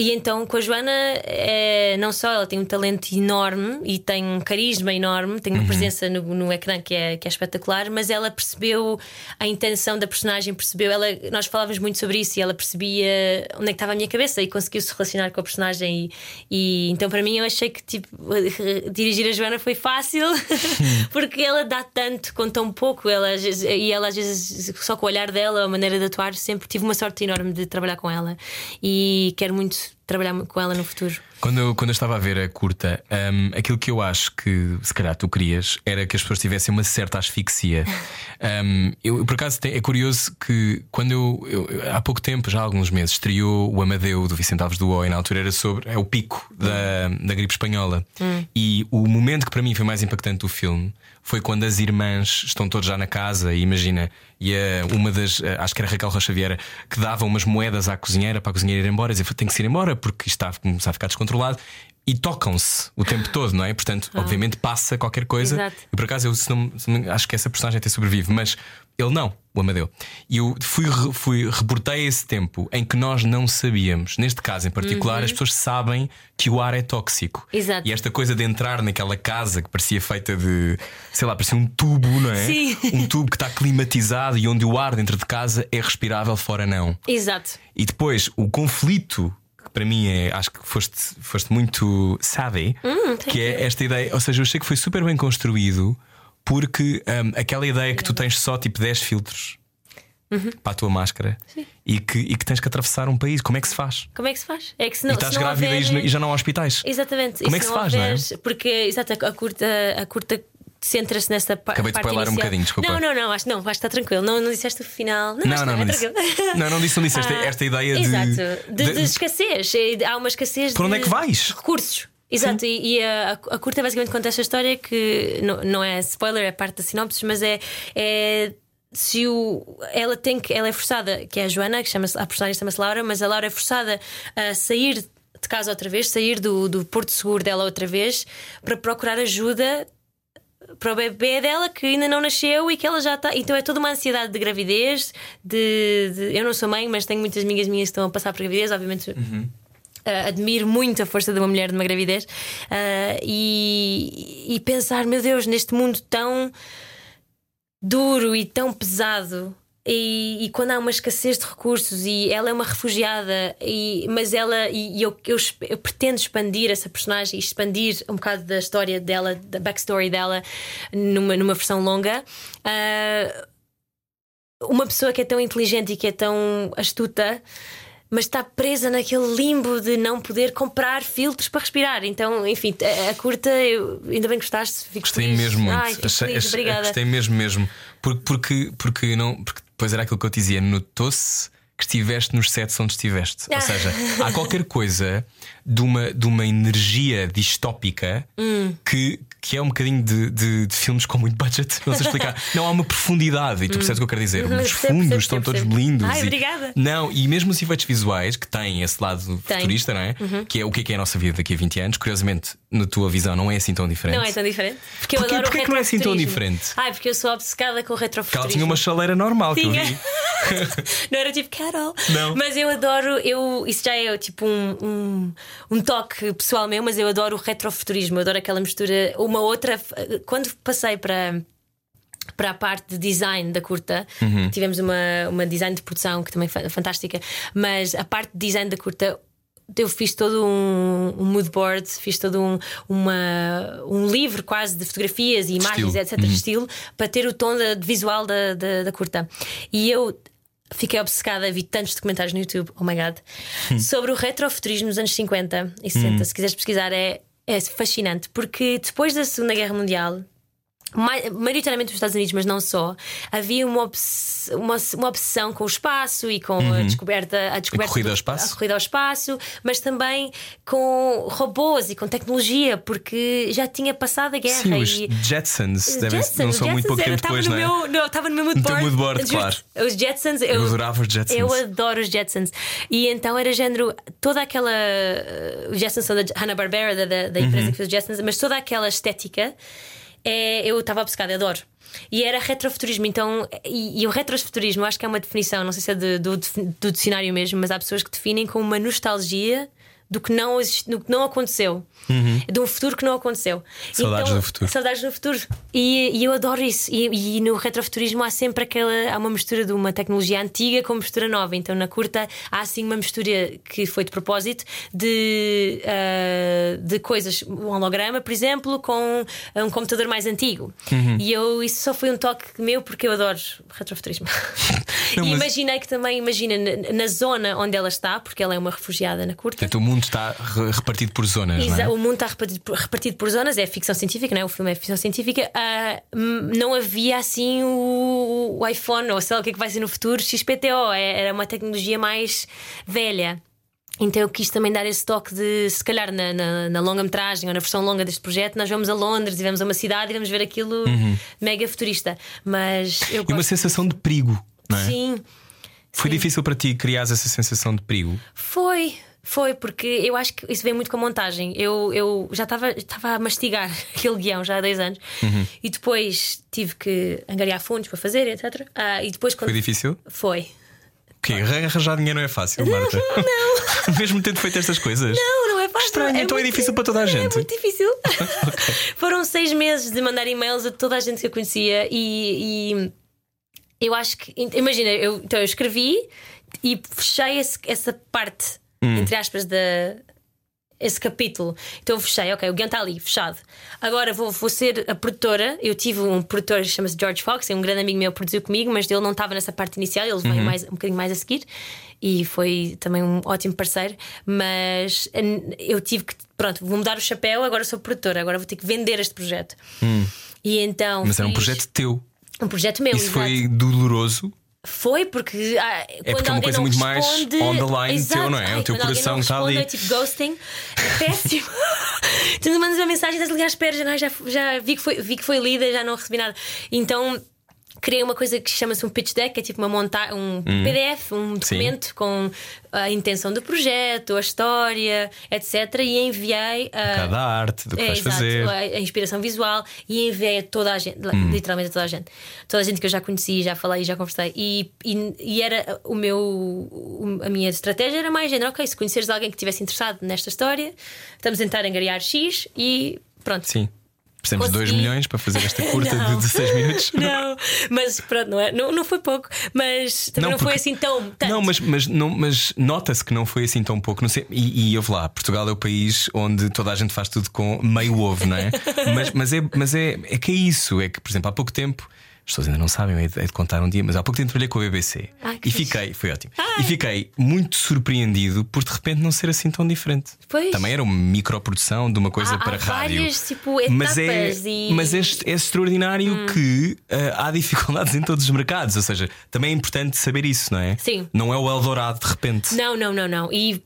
e então com a Joana, é, não só ela tem um talento enorme e tem um carisma enorme, tem uma presença no, no ecrã que é, que é espetacular, mas ela percebeu a intenção da personagem, percebeu, ela, nós falávamos muito sobre isso e ela percebia onde é que estava a minha cabeça e conseguiu se relacionar com a personagem. E, e então para mim eu achei que tipo, dirigir a Joana foi fácil porque ela dá tanto com tão pouco, ela, e ela às vezes só com o olhar dela, a maneira de atuar, sempre tive uma sorte enorme de trabalhar com ela e quero muito trabalhar com ela no futuro. Quando eu, quando eu estava a ver a curta, um, aquilo que eu acho que se calhar tu querias era que as pessoas tivessem uma certa asfixia. Um, eu, por acaso, é curioso que quando eu, eu, há pouco tempo, já há alguns meses, estreou o Amadeu do Vicente Alves do Oi, na altura era sobre é o pico da, da gripe espanhola. Hum. E o momento que para mim foi mais impactante do filme foi quando as irmãs estão todas já na casa e imagina, e a, uma das, a- acho que era Raquel Rocha Vieira, que dava umas moedas à cozinheira para a cozinheira ir embora, e dizia tem que se ir embora porque isto está a começar a ficar descontrolado. E tocam-se o tempo todo, não é? Portanto, obviamente passa qualquer coisa. Exato. E por acaso eu se não- se não- acho que essa personagem até sobrevive, mas ele não, o Amadeu. E eu fui, fui reportei esse tempo em que nós não sabíamos. Neste caso em particular, as pessoas sabem que o ar é tóxico. Exato. E esta coisa de entrar naquela casa que parecia feita de, sei lá, parecia um tubo, não é? Sim. Um tubo que está climatizado e onde o ar dentro de casa é respirável, fora não. Exato. E depois o conflito, que para mim é, acho que foste, foste muito savvy, que é esta ideia, ou seja, eu achei que foi super bem construído porque hum, aquela ideia que tu tens só tipo 10 filtros para a tua máscara e que, e que tens que atravessar um país, como é que se faz? Como é que se faz? É que se e não, estás se grávida houver... e já- e não há hospitais. Exatamente. Como E é que se faz, não é? Porque, exato, a curta, a curta centra-se nessa pa Acabei de parte spoiler um bocadinho, desculpa. Não, não, não, acho, não, acho que está tranquilo. Não, não disseste o final. Não, Não, não, não é disse. Não, não disse, não disse esta, Ah, esta ideia de. Exato, de, de de- escassez. E Há uma escassez Por onde de é que vais? recursos. Exato, e, e a, a curta basicamente conta esta história que não, não é spoiler, é parte da sinopse, mas é, é se o, ela tem que ela é forçada, que é a Joana, que chama a personagem chama-se Laura, mas a Laura é forçada a sair de casa outra vez, sair do, do porto seguro dela outra vez para procurar ajuda para o bebê dela que ainda não nasceu e que ela já está. Então é toda uma ansiedade de gravidez. De, de- Eu não sou mãe, mas tenho muitas amigas minhas que estão a passar por gravidez, obviamente. Uh, admiro muito a força de uma mulher numa gravidez uh, e, e pensar, meu Deus, neste mundo tão duro e tão pesado. E, e quando há uma escassez de recursos e ela é uma refugiada, e, mas ela e, eu, eu, eu pretendo expandir essa personagem expandir um bocado da história dela, da backstory dela, numa, numa versão longa. Ah, uma pessoa que é tão inteligente e que é tão astuta, mas está presa naquele limbo de não poder comprar filtros para respirar. Então, enfim, a, a curta, eu, ainda bem que gostaste. Fico Gostei feliz. mesmo muito. Ai, Achei- feliz, achei- obrigada. Gostei mesmo, mesmo. Porque, porque, porque, não, porque depois era aquilo que eu te dizia, notou-se que estiveste nos sets onde estiveste. Ou Ah. seja, há qualquer coisa de uma, de uma energia distópica Hum. que, que é um bocadinho de, de, de filmes com muito budget. Não sei explicar. Não há uma profundidade, e tu percebes o que eu quero dizer. Uhum, Os fundos estão todos lindos. Ai, e- obrigada. Não, e mesmo os efeitos visuais que têm esse lado Tem. Uhum. futurista, não é? Que é o que é, que é a nossa vida daqui a 20 anos. Curiosamente, na tua visão, não é assim tão diferente. Não é tão diferente. Porque eu Porquê- adoro o porquê que não é assim tão retrofuturismo. diferente? Ai, porque eu sou obcecada com o Porque ela retrofuturismo. tinha uma chaleira normal que eu Tinha. vi. não era tipo Carol. Não. Mas eu adoro, eu, isso já é tipo um, um, um toque pessoal meu, mas eu adoro o retrofuturismo, eu adoro aquela mistura. Uma outra. Quando passei para. Para a parte de design da curta, Uhum. tivemos uma, uma design de produção que também foi fantástica, mas a parte de design da curta eu fiz todo um, um mood board, fiz todo um, uma, um livro quase de fotografias e imagens, Estilo. etc. de estilo, para ter o tom da- de visual da, da, da curta. E eu fiquei obcecada, vi tantos documentários no YouTube, oh my god, sobre o retrofuturismo nos anos 50 e 60. Se quiseres pesquisar, é, é fascinante, porque depois da Segunda Guerra Mundial. Mai- Maioritariamente nos Estados Unidos, mas não só, havia uma, obs- uma, uma obsessão com o espaço e com a descoberta, a descoberta corrida do- ao espaço? a corrida ao espaço, mas também com robôs e com tecnologia, porque já tinha passado a guerra Sim, os e Jetsons, devem, Jetsons, não são muito pouco Jetsons, tempo era- depois, estava não é? no meu, não, Estava no meu mood No teu board. mood board, Juro-te. Os Jetsons, eu, Eu adorava os Jetsons. Eu adoro os Jetsons. E então era género, toda aquela. Os Jetsons são da Hanna-Barbera, da, da, da empresa Uhum. que fez os Jetsons, mas toda aquela estética é, eu estava obcecada, adoro. E era retrofuturismo, então, e, e o retrofuturismo, acho que é uma definição, não sei se é de- do, do dicionário mesmo, mas há pessoas que definem como uma nostalgia do que não, do que não aconteceu, de um futuro que não aconteceu. Uhum. Saudades Então, do futuro. Saudades do futuro. E, e eu adoro isso. E, e no retrofuturismo há sempre aquela. Há uma mistura de uma tecnologia antiga com mistura nova. Então na curta há assim uma mistura que foi de propósito de, ah, de coisas. Um holograma, por exemplo, com um computador mais antigo. Uhum. E eu, isso só foi um toque meu porque eu adoro retrofuturismo. Não, e mas- imaginei que também, imagina, na, na zona onde ela está, porque ela é uma refugiada na curta. Portanto, o mundo está re- repartido por zonas, não é? O mundo está repartido por, repartido por zonas, é ficção científica, não é? O filme é ficção científica. Hum, não havia assim o, o iPhone, ou sei lá o que é que vai ser no futuro, XPTO, é- era uma tecnologia mais velha. Então eu quis também dar esse toque de, se calhar, na, na, na longa-metragem ou na versão longa deste projeto, nós vamos a Londres e vamos a uma cidade e vamos ver aquilo mega futurista. Mas eu Uhum. E uma sensação de perigo, não é? Sim, Foi sim. difícil para ti criar essa sensação de perigo. Foi, foi, porque eu acho que isso vem muito com a montagem. Eu, eu já estava a mastigar aquele guião já há dois anos Uhum. e depois tive que angariar fundos para fazer, etc. Ah, e depois quando Foi difícil? Foi. O quê? Arranjar dinheiro não é fácil, Marta. Não. Mesmo tendo feito estas coisas. Não, não é fácil. Estranho, então é muito- difícil para toda a gente. É muito difícil. Foram seis meses de mandar e-mails a toda a gente que eu conhecia e, e eu acho que. Imagina, eu, então eu escrevi e fechei esse- essa parte, Hum. entre aspas, da. Esse capítulo, então eu fechei, ok, o guião está ali, fechado. Agora vou, vou ser a produtora. Eu tive um produtor que chama-se George Fox, é um grande amigo meu, produziu comigo, mas ele não estava nessa parte inicial, ele Uhum. veio mais, um bocadinho mais a seguir e foi também um ótimo parceiro. Mas hum, eu tive que, pronto, vou mudar o chapéu, agora sou produtora, agora vou ter que vender este projeto. E então. Hum. Mas era um fiz- projeto teu. Um projeto meu, Isso exato. foi doloroso. Foi porque, ah, quando porque é uma coisa muito mais responde, on the line Exato. teu, não é? O Ai, teu quando alguém coração está ali. É tipo ghosting, é péssimo. tu mandas uma mensagem, estás ali à espera, já, já, já vi, que foi, vi que foi lida, já não recebi nada. Então criei uma coisa que chama-se um pitch deck, que é tipo uma monta um PDF, um documento com a intenção do projeto, a história, etc. E enviei a. Cada arte, do que É, vais exato, fazer. A, inspiração visual e enviei a toda a gente, Hum. literalmente a toda a gente. Toda a gente que eu já conheci, já falei, já conversei. E, e, e era o meu. A minha estratégia era mais género, ok, se conheceres alguém que estivesse interessado nesta história, estamos a tentar angariar X e pronto. Sim. Precisamos de 2 Consegui. milhões para fazer esta curta Não. de 16 minutos. Não, mas pronto, não, é, não, não foi pouco, mas também não, foi porque- assim tão. Tanto. Não, mas, mas, não, mas nota-se que não foi assim tão pouco. Não sei, e, e eu vou lá, Portugal é o país onde toda a gente faz tudo com meio ovo, não é? mas mas, é, mas é, é que é isso. É que, por exemplo, há pouco tempo. As pessoas ainda não sabem, hei de- de contar um dia, mas há pouco tempo trabalhei com a BBC e fixe. fiquei, foi ótimo. E fiquei muito surpreendido por de repente não ser assim tão diferente. Pois. Também era uma microprodução de uma coisa Há- há para rádio. várias, tipo, mas é, e- mas é, é extraordinário que ah, há dificuldades em todos os mercados. Ou seja, também é importante saber isso, não é? Sim. Não é o Eldorado de repente. Não, não, não, não. E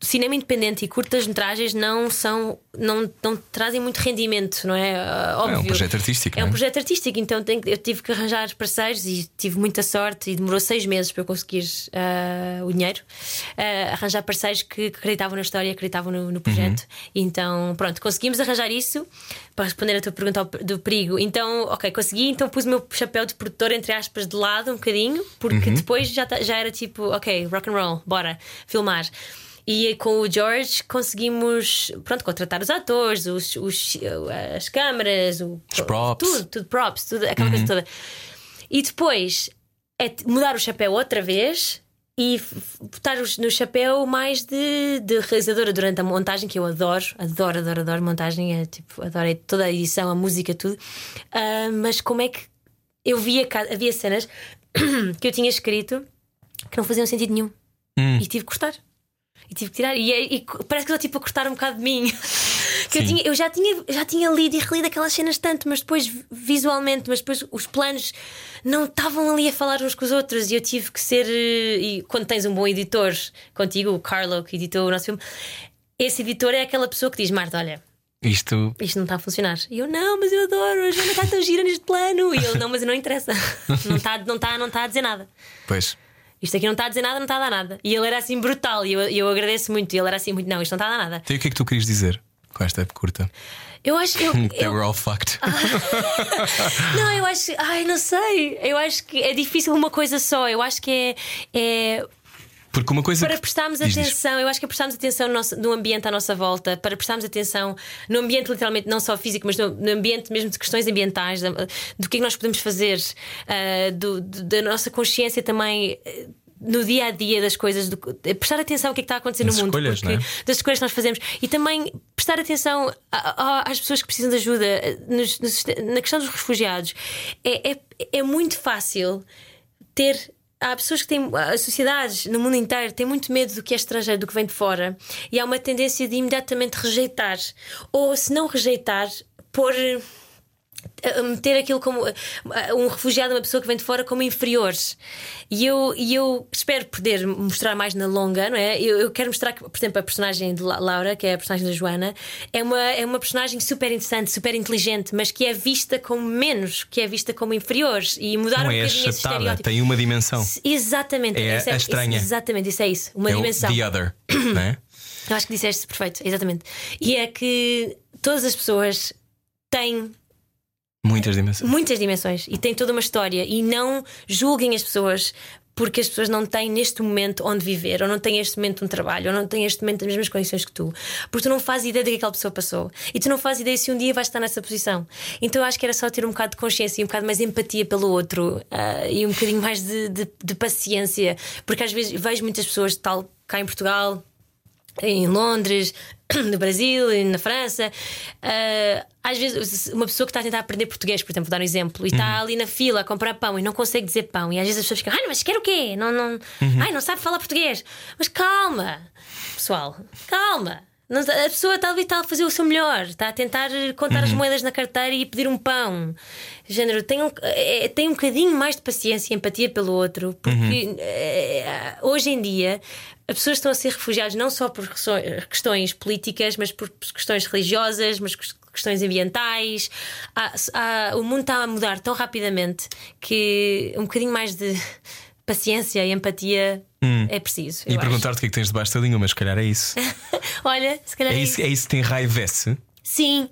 cinema independente e curtas metragens não são. Não, não trazem muito rendimento, não é? Ah, óbvio. É um projeto artístico, É um é? projeto artístico, então tenho eu tive que arranjar parceiros e tive muita sorte e demorou seis meses para eu conseguir ah, o dinheiro. Ah, arranjar parceiros que acreditavam na história, acreditavam no, no projeto. Uhum. Então, pronto, conseguimos arranjar isso para responder a tua pergunta ao- do perigo. Então, ok, consegui, então pus o meu chapéu de produtor, entre aspas, de lado um bocadinho, porque Uhum. depois já, tá- já era tipo, ok, rock and roll, bora filmar. E com o George conseguimos pronto, contratar os atores, os, os- as câmaras, o, Os props. tudo, tudo props, tudo, aquela coisa toda. E depois é mudar o chapéu outra vez e botar no chapéu mais de, de realizadora durante a montagem, que eu adoro, adoro, adoro, adoro montagem, é, tipo, adoro toda a edição, a música, tudo. Ah, mas como é que eu via, havia cenas que eu tinha escrito que não faziam sentido nenhum e tive que cortar. E tive que tirar. E, é- e parece que estou tipo a cortar um bocado de mim. que eu, tinha, eu já tinha, já tinha lido e relido aquelas cenas tanto, mas depois visualmente, mas depois os planos não estavam ali a falar uns com os outros. E eu tive que ser. eh, E quando tens um bom editor contigo, o Carlo, que editou o nosso filme, esse editor é aquela pessoa que diz: Marta, olha. Isto. Isto não está a funcionar. E eu, não, mas eu adoro, a Joana está tão gira neste plano. E ele, não, mas não interessa. Não está não tá, não tá a dizer nada. Pois. Isto aqui não está a dizer nada, não está a dar nada. E ele era assim brutal, e eu, eu agradeço muito. E ele era assim muito, não, isto não está a dar nada. Então, o que é que tu querias dizer com esta curta? Eu acho. Eu, They eu- were all fucked. não, eu acho. Ai, não sei. Eu acho que é difícil uma coisa só. Eu acho que é. é Porque uma coisa. para que- prestarmos Diz, diz. atenção, eu acho que é prestarmos atenção no, nosso- no ambiente à nossa volta, para prestarmos atenção no ambiente, literalmente, não só físico, mas no, no ambiente mesmo de questões ambientais, da- do que é que nós podemos fazer, ah, do- do- da nossa consciência também. eh, No dia a dia das coisas, do, eh, prestar atenção ao que é que está a acontecer Das no mundo, escolhas, porque- é? das escolhas que nós fazemos e também prestar atenção a- a- às pessoas que precisam de ajuda eh, nos- nos- na questão dos refugiados. É, é, é muito fácil ter há pessoas que têm. As sociedades no mundo inteiro têm muito medo do que é estrangeiro, do que vem de fora. E há uma tendência de imediatamente rejeitar. Ou se não rejeitar, pôr. Meter aquilo como um refugiado, uma pessoa que vem de fora, como inferiores. E eu, e eu espero poder mostrar mais na longa, não é? Eu, eu quero mostrar que, por exemplo, a personagem de La- Laura, que é a personagem da Joana, é uma, é uma personagem super interessante, super inteligente, mas que é vista como menos, que é vista como inferiores. E mudar Não um é bocadinho esse achatada, estereótipo. tem uma dimensão. Exatamente. É Esse a estranha. isso- exatamente, isso é isso. Uma É dimensão. The Other, não é? Eu acho que disseste perfeito, exatamente. E é que todas as pessoas têm Muitas dimensões. muitas dimensões e têm toda uma história. E não julguem as pessoas porque as pessoas não têm neste momento onde viver, ou não têm este momento um trabalho, ou não têm este momento as mesmas condições que tu, porque tu não fazes ideia do que aquela pessoa passou e tu não fazes ideia se um dia vais estar nessa posição. Então eu acho que era só ter um bocado de consciência e um bocado mais empatia pelo outro ah, e um bocadinho mais de, de- de paciência, porque às vezes vejo muitas pessoas, tal cá em Portugal, em Londres, no Brasil, e na França. Ah, às vezes, uma pessoa que está a tentar aprender português, por exemplo, vou dar um exemplo, e está ali na fila a comprar pão e não consegue dizer pão, e às vezes as pessoas ficam, ai, mas quer o quê? Não, não, ai, não sabe falar português. Mas calma, pessoal, calma. Não- A pessoa está a fazer o seu melhor, está a tentar contar as moedas na carteira e pedir um pão. Género, tem um, é, tem um bocadinho mais de paciência e empatia pelo outro, porque é, hoje em dia as pessoas estão a ser refugiadas não só por questões- questões políticas, mas por questões religiosas, mas questões ambientais. Há- há- o mundo está a mudar tão rapidamente que um bocadinho mais de paciência e empatia é preciso. E perguntar-te o que é que tens debaixo da língua, mas se calhar é isso. Olha, se calhar É é isso, é isso que te enraivece. Sim,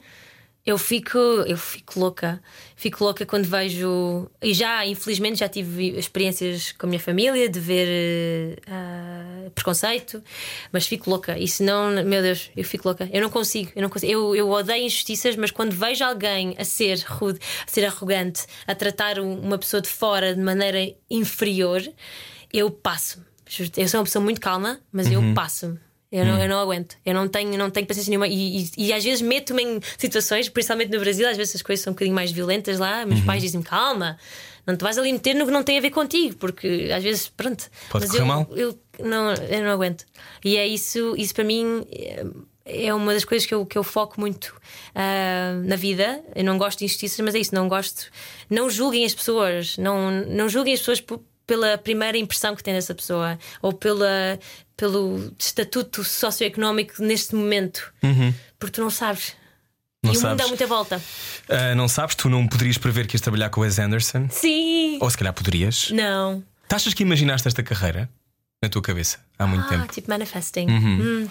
eu fico, eu fico louca. Fico louca quando vejo. E já, infelizmente, já tive experiências com a minha família de ver ah, preconceito, mas fico louca. E se não, meu Deus, eu fico louca. Eu não consigo, eu não consigo. Eu, eu odeio injustiças, mas quando vejo alguém a ser rude, a ser arrogante, a tratar um- uma pessoa de fora de maneira inferior, eu passo. Eu sou uma pessoa muito calma, mas eu passo-me. Eu não, eu não aguento, eu não tenho, não tenho paciência nenhuma e, e- e às vezes meto-me em situações, principalmente no Brasil, às vezes as coisas são um bocadinho mais violentas lá. Meus pais dizem-me calma, não te vais ali meter no que não tem a ver contigo, porque às vezes, pronto, Pode mas correr eu, mal. Eu, não, eu não aguento. E é isso, isso para mim é- é uma das coisas que eu, que eu foco muito ah, na vida. Eu não gosto de injustiças, mas é isso, não gosto. Não julguem as pessoas, não, não julguem as pessoas por- pela primeira impressão que têm dessa pessoa ou pela, pelo estatuto socioeconómico neste momento, porque tu não sabes. Não e o mundo dá muita volta. Ah, não sabes, tu não poderias prever que ias trabalhar com o Wes Anderson? Sim! Ou se calhar poderias? Não. Tu achas que imaginaste esta carreira na tua cabeça há muito ah, tempo? tipo manifesting. Hum.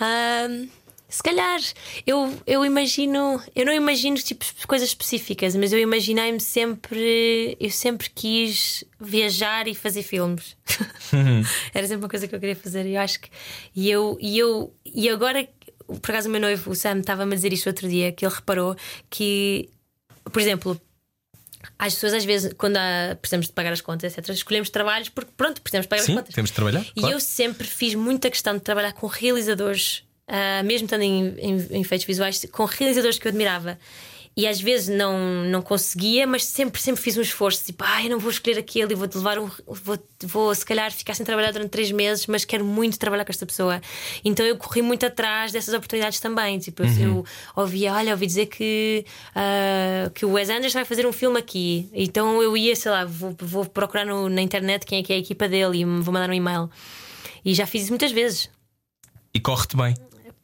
Ahm, se calhar eu, eu imagino, eu não imagino tipo coisas específicas, mas eu imaginei-me sempre, eu sempre quis viajar e fazer filmes. Era sempre uma coisa que eu queria fazer. E eu acho que e eu e eu e agora por acaso o meu noivo, o Sam, estava-me a dizer isto outro dia, que ele reparou que, por exemplo, as pessoas às vezes, quando há, precisamos de pagar as contas, etc., escolhemos trabalhos porque pronto, precisamos de pagar Sim, as contas. temos de trabalhar. E claro. eu sempre fiz muita questão de trabalhar com realizadores, ah, mesmo estando em, em, em efeitos visuais, com realizadores que eu admirava. E às vezes não, não conseguia, mas sempre, sempre fiz um esforço. Tipo, ai, eu não vou escolher aquele e vou-te levar um. Vou, vou se calhar ficar sem trabalhar durante três meses, mas quero muito trabalhar com esta pessoa. Então eu corri muito atrás dessas oportunidades também. Tipo, eu- eu ouvia, olha, ouvi dizer que, ah, que o Wes Anderson vai fazer um filme aqui. Então eu ia, sei lá, vou, vou procurar no- na internet quem é que é a equipa dele e vou mandar um e-mail. E já fiz isso muitas vezes. E corre-te bem.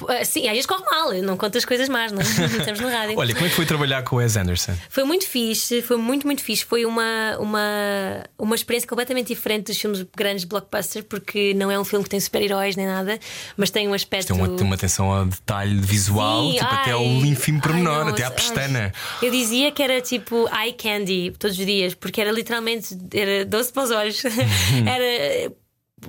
Ah, Sim, às vezes corre mal, eu não conto as coisas más, não é? Estamos no rádio. Olha, como é que foi trabalhar com o Wes Anderson? Foi muito fixe, foi muito, muito fixe. Foi uma, uma, uma experiência completamente diferente dos filmes grandes blockbusters, porque não é um filme que tem super-heróis nem nada, mas tem um aspecto. Tem uma, tem uma atenção ao detalhe visual, Sim, tipo até ai, ao ínfimo pormenor, não, até à ai. pestana. Eu dizia que era tipo eye candy todos os dias, porque era literalmente era doce para os olhos. era.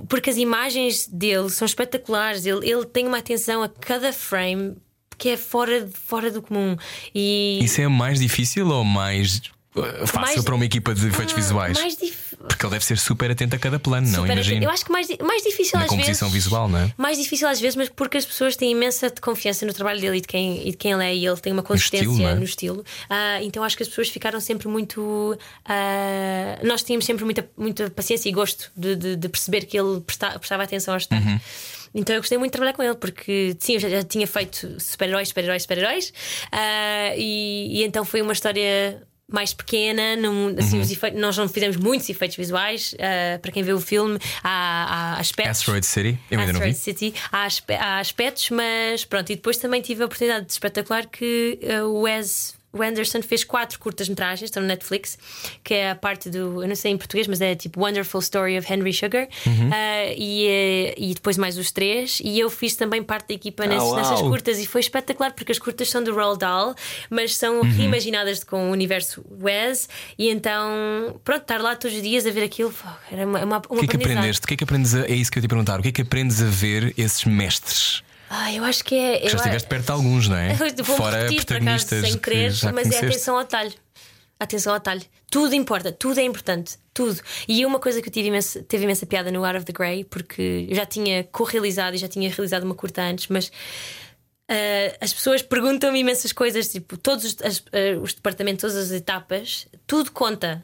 Porque as imagens dele são espetaculares. Ele, ele tem uma atenção a cada frame que é fora, fora do comum. E Isso é mais difícil ou mais uh, fácil Mais- para uma equipa de efeitos Ah, visuais? Mais dif... Porque ele deve ser super atento a cada plano, não? Super- Imagino. Eu acho que mais, mais difícil Na às composição vezes. visual, não é? Mais difícil às vezes, mas porque as pessoas têm imensa confiança no trabalho dele e de quem, e de quem ele é, e ele tem uma consistência estilo, não é? no estilo. Ah, então acho que as pessoas ficaram sempre muito. ah, nós tínhamos sempre muita, muita paciência e gosto de, de- de perceber que ele presta- prestava atenção aos detalhes. Uhum. Então eu gostei muito de trabalhar com ele, porque sim, eu já, já tinha feito super-heróis, super-heróis, super-heróis, ah, e, e então foi uma história. Mais pequena, não, assim, Uhum. os efeitos- nós não fizemos muitos efeitos visuais. ah, para quem vê o filme, há, há aspectos. Asteroid City, eu ainda não Asteroid vi. City. Há, aspe- há aspectos, mas pronto. E depois também tive a oportunidade de espetacular que uh, o Wes o Anderson fez quatro curtas-metragens, estão no Netflix, que é a parte do, eu não sei em português, mas é tipo Wonderful Story of Henry Sugar, Uhum. Uh, e, eh, e depois mais os três. E eu fiz também parte da equipa nesses- uau. nessas curtas, e foi espetacular porque as curtas são do Roald Dahl, mas são Uhum. reimaginadas com o universo Wes, e então, pronto, estar lá todos os dias a ver aquilo era uma, uma, O que é que aprendeste? O que é que aprendes a, é isso que eu te ia perguntar. O que é que aprendes a ver esses mestres? Ah, eu acho que é. Já a- estiveste perto de alguns, não é? Vou Fora repetir, por acaso, protagonistas sem que querer, já mas é conheceste. atenção ao detalhe. Atenção ao detalhe. Tudo importa, tudo é importante, tudo. E uma coisa que eu tive imensa, teve imensa piada no Out of the Grey, porque eu já tinha co-realizado e já tinha realizado uma curta antes, mas ah, as pessoas perguntam-me imensas coisas, tipo, todos os, as- ah, os departamentos, todas as etapas, tudo conta.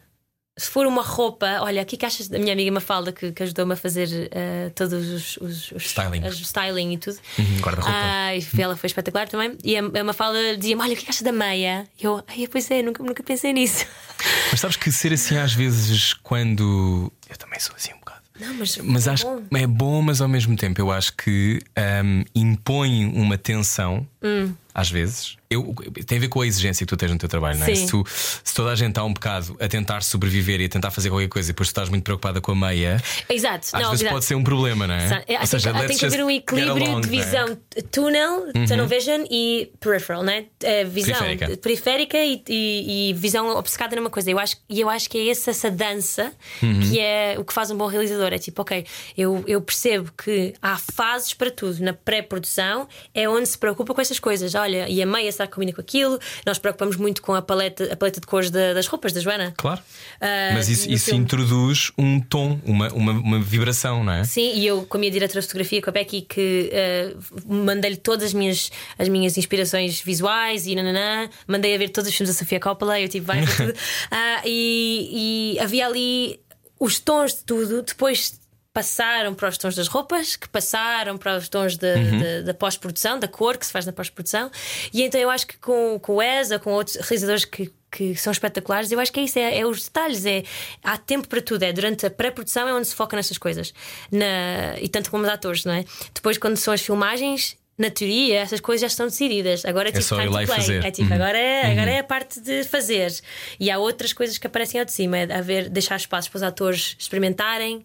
Se for uma roupa, olha, o que é que achas da minha amiga Mafalda que, que ajudou-me a fazer ah, todos os, os, os Styling. as- styling e tudo? Uhum, guarda-roupa. Ah, e ela foi espetacular também. E a, a Mafalda dizia-me: Olha, o que é que achas da meia? E eu, ai, pois é, nunca, nunca pensei nisso. Mas sabes que ser assim às vezes quando. Eu também sou assim um bocado. Não, mas, Mas é acho bom. que é bom, mas ao mesmo tempo eu acho que hum, impõe uma tensão, Hum. às vezes. Eu, tem a ver com a exigência que tu tens no teu trabalho, não é? Se, tu- se toda a gente está um bocado a tentar sobreviver e a tentar fazer qualquer coisa e depois tu estás muito preocupada com a meia, Exato, às não, vezes exato. pode ser um problema, não é? Sa- é, Ou seja, tem, que haver um equilíbrio along, de não é? visão tunnel, tunnel vision e peripheral, né? É, visão Periférica. periférica, e, e- e visão obcecada numa coisa. Eu acho, e eu acho que é essa, essa dança Uhum. que é o que faz um bom realizador. É tipo, ok, eu, eu percebo que há fases para tudo. Na pré-produção é onde se preocupa com essas coisas. Olha, e a meia que combina com aquilo? Nós preocupamos muito com a paleta, a paleta de cores da- das roupas da Joana. Claro. Ah, Mas isso, isso introduz um tom, uma, uma, uma vibração, não é? Sim, e eu com a minha diretora de fotografia, com a Becky, que eh, mandei-lhe todas as minhas, as minhas inspirações visuais e nananã, mandei a ver todos os filmes da Sofia Coppola, eu tive vai tudo. Ah, e, e havia ali os tons de tudo, depois passaram para os tons das roupas, que passaram para os tons da- da- da pós-produção, da cor que se faz na pós-produção, e então eu acho que com, com o ESA, com outros realizadores que que são espetaculares, eu acho que é isso, é, é os detalhes, é há tempo para tudo, é durante a pré-produção é onde se foca nessas coisas, Na- e tanto como os atores, não é? Depois, quando são as filmagens, na teoria, essas coisas já estão decididas. Agora é tipo só time to play. fazer. É tipo, Uhum. agora, é, agora é a parte de fazer. E há outras coisas que aparecem ao de cima, é haver, deixar espaços para os atores experimentarem,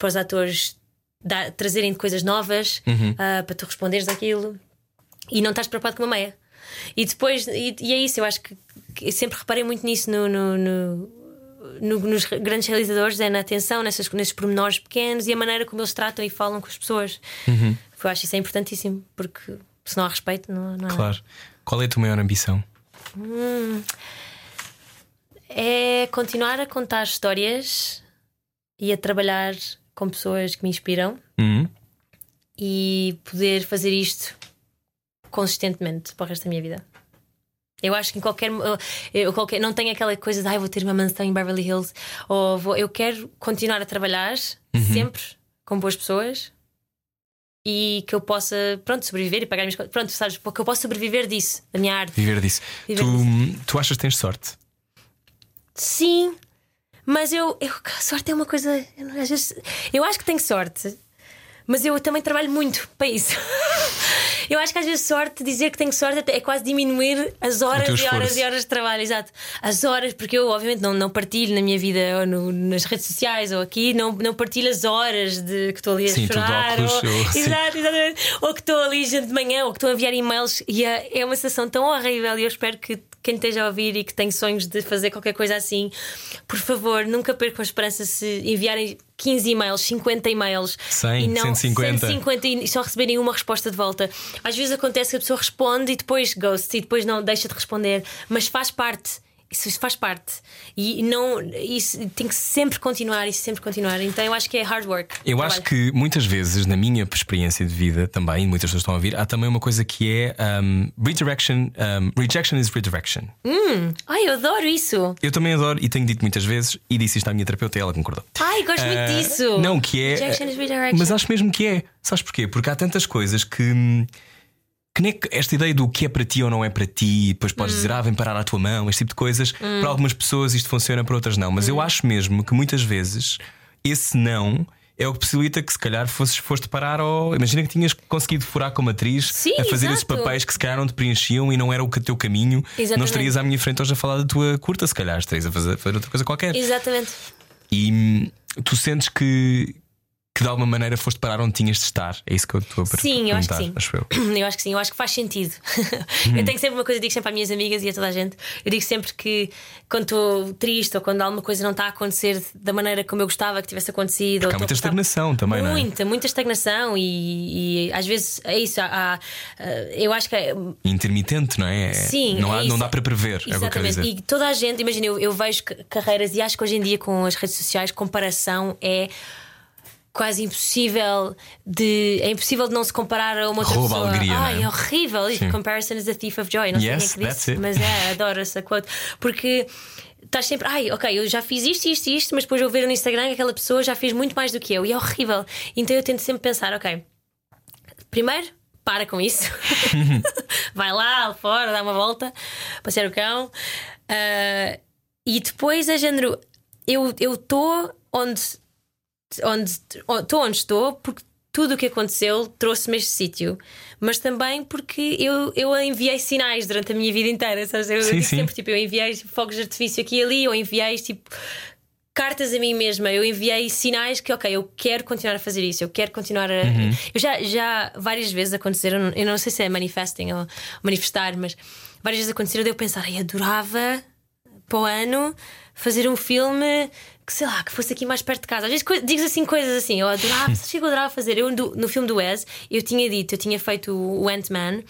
para os atores dar- trazerem coisas novas Uhum. ah, para tu responderes aquilo e não estás preocupado com uma meia. E depois, e, e é isso, eu acho que, que sempre reparei muito nisso no, no- no- no- nos grandes realizadores, é na atenção, nessas, nesses pormenores pequenos e a maneira como eles tratam e falam com as pessoas. Eu acho isso é importantíssimo, porque se não há respeito, não, não há. Claro. Qual é a tua maior ambição? É continuar a contar histórias e a trabalhar com pessoas que me inspiram Uhum. e poder fazer isto consistentemente para o resto da minha vida. Eu acho que em qualquer, eu qualquer não tenho aquela coisa de ai, vou ter uma mansão em Beverly Hills ou vou, eu quero continuar a trabalhar sempre com boas pessoas e que eu possa, pronto, sobreviver e pagar as minhas contas. Pronto, sabes, que eu possa sobreviver disso, da minha arte. Viver disso. Viver tu, tu achas que tens sorte? Sim, mas eu, eu sorte é uma coisa. eu às vezes, eu acho que tenho sorte, mas eu também trabalho muito para isso. Eu acho que às vezes sorte, dizer que tenho sorte é quase diminuir as horas e horas e horas de trabalho, exato. As horas, porque eu obviamente não, não partilho na minha vida ou no- nas redes sociais ou aqui, não, não partilho as horas de que estou ali a Sim, chorar. óculos, ou, eu- exato, exatamente. Ou que estou ali gente de manhã, ou que estou a enviar e-mails e é, é uma sensação tão horrível e eu espero que quem esteja a ouvir e que tem sonhos de fazer qualquer coisa assim, por favor, nunca percam a esperança se enviarem 15 e-mails, 50 e-mails 100, e não 150. 150 e só receberem uma resposta de volta. Às vezes acontece que a pessoa responde e depois ghost e depois não deixa de responder, mas faz parte. Isso faz parte. E não, isso tem que sempre continuar e sempre continuar. Então eu acho que é hard work. Eu acho que muitas vezes, na minha experiência de vida também, muitas pessoas estão a ouvir, há também uma coisa que é um, redirection. Um, rejection is redirection. Hum, ai, eu adoro isso. Eu também adoro e tenho dito muitas vezes, e disse isto à minha terapeuta e ela concordou. Ai, gosto muito Ah, disso. Não, que é. Rejection is redirection. Mas acho mesmo que é. Sabes porquê? Porque há tantas coisas que. Hum, Que nem esta ideia do que é para ti ou não é para ti, e depois Hum. podes dizer, ah, vem parar à tua mão, este tipo de coisas. Para algumas pessoas isto funciona, para outras não. Mas Hum. eu acho mesmo que muitas vezes esse não é o que possibilita que se calhar fosses, foste parar ao. Imagina que tinhas conseguido furar como atriz Sim, a fazer esses exato. papéis que se calhar não te preenchiam e não era o teu caminho. Não Exatamente. estarias à minha frente hoje a falar da tua curta, se calhar estarias a fazer, fazer outra coisa qualquer. Exatamente. E hum, tu sentes que, que de alguma maneira foste parar onde tinhas de estar? É isso que eu estou a per- Sim, eu acho que perguntar, sim. acho eu. Eu acho que sim, eu acho que faz sentido. Hum. eu tenho sempre uma coisa, digo sempre às minhas amigas e a toda a gente. Eu digo sempre que quando estou triste ou quando alguma coisa não está a acontecer da maneira como eu gostava que tivesse acontecido. Há muita estagnação também, não é? Muita, muita estagnação e, e às vezes é isso. Há, há, eh, eu acho que é- Intermitente, não é? É- Sim, Não, é há- isso. não dá para prever, é o que eu quero Exatamente. dizer. E toda a gente, imagina, eu, eu vejo ca- carreiras e acho que hoje em dia com as redes sociais, comparação é quase impossível de. É impossível de não se comparar a uma outra Rouba a pessoa. alegria, Ai, não é? é horrível. Sim. Comparison is the thief of joy. Não sei Yes, quem é que disse, it. mas é, adoro essa quote. Porque. Estás sempre, ai, ok, eu já fiz isto, isto e isto, mas depois eu ver no Instagram que aquela pessoa já fez muito mais do que eu e é horrível. Então eu tento sempre pensar, ok, primeiro, para com isso. Vai lá fora, dá uma volta, passear o cão. Ah, e depois é género. Eu estou onde onde estou onde estou porque tudo o que aconteceu trouxe-me este sítio, mas também porque eu, eu enviei sinais durante a minha vida inteira. Sabes? Eu, Sim, eu sempre tipo, eu enviei fogos de artifício aqui e ali, eu enviei tipo cartas a mim mesma, eu enviei sinais que, ok, eu quero continuar a fazer isso, eu quero continuar a. Uhum. Eu já, já várias vezes aconteceram, eu não sei se é manifesting ou manifestar, mas várias vezes aconteceram de eu pensar, ai, adorava para o ano fazer um filme que sei lá, que fosse aqui mais perto de casa. Às vezes digo assim coisas assim, eu adorava, que eu adorava fazer. Eu do- no filme do Wes, eu tinha dito, eu tinha feito o Ant-Man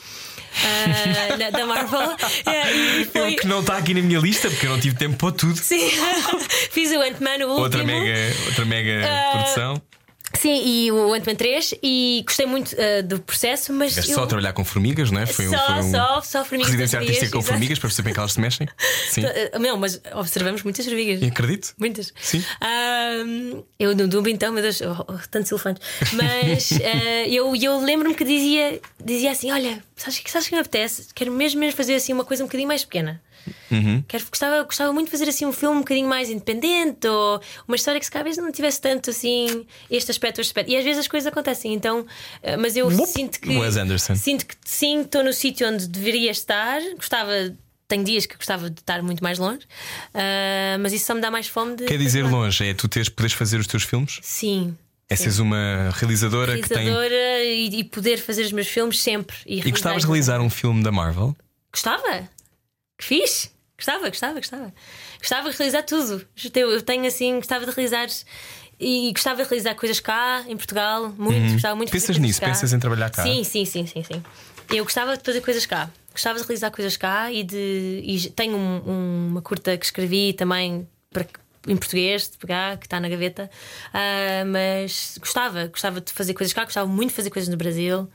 na- da Marvel. E foi- que não está aqui na minha lista porque eu não tive tempo para tudo. Sim, fiz o Ant-Man, o último. Outra mega, outra mega Ah, produção. Sim, e o Ant-Man 3 e gostei muito ah, do processo, mas. Eu... só a trabalhar com formigas, não é? Foi um, Só, foi um só, só formigas residência artística dias, com exato. formigas para perceber bem que elas se mexem. Sim, Não, mas observamos muitas formigas. acredito. Muitas. Sim. Ahm, eu no Dumbo, então, meu Deus, oh, oh, tantos elefantes. Mas ah, eu, eu lembro-me que dizia, dizia assim: Olha, sabes o que sabes que me apetece? Quero mesmo, mesmo fazer assim uma coisa um bocadinho mais pequena. Uhum. Quero, gostava, gostava muito de fazer assim um filme um bocadinho mais independente ou uma história que se talvez não tivesse tanto assim este aspecto, este aspecto. E às vezes as coisas acontecem, então, ah, mas eu sinto que. Wes Anderson. Sinto que sim, estou no sítio onde deveria estar. Gostava. Tenho dias que gostava de estar muito mais longe, ah, mas isso só me dá mais fome de. Quer dizer longe, é tu teres, poderes fazer os teus filmes? Sim. É seres uma realizadora, que tem. Realizadora e, e poder fazer os meus filmes sempre. E, E gostavas de realizar um filme da Marvel? Gostava? Que fiz? Gostava, gostava, gostava. Gostava de realizar tudo. Eu, tenho assim, gostava de realizar. E gostava de realizar coisas cá, em Portugal, muito. Gostava muito Uhum. Pensas nisso? cá. Pensas em trabalhar cá? Sim, sim, sim, sim, sim. Eu gostava de fazer coisas cá. Gostava de realizar coisas cá e de. E tenho um- um- uma curta que escrevi também para, em português, de pegar, que está na gaveta. Ah, mas gostava, gostava de fazer coisas cá, gostava muito de fazer coisas no Brasil,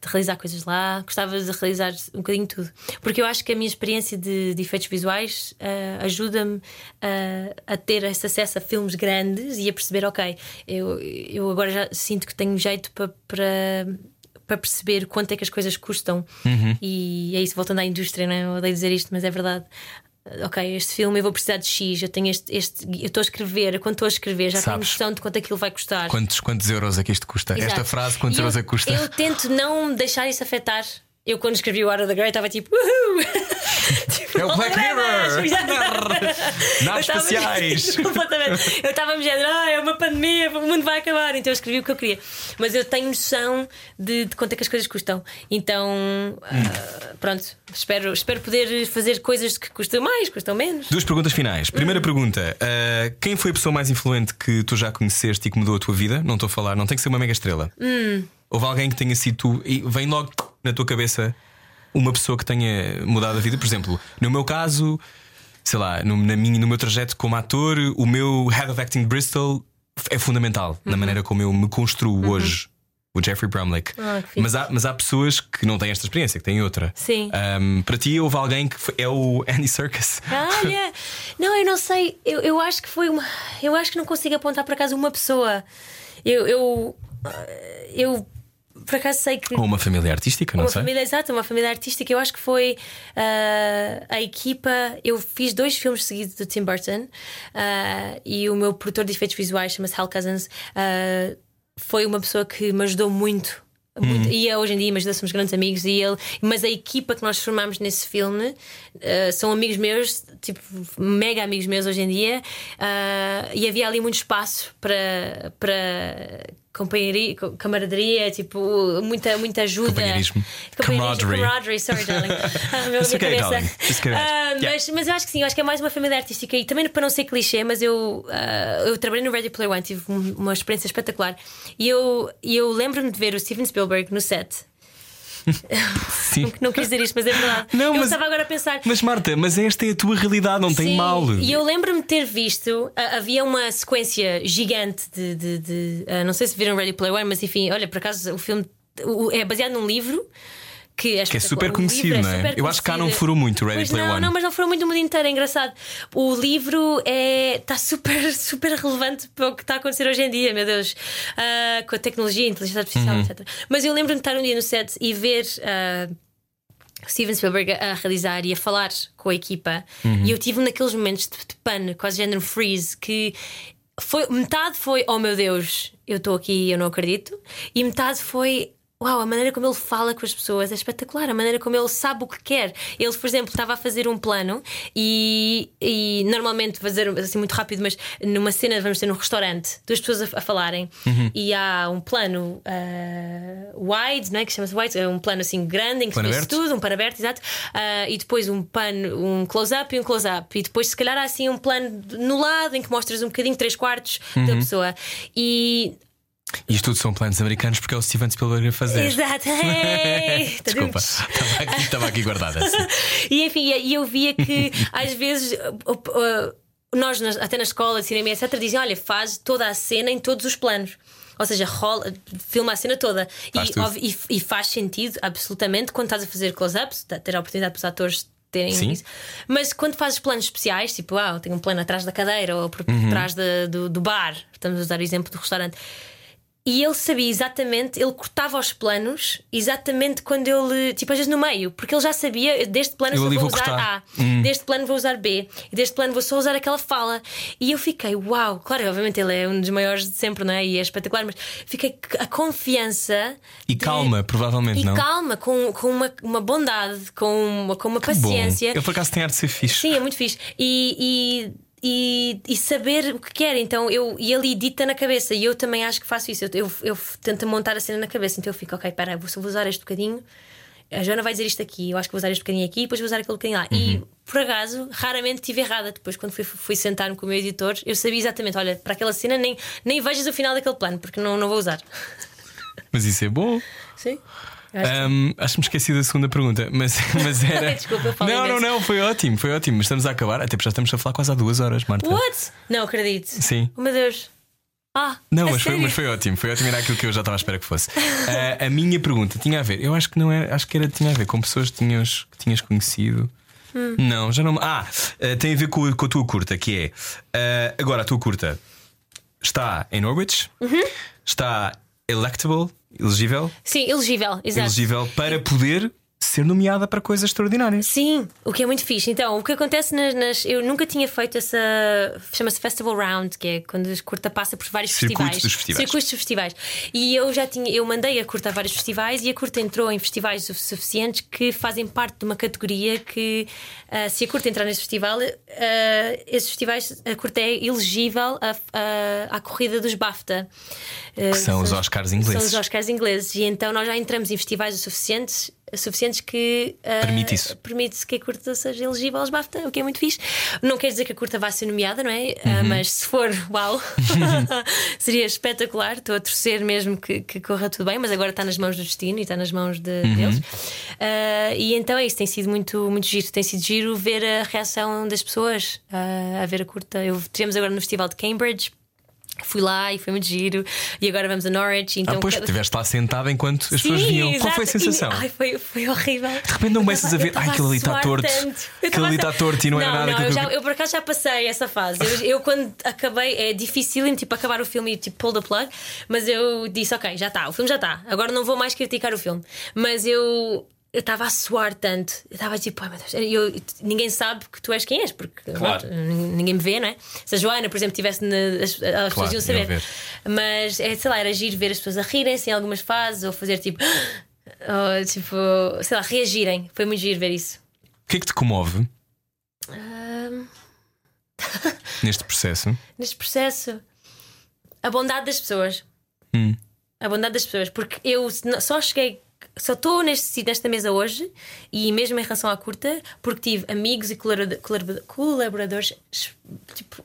de realizar coisas lá, gostava de realizar um bocadinho tudo. Porque eu acho que a minha experiência de, de efeitos visuais ah, ajuda-me ah, a ter esse acesso a filmes grandes e a perceber, ok, eu, eu agora já sinto que tenho jeito para. para para perceber quanto é que as coisas custam. Uhum. E é isso, voltando à indústria, não é? Eu odeio dizer isto, mas é verdade. Ok, este filme eu vou precisar de X, eu tenho este, este eu estou a escrever, quando estou a escrever, já tenho Sabes. noção de quanto aquilo vai custar. Quantos, quantos euros é que isto custa? Exato. Esta frase, quantos eu, euros é que custa? Eu tento não deixar isso afetar. Eu, quando escrevi o Out of the Grey, estava tipo, uhul! tipo, É o Black! Mirror! Naves estava- espaciais! Completamente. Eu estava me dizendo, ah, é uma pandemia, o mundo vai acabar. Então eu escrevi o que eu queria. Mas eu tenho noção de, de quanto é que as coisas custam. Então, ah, pronto, espero, espero poder fazer coisas que custam mais, custam menos. Duas perguntas finais. Hum. Primeira pergunta: uh, quem foi a pessoa mais influente que tu já conheceste e que mudou a tua vida? Não estou a falar, não tem que ser uma mega estrela. Hum. Houve alguém que tenha sido tu e vem logo na tua cabeça uma pessoa que tenha mudado a vida? Por exemplo, no meu caso, sei lá, no, na minha, no meu trajeto como ator, o meu Head of Acting Bristol é fundamental na Uhum. maneira como eu me construo hoje. O Jeffrey Brumlick. Ah, mas, há, mas há pessoas que não têm esta experiência, que têm outra. Sim. Ahm, para ti, houve alguém que foi- é o Andy Serkis. Olha, não, eu não sei. Eu, eu acho que foi uma. Eu acho que não consigo apontar por acaso uma pessoa. Eu. Eu, eu por acaso sei que. Ou uma família artística, não Uma sei. família exata, uma família artística. Eu acho que foi ah, a equipa. Eu fiz dois filmes seguidos do Tim Burton ah, e o meu produtor de efeitos visuais chama-se Hal Cousins. ah, foi uma pessoa que me ajudou muito. muito Uhum. E é hoje em dia, mas ainda somos grandes amigos. E ele, mas a equipa que nós formamos nesse filme são amigos meus, tipo, mega amigos meus hoje em dia. E havia ali muito espaço para, para companheiria, co- camaraderia, tipo, muita, muita ajuda. Companheirismo. Camaraderie. camaraderie, sorry, darling. Ah, meu, It's okay, cabeça. darling. It's okay. Ah, Yeah. mas, mas eu acho que sim, eu acho que é mais uma família artística e também para não ser clichê, mas eu, ah, eu trabalhei no Ready Player One, tive um- uma experiência espetacular e eu, e eu lembro-me de ver o Steven Spielberg no set. Sim. Não quis dizer isto, mas é verdade. Não, eu mas- estava agora a pensar. Mas Marta, mas esta é a tua realidade, não tem Sim, mal. E eu lembro-me de ter visto, havia uma sequência gigante de. de- de, ah, não sei se viram Ready Player One, mas enfim, olha, por acaso o filme é baseado num livro. Que é, Que é super O conhecido, livro não é? Eu acho que cá não furou muito Ready Pois Player não, One. Não, mas não furou muito o mundo inteiro, é engraçado. O livro é está super, super relevante para o que está a acontecer hoje em dia, meu Deus, Ah, com a tecnologia, a inteligência artificial, Uhum. etc. Mas eu lembro-me de estar um dia no set e ver. ah, Steven Spielberg a realizar e a falar com a equipa, Uhum. e eu tive naqueles momentos de, de pano, quase género freeze, que foi, metade foi oh meu Deus, eu estou aqui e eu não acredito, e metade foi. Uau, a maneira como ele fala com as pessoas é espetacular, a maneira como ele sabe o que quer. Ele, por exemplo, estava a fazer um plano e, e normalmente, fazer assim muito rápido, mas numa cena vamos ter num restaurante, duas pessoas a, a falarem e há um plano ah, wide, não é? que chama-se wide, é um plano assim grande em que Plano se vê tudo, um pano aberto, exato, Ah, e depois um pano, um close-up e um close-up, e depois, se calhar, há assim um plano no lado em que mostras um bocadinho, três quartos da pessoa. E. Isto tudo são planos americanos porque é o Steven Spielberg a fazer. Exato, hey! Desculpa, estava aqui, estava aqui guardada. sim. E enfim, e eu via que às vezes. Nós, até na escola de cinema, etc., dizem: olha, faz toda a cena em todos os planos. Ou seja, rola, filma a cena toda. E, e, e faz sentido, absolutamente, quando estás a fazer close-ups, tá- ter a oportunidade para os atores terem Sim. isso. Mas quando fazes planos especiais, tipo, ah, tenho um plano atrás da cadeira ou por Uhum. trás da- do, do bar, estamos a usar o exemplo do restaurante. E ele sabia exatamente, ele cortava os planos exatamente quando ele, tipo, às vezes no meio, porque ele já sabia, deste plano Eu só vou vou usar cortar. Hum. A, deste plano vou usar B, e deste plano vou só usar aquela fala. E eu fiquei, uau, claro, obviamente ele é um dos maiores de sempre, não é? E é espetacular, mas fiquei a confiança E de- calma, provavelmente e não. calma, com, com uma, uma bondade, com uma, com uma Bom, paciência. eu por acaso tenho arte de ser fixe. Sim, é muito fixe. E, e, e, e saber o que quer. Então, eu, e ele edita na cabeça. E eu também acho que faço isso. Eu, eu, eu tento montar a cena na cabeça. Então eu fico, ok, pera, vou, vou usar este bocadinho. A Joana vai dizer isto aqui, eu acho que vou usar este bocadinho aqui, depois vou usar aquele bocadinho lá. E por acaso, raramente estive errada. Depois, quando fui, fui sentar-me com o meu editor, eu sabia exatamente: olha, para aquela cena nem, nem vejas o final daquele plano, porque não, não vou usar. Mas isso é bom. Sim. Acho que- Ahm, acho que me esqueci da segunda pergunta, mas, mas era. Desculpa, falei não, não, não, foi ótimo, foi ótimo. Mas estamos a acabar, até porque já estamos a falar quase há duas horas, Marta. What? Não acredito. Sim. Oh meu Deus. Ah, Não, mas foi, mas foi ótimo, foi ótimo, era aquilo que eu já estava à espera que fosse. Ah, a minha pergunta tinha a ver, eu acho que não era, acho que era, tinha a ver com pessoas que tinhas, que tinhas conhecido. Hum. Não, já não. Ah, ah, tem a ver com, com a tua curta, que é ah, agora a tua curta está em Norwich, Uhum. está electable, elegível, Sim, elegível, exato. elegível para poder ser nomeada para coisas extraordinárias. Sim, o que é muito fixe. Então, o que acontece nas. nas- eu nunca tinha feito essa. chama-se Festival Round, que é quando a curta passa por vários Circuito festivais. dos festivais. Circuitos dos festivais. E eu já tinha. Eu mandei a curta a vários festivais e a curta entrou em festivais o suficientes que fazem parte de uma categoria que, ah, se a curta entrar nesse festival, ah, esses festivais, a curta é elegível a- a- à corrida dos BAFTA. Ah, Que são os Oscars ingleses. São os Oscars ingleses. E então nós já entramos em festivais o suficientes suficientes que uh, Permite isso. permite que a curta seja elegível aos BAFTA, o que é muito fixe. Não quer dizer que a curta vá ser nomeada, não é? Uh, mas se for, uau, seria espetacular. Estou a torcer mesmo que, que corra tudo bem, mas agora está nas mãos do destino e está nas mãos de, deles. Uh, e então é isso, tem sido muito, muito giro. Tem sido giro ver a reação das pessoas a ver a curta. Eu tivemos agora no Festival de Cambridge. Fui lá e foi muito giro. E agora vamos a Norwich. Então ah, pois, cada- estiveste lá sentada enquanto as Sim, pessoas viam. Qual exato. foi a sensação? E- ai, foi, foi horrível. De repente não começas a ver, "Ai, aquele ali está torto. Aquele ali está torto e não era nada Não, aquilo eu, que eu já, queria." eu por acaso já passei essa fase. Eu, eu quando acabei, é difícil tipo, acabar o filme e tipo, pull the plug. Mas eu disse, ok, já está, o filme já está. Agora não vou mais criticar o filme. Mas eu. Eu estava a suar tanto, eu estava tipo, ai meu Deus, eu, ninguém sabe que tu és quem és, porque Claro. pronto, ninguém me vê, não é? Se a Joana, por exemplo, estivesse na, as, as pessoas iam saber. ver. Mas é, sei lá, era giro ver as pessoas a rirem-se em algumas fases ou fazer tipo, ou, tipo, sei lá, reagirem. Foi muito giro ver isso. O que é que te comove Ahm, neste processo? neste processo, a bondade das pessoas. Hum. A bondade das pessoas, porque eu só cheguei. Só estou neste, nesta mesa hoje e mesmo em relação à curta, porque tive amigos e colabora- colabora- colaboradores tipo,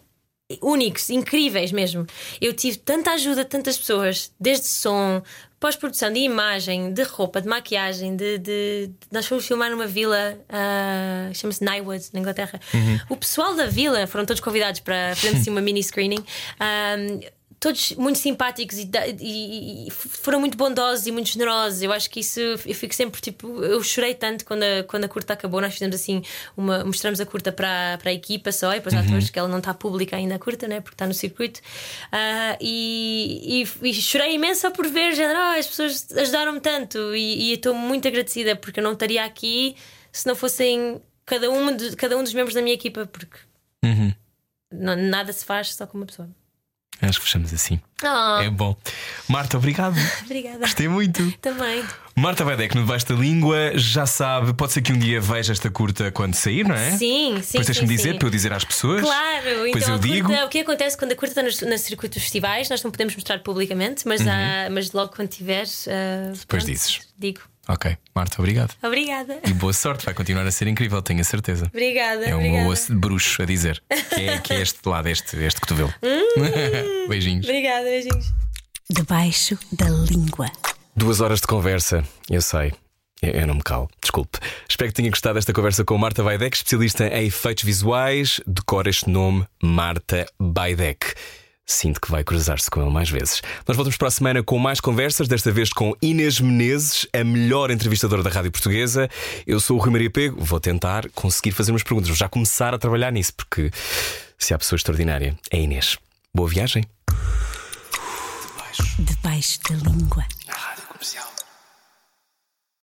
únicos, incríveis mesmo. Eu tive tanta ajuda de tantas pessoas, desde som, pós-produção, de imagem, de roupa, de maquiagem, de. de- nós fomos filmar numa vila, ah, chama-se Nywood, na Inglaterra. O pessoal da vila foram todos convidados para fazermos assim, uma mini screening. Ah, todos muito simpáticos e, e- e foram muito bondosos e muito generosos. Eu acho que isso eu fico sempre tipo. Eu chorei tanto quando a, quando a curta acabou. Nós fizemos assim, uma, mostramos a curta para, para a equipa só e para os atores, que ela não está pública ainda a curta, né? porque está no circuito. Ah, e, e- chorei imenso por ver, género, "Ah, as pessoas ajudaram-me tanto e estou muito agradecida porque eu não estaria aqui se não fossem cada um, de, cada um dos membros da minha equipa, porque Uhum. não- nada se faz só com uma pessoa. Acho que fechamos assim. Oh, É bom. Marta, obrigado. Obrigada. Gostei muito. Também. Marta Baidec no Debaixo da Língua já sabe, pode ser que um dia veja esta curta quando sair, não é? Sim, sim. Depois deixa-me dizer sim. para eu dizer às pessoas. Claro, Depois então eu curta- digo. o que acontece quando a curta está no, no circuito dos festivais, nós não podemos mostrar publicamente, mas, há- mas logo quando tiveres. ah, Uhum. Depois pronto, dizes. Digo. Ok, Marta, obrigado. Obrigada. E boa sorte, vai continuar a ser incrível, tenho a certeza. Obrigada. É obrigada. uma osso de bruxo a dizer. Que é, que é este lado, este, este cotovelo. Beijinhos. Obrigada, beijinhos. Debaixo da língua. Duas horas de conversa, eu sei. Eu eu não me calo, desculpe. Espero que tenha gostado desta conversa com Marta Baidec, especialista em efeitos visuais. Decora este nome, Marta Baidec. Sinto que vai cruzar-se com ele mais vezes. Nós voltamos para a semana com mais conversas, desta vez com Inês Menezes, a melhor entrevistadora da rádio portuguesa. Eu sou o Rui Maria Pego, vou tentar conseguir fazer umas perguntas, vou já começar a trabalhar nisso, porque se há pessoa extraordinária, é Inês. Boa viagem. Debaixo da língua. Rádio Comercial.